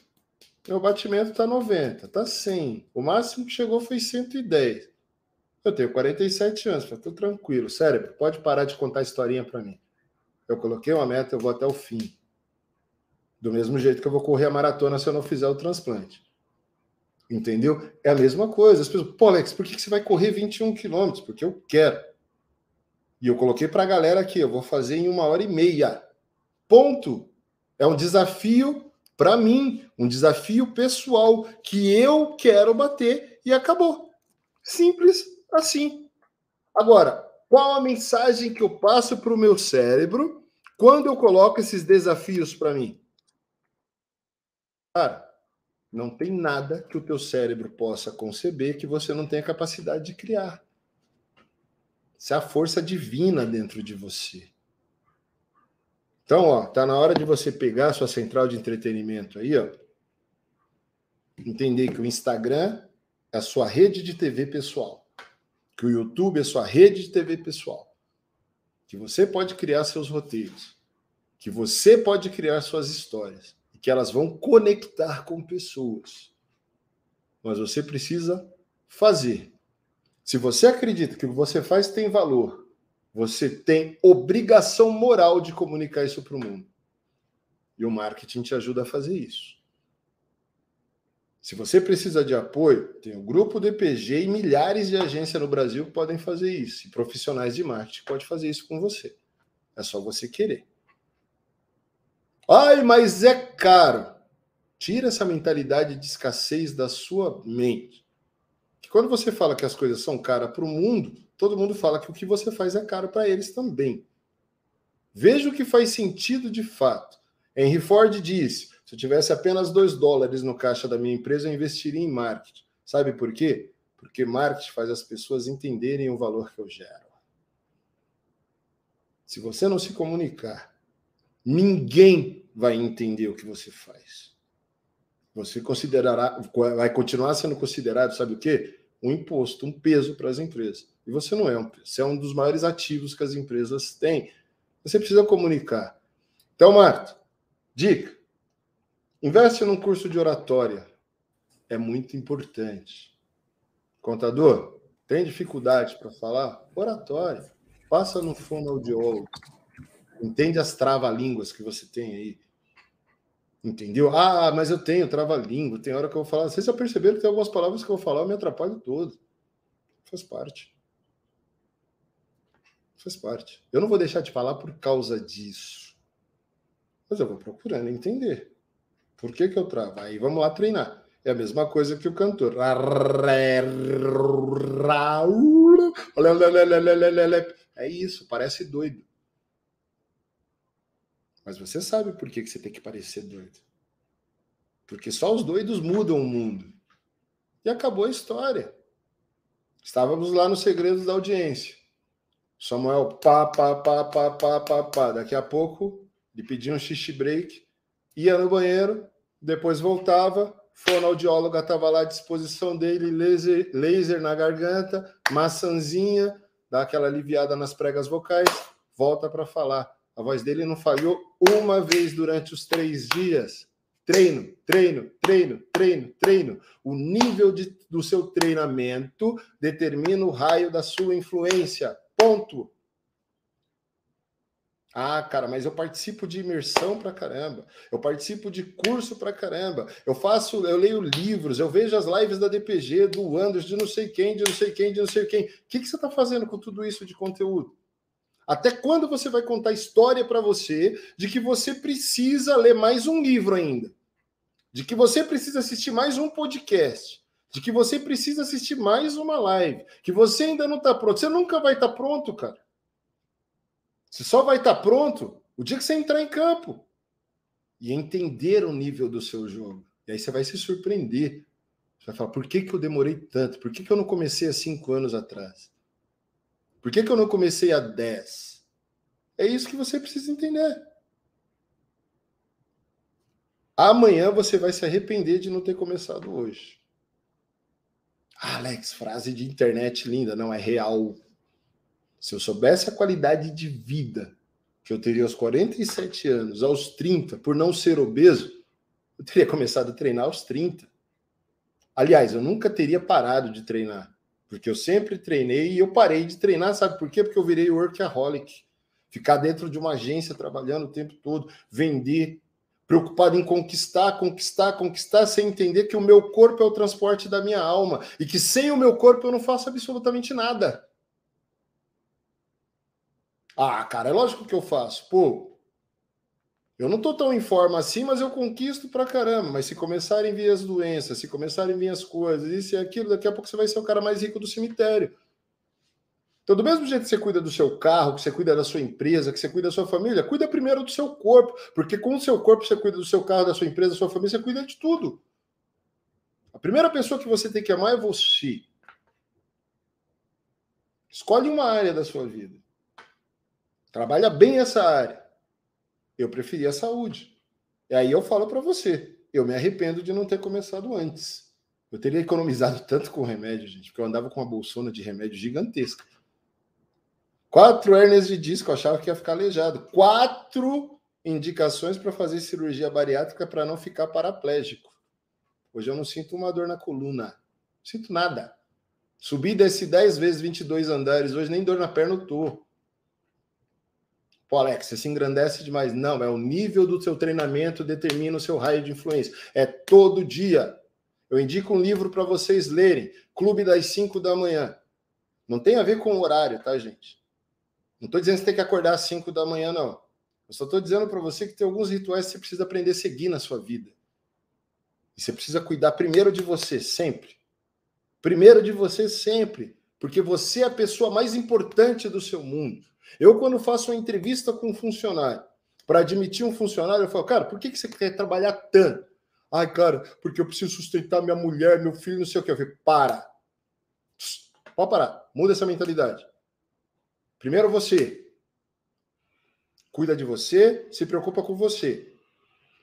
Meu batimento está 90, está 100. O máximo que chegou foi 110. Eu tenho 47 anos, estou tranquilo. Cérebro, pode parar de contar historinha para mim. Eu coloquei uma meta, eu vou até o fim. Do mesmo jeito que eu vou correr a maratona se eu não fizer o transplante. Entendeu? É a mesma coisa. As pessoas, pô, Alex, por que você vai correr 21 quilômetros? Porque eu quero. E eu coloquei para a galera aqui, eu vou fazer em uma hora e meia. Ponto. É um desafio para mim, um desafio pessoal que eu quero bater e acabou. Simples assim. Agora, qual a mensagem que eu passo para o meu cérebro quando eu coloco esses desafios para mim? Cara, não tem nada que o teu cérebro possa conceber que você não tenha capacidade de criar. Isso é a força divina dentro de você. Então, ó, tá na hora de você pegar a sua central de entretenimento aí, ó. Entender que o Instagram é a sua rede de TV pessoal. Que o YouTube é a sua rede de TV pessoal. Que você pode criar seus roteiros. Que você pode criar suas histórias. E que elas vão conectar com pessoas. Mas você precisa fazer. Se você acredita que o que você faz tem valor você tem obrigação moral de comunicar isso para o mundo. E o marketing te ajuda a fazer isso. Se você precisa de apoio, tem o grupo DPG e milhares de agências no Brasil que podem fazer isso. E profissionais de marketing podem fazer isso com você. É só você querer. Ai, mas é caro. Tira essa mentalidade de escassez da sua mente. Que quando você fala que as coisas são caras para o mundo, todo mundo fala que o que você faz é caro para eles também. Veja o que faz sentido de fato. Henry Ford disse: se eu tivesse apenas 2 dólares no caixa da minha empresa, eu investiria em marketing. Sabe por quê? Porque marketing faz as pessoas entenderem o valor que eu gero. Se você não se comunicar, ninguém vai entender o que você faz. Você considerará, vai continuar sendo considerado, sabe o quê? Um imposto, um peso para as empresas. E você não é um peso, você é um dos maiores ativos que as empresas têm. Você precisa comunicar. Então, Marta, dica: investe num curso de oratória. É muito importante. Contador, tem dificuldade para falar? Oratória. Passa no fonoaudiólogo. Entende as trava-línguas que você tem aí. Entendeu? Ah, mas eu tenho trava-língua, tem hora que eu vou falar. Vocês já perceberam que tem algumas palavras que eu vou falar, eu me atrapalho todo. Faz parte. Faz parte. Eu não vou deixar de falar por causa disso. Mas eu vou procurando entender. Por que, que eu travo? Aí vamos lá treinar. É a mesma coisa que o cantor. É isso, parece doido. Mas você sabe por que, que você tem que parecer doido. Porque só os doidos mudam o mundo. E acabou a história. Estávamos lá nos segredos da audiência. Samuel, pá, pá, pá, pá, pá, pá, pá. Daqui a pouco, ele pedia um xixi break, ia no banheiro, depois voltava, fonoaudióloga estava lá à disposição dele, laser, laser na garganta, maçãzinha, dá aquela aliviada nas pregas vocais, volta para falar. A voz dele não falhou uma vez durante os três dias. Treino, treino, treino, treino, treino. O nível de, do seu treinamento determina o raio da sua influência. Ponto. Ah, cara, mas eu participo de imersão pra caramba. Eu participo de curso pra caramba. Eu faço, eu leio livros, eu vejo as lives da DPG, do Anders, de não sei quem, de não sei quem, de não sei quem. O que, que você está fazendo com tudo isso de conteúdo? Até quando você vai contar história para você de que você precisa ler mais um livro ainda? De que você precisa assistir mais um podcast? De que você precisa assistir mais uma live? Que você ainda não está pronto? Você nunca vai estar tá pronto, cara. Você só vai estar tá pronto o dia que você entrar em campo e entender o nível do seu jogo. E aí você vai se surpreender. Você vai falar: por que, que eu demorei tanto? Por que, que eu não comecei há cinco anos atrás? Por que, que eu não comecei há dez? É isso que você precisa entender. Amanhã você vai se arrepender de não ter começado hoje. Ah, Alex, frase de internet linda, não é real. Se eu soubesse a qualidade de vida que eu teria aos 47 anos, aos 30, por não ser obeso, eu teria começado a treinar aos 30. Aliás, eu nunca teria parado de treinar, porque eu sempre treinei e eu parei de treinar, sabe por quê? Porque eu virei workaholic. Ficar dentro de uma agência trabalhando o tempo todo, vender, preocupado em conquistar, conquistar, conquistar, sem entender que o meu corpo é o transporte da minha alma e que sem o meu corpo eu não faço absolutamente nada. Ah, cara, é lógico que eu faço. Pô, eu não tô tão em forma assim, mas eu conquisto pra caramba. Mas se começarem a vir as doenças, se começarem a vir as coisas, isso e aquilo, daqui a pouco você vai ser o cara mais rico do cemitério. Então, do mesmo jeito que você cuida do seu carro, que você cuida da sua empresa, que você cuida da sua família, cuida primeiro do seu corpo, porque com o seu corpo você cuida do seu carro, da sua empresa, da sua família, você cuida de tudo. A primeira pessoa que você tem que amar é você. Escolhe uma área da sua vida. Trabalha bem essa área. Eu preferi a saúde. E aí eu falo para você, eu me arrependo de não ter começado antes. Eu teria economizado (laughs) tanto com remédio, gente, porque eu andava com uma bolsona de remédio gigantesca. Quatro hernias de disco, eu achava que ia ficar aleijado. Quatro indicações para fazer cirurgia bariátrica para não ficar paraplégico. Hoje eu não sinto uma dor na coluna. Não sinto nada. Subi e desci 10 vezes 22 andares. Hoje nem dor na perna eu tô. Pô, Alex, você se engrandece demais. Não, é o nível do seu treinamento determina o seu raio de influência. É todo dia. Eu indico um livro para vocês lerem. Clube das 5 da manhã. Não tem a ver com o horário, tá, gente? Não estou dizendo que você tem que acordar às 5 da manhã, não. Eu só estou dizendo para você que tem alguns rituais que você precisa aprender a seguir na sua vida. E você precisa cuidar primeiro de você, sempre. Primeiro de você, sempre. Porque você é a pessoa mais importante do seu mundo. Eu, quando faço uma entrevista com um funcionário, para admitir um funcionário, eu falo, cara, por que, que você quer trabalhar tanto? Ai, cara, porque eu preciso sustentar minha mulher, meu filho, não sei o que. Eu para. Pode parar. Muda essa mentalidade. Primeiro você. Cuida de você, se preocupa com você.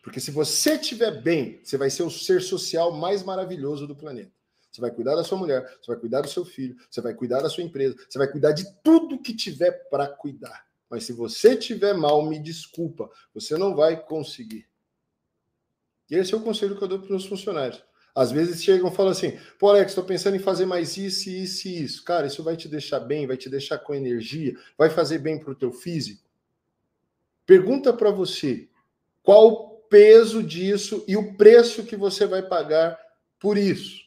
Porque se você estiver bem, você vai ser o ser social mais maravilhoso do planeta. Você vai cuidar da sua mulher, você vai cuidar do seu filho, você vai cuidar da sua empresa, você vai cuidar de tudo que tiver para cuidar. Mas se você tiver mal, me desculpa, você não vai conseguir. E esse é o conselho que eu dou para os meus funcionários. Às vezes chegam e falam assim: pô, Alex, estou pensando em fazer mais isso, isso e isso. Cara, isso vai te deixar bem, vai te deixar com energia, vai fazer bem para o teu físico. Pergunta para você qual peso disso e o preço que você vai pagar por isso.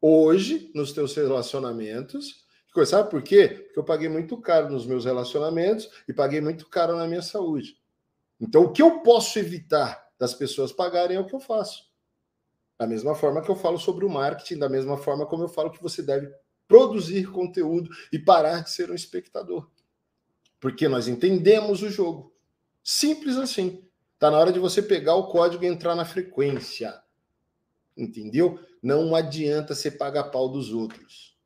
Hoje, nos teus relacionamentos, sabe por quê? Porque eu paguei muito caro nos meus relacionamentos e paguei muito caro na minha saúde. Então, o que eu posso evitar das pessoas pagarem é o que eu faço. Da mesma forma que eu falo sobre o marketing, da mesma forma como eu falo que você deve produzir conteúdo e parar de ser um espectador. Porque nós entendemos o jogo. Simples assim. Está na hora de você pegar o código e entrar na frequência. Entendeu? Não adianta você pagar pau dos outros.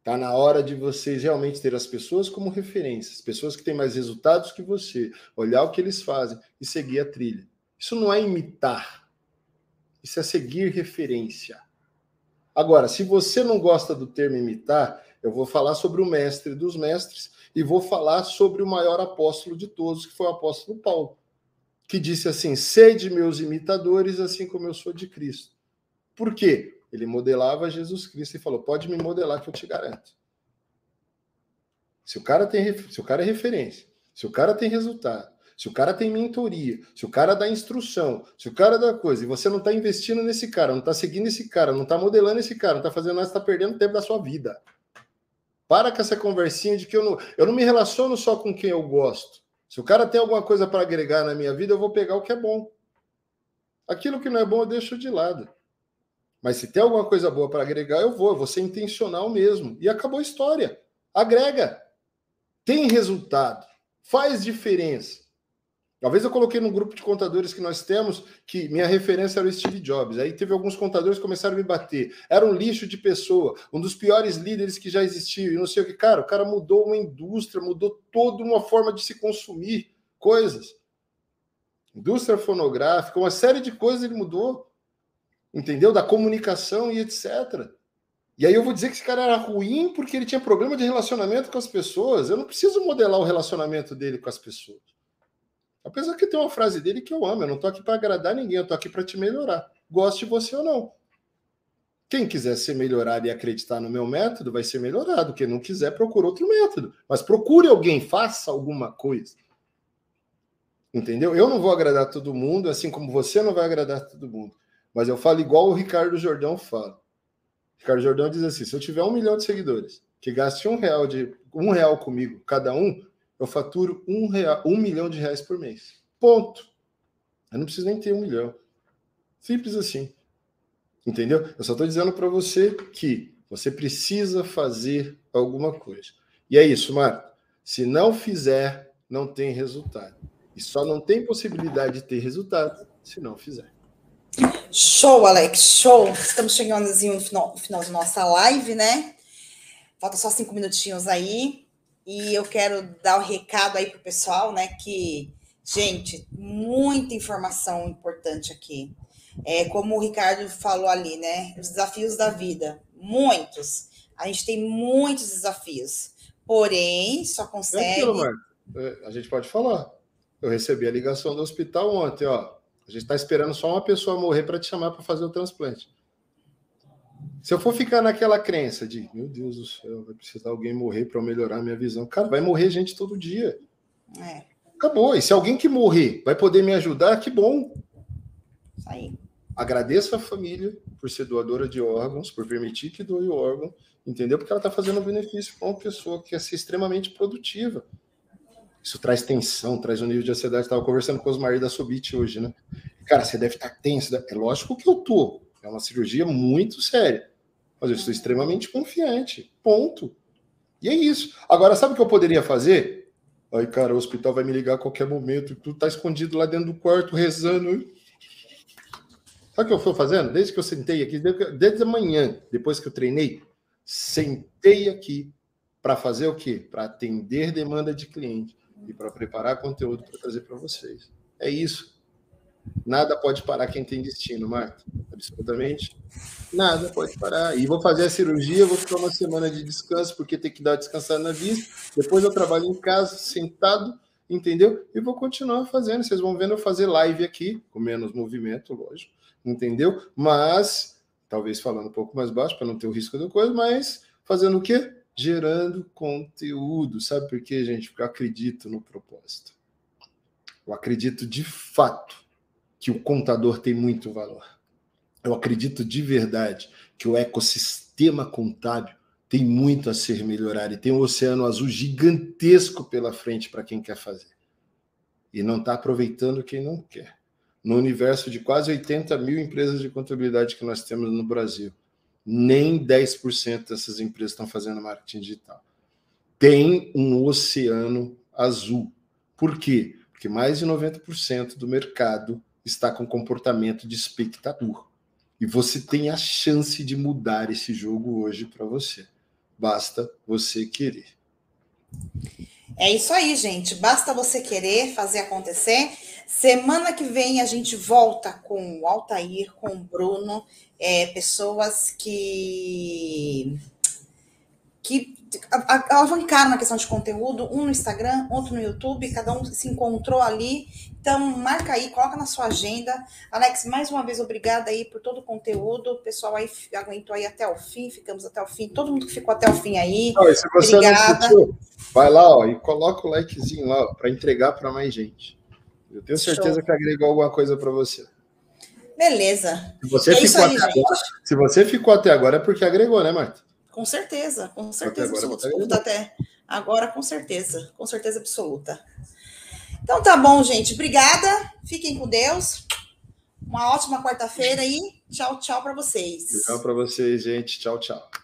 Está na hora de vocês realmente ter as pessoas como referências, pessoas que têm mais resultados que você, olhar o que eles fazem e seguir a trilha. Isso não é imitar, isso é seguir referência. Agora, se você não gosta do termo imitar, eu vou falar sobre o mestre dos mestres e vou falar sobre o maior apóstolo de todos, que foi o apóstolo Paulo que disse assim: sede meus imitadores, assim como eu sou de Cristo. Por quê? Ele modelava Jesus Cristo e falou: pode me modelar que eu te garanto. Se o cara tem, se o cara é referência, se o cara tem resultado, se o cara tem mentoria, se o cara dá instrução, se o cara dá coisa, e você não está investindo nesse cara, não está seguindo esse cara, não está modelando esse cara, não está fazendo nada, está perdendo tempo da sua vida. Para com essa conversinha de que eu não, eu não me relaciono só com quem eu gosto. Se o cara tem alguma coisa para agregar na minha vida, eu vou pegar o que é bom. Aquilo que não é bom, eu deixo de lado. Mas se tem alguma coisa boa para agregar, eu vou. Eu vou ser intencional mesmo. E acabou a história. Agrega. Tem resultado. Faz diferença. Talvez eu coloquei num grupo de contadores que nós temos que minha referência era o Steve Jobs. Aí teve alguns contadores que começaram a me bater. Era um lixo de pessoa, um dos piores líderes que já existiu. E não sei o que. Cara, o cara mudou uma indústria, mudou toda uma forma de se consumir coisas. Indústria fonográfica, uma série de coisas ele mudou. Entendeu? Da comunicação e etc. E aí eu vou dizer que esse cara era ruim porque ele tinha problema de relacionamento com as pessoas. Eu não preciso modelar o relacionamento dele com as pessoas. Apesar que tem uma frase dele que eu amo, eu não tô aqui para agradar ninguém, eu tô aqui para te melhorar. Goste você ou não. Quem quiser ser melhorado e acreditar no meu método vai ser melhorado. Quem não quiser, procura outro método. Mas procure alguém, faça alguma coisa. Entendeu? Eu não vou agradar todo mundo, assim como você não vai agradar todo mundo. Mas eu falo igual o Ricardo Jordão fala. Ricardo Jordão diz assim: se eu tiver um milhão de seguidores que gaste um real de um real comigo, cada um, eu faturo um, real, um milhão de reais por mês. Ponto. Eu não preciso nem ter um milhão. Simples assim. Entendeu? Eu só estou dizendo para você que você precisa fazer alguma coisa. E é isso, Marco. Se não fizer, não tem resultado. E só não tem possibilidade de ter resultado se não fizer. Show, Alex, show. Estamos chegando no final, no final da nossa live, né? Falta só cinco minutinhos aí. E eu quero dar o um recado aí para o pessoal, né? Que, gente, muita informação importante aqui. É, como o Ricardo falou ali, né? Os desafios da vida, muitos. A gente tem muitos desafios, porém, só consegue. Aquilo, é, a gente pode falar. Eu recebi a ligação do hospital ontem, ó. A gente está esperando só uma pessoa morrer para te chamar para fazer o transplante. Se eu for ficar naquela crença de, meu Deus do céu, vai precisar alguém morrer para melhorar a minha visão. Cara, vai morrer gente todo dia. É. Acabou. E se alguém que morrer vai poder me ajudar, que bom. Isso aí. Agradeço a família por ser doadora de órgãos, por permitir que doe o órgão, entendeu? Porque ela está fazendo um benefício para uma pessoa que quer ser extremamente produtiva. Isso traz tensão, traz um nível de ansiedade. Estava conversando com os maridos da Subit hoje, né? Cara, você deve estar tenso. É lógico que eu tô. É uma cirurgia muito séria. Mas eu estou extremamente confiante. Ponto. E é isso. Agora, sabe o que eu poderia fazer? Ai, cara, o hospital vai me ligar a qualquer momento. Tu tá escondido lá dentro do quarto rezando. Sabe o que eu fui fazendo? Desde que eu sentei aqui, desde a manhã, depois que eu treinei, sentei aqui para fazer o quê? Para atender demanda de cliente e para preparar conteúdo para trazer para vocês. É isso. Nada pode parar quem tem destino, Marta. Absolutamente nada pode parar. E vou fazer a cirurgia, vou ficar uma semana de descanso, porque tem que dar descansar na vista. Depois eu trabalho em casa, sentado, entendeu? E vou continuar fazendo. Vocês vão vendo eu fazer live aqui, com menos movimento, lógico, entendeu? Mas, talvez falando um pouco mais baixo, para não ter o risco da coisa, mas fazendo o quê? Gerando conteúdo. Sabe por quê, gente? Porque eu acredito no propósito. Eu acredito de fato que o contador tem muito valor. Eu acredito de verdade que o ecossistema contábil tem muito a ser melhorado e tem um oceano azul gigantesco pela frente para quem quer fazer. E não está aproveitando quem não quer. No universo de quase 80 mil empresas de contabilidade que nós temos no Brasil, nem 10% dessas empresas estão fazendo marketing digital. Tem um oceano azul. Por quê? Porque mais de 90% do mercado está com comportamento de espectador. E você tem a chance de mudar esse jogo hoje para você. Basta você querer. É isso aí, gente. Basta você querer fazer acontecer. Semana que vem a gente volta com o Altair, com o Bruno, é, pessoas que que alavancaram na questão de conteúdo, um no Instagram, outro no YouTube, cada um se encontrou ali. Então, marca aí, coloca na sua agenda. Alex, mais uma vez, obrigada aí por todo o conteúdo. O pessoal aí aguentou aí até o fim, ficamos até o fim. Todo mundo que ficou até o fim aí. se você obrigada. Assistiu, vai lá ó, e coloca o likezinho lá para entregar para mais gente. Eu tenho certeza Show. que agregou alguma coisa para você. Beleza. Se você, é ficou aí, até agora, se você ficou até agora é porque agregou, né, Marta? Com certeza, com certeza absoluta. Escuta até agora, com certeza, com certeza absoluta. Então tá bom, gente. Obrigada. Fiquem com Deus. Uma ótima quarta-feira e tchau, tchau para vocês. Tchau para vocês, gente. Tchau, tchau.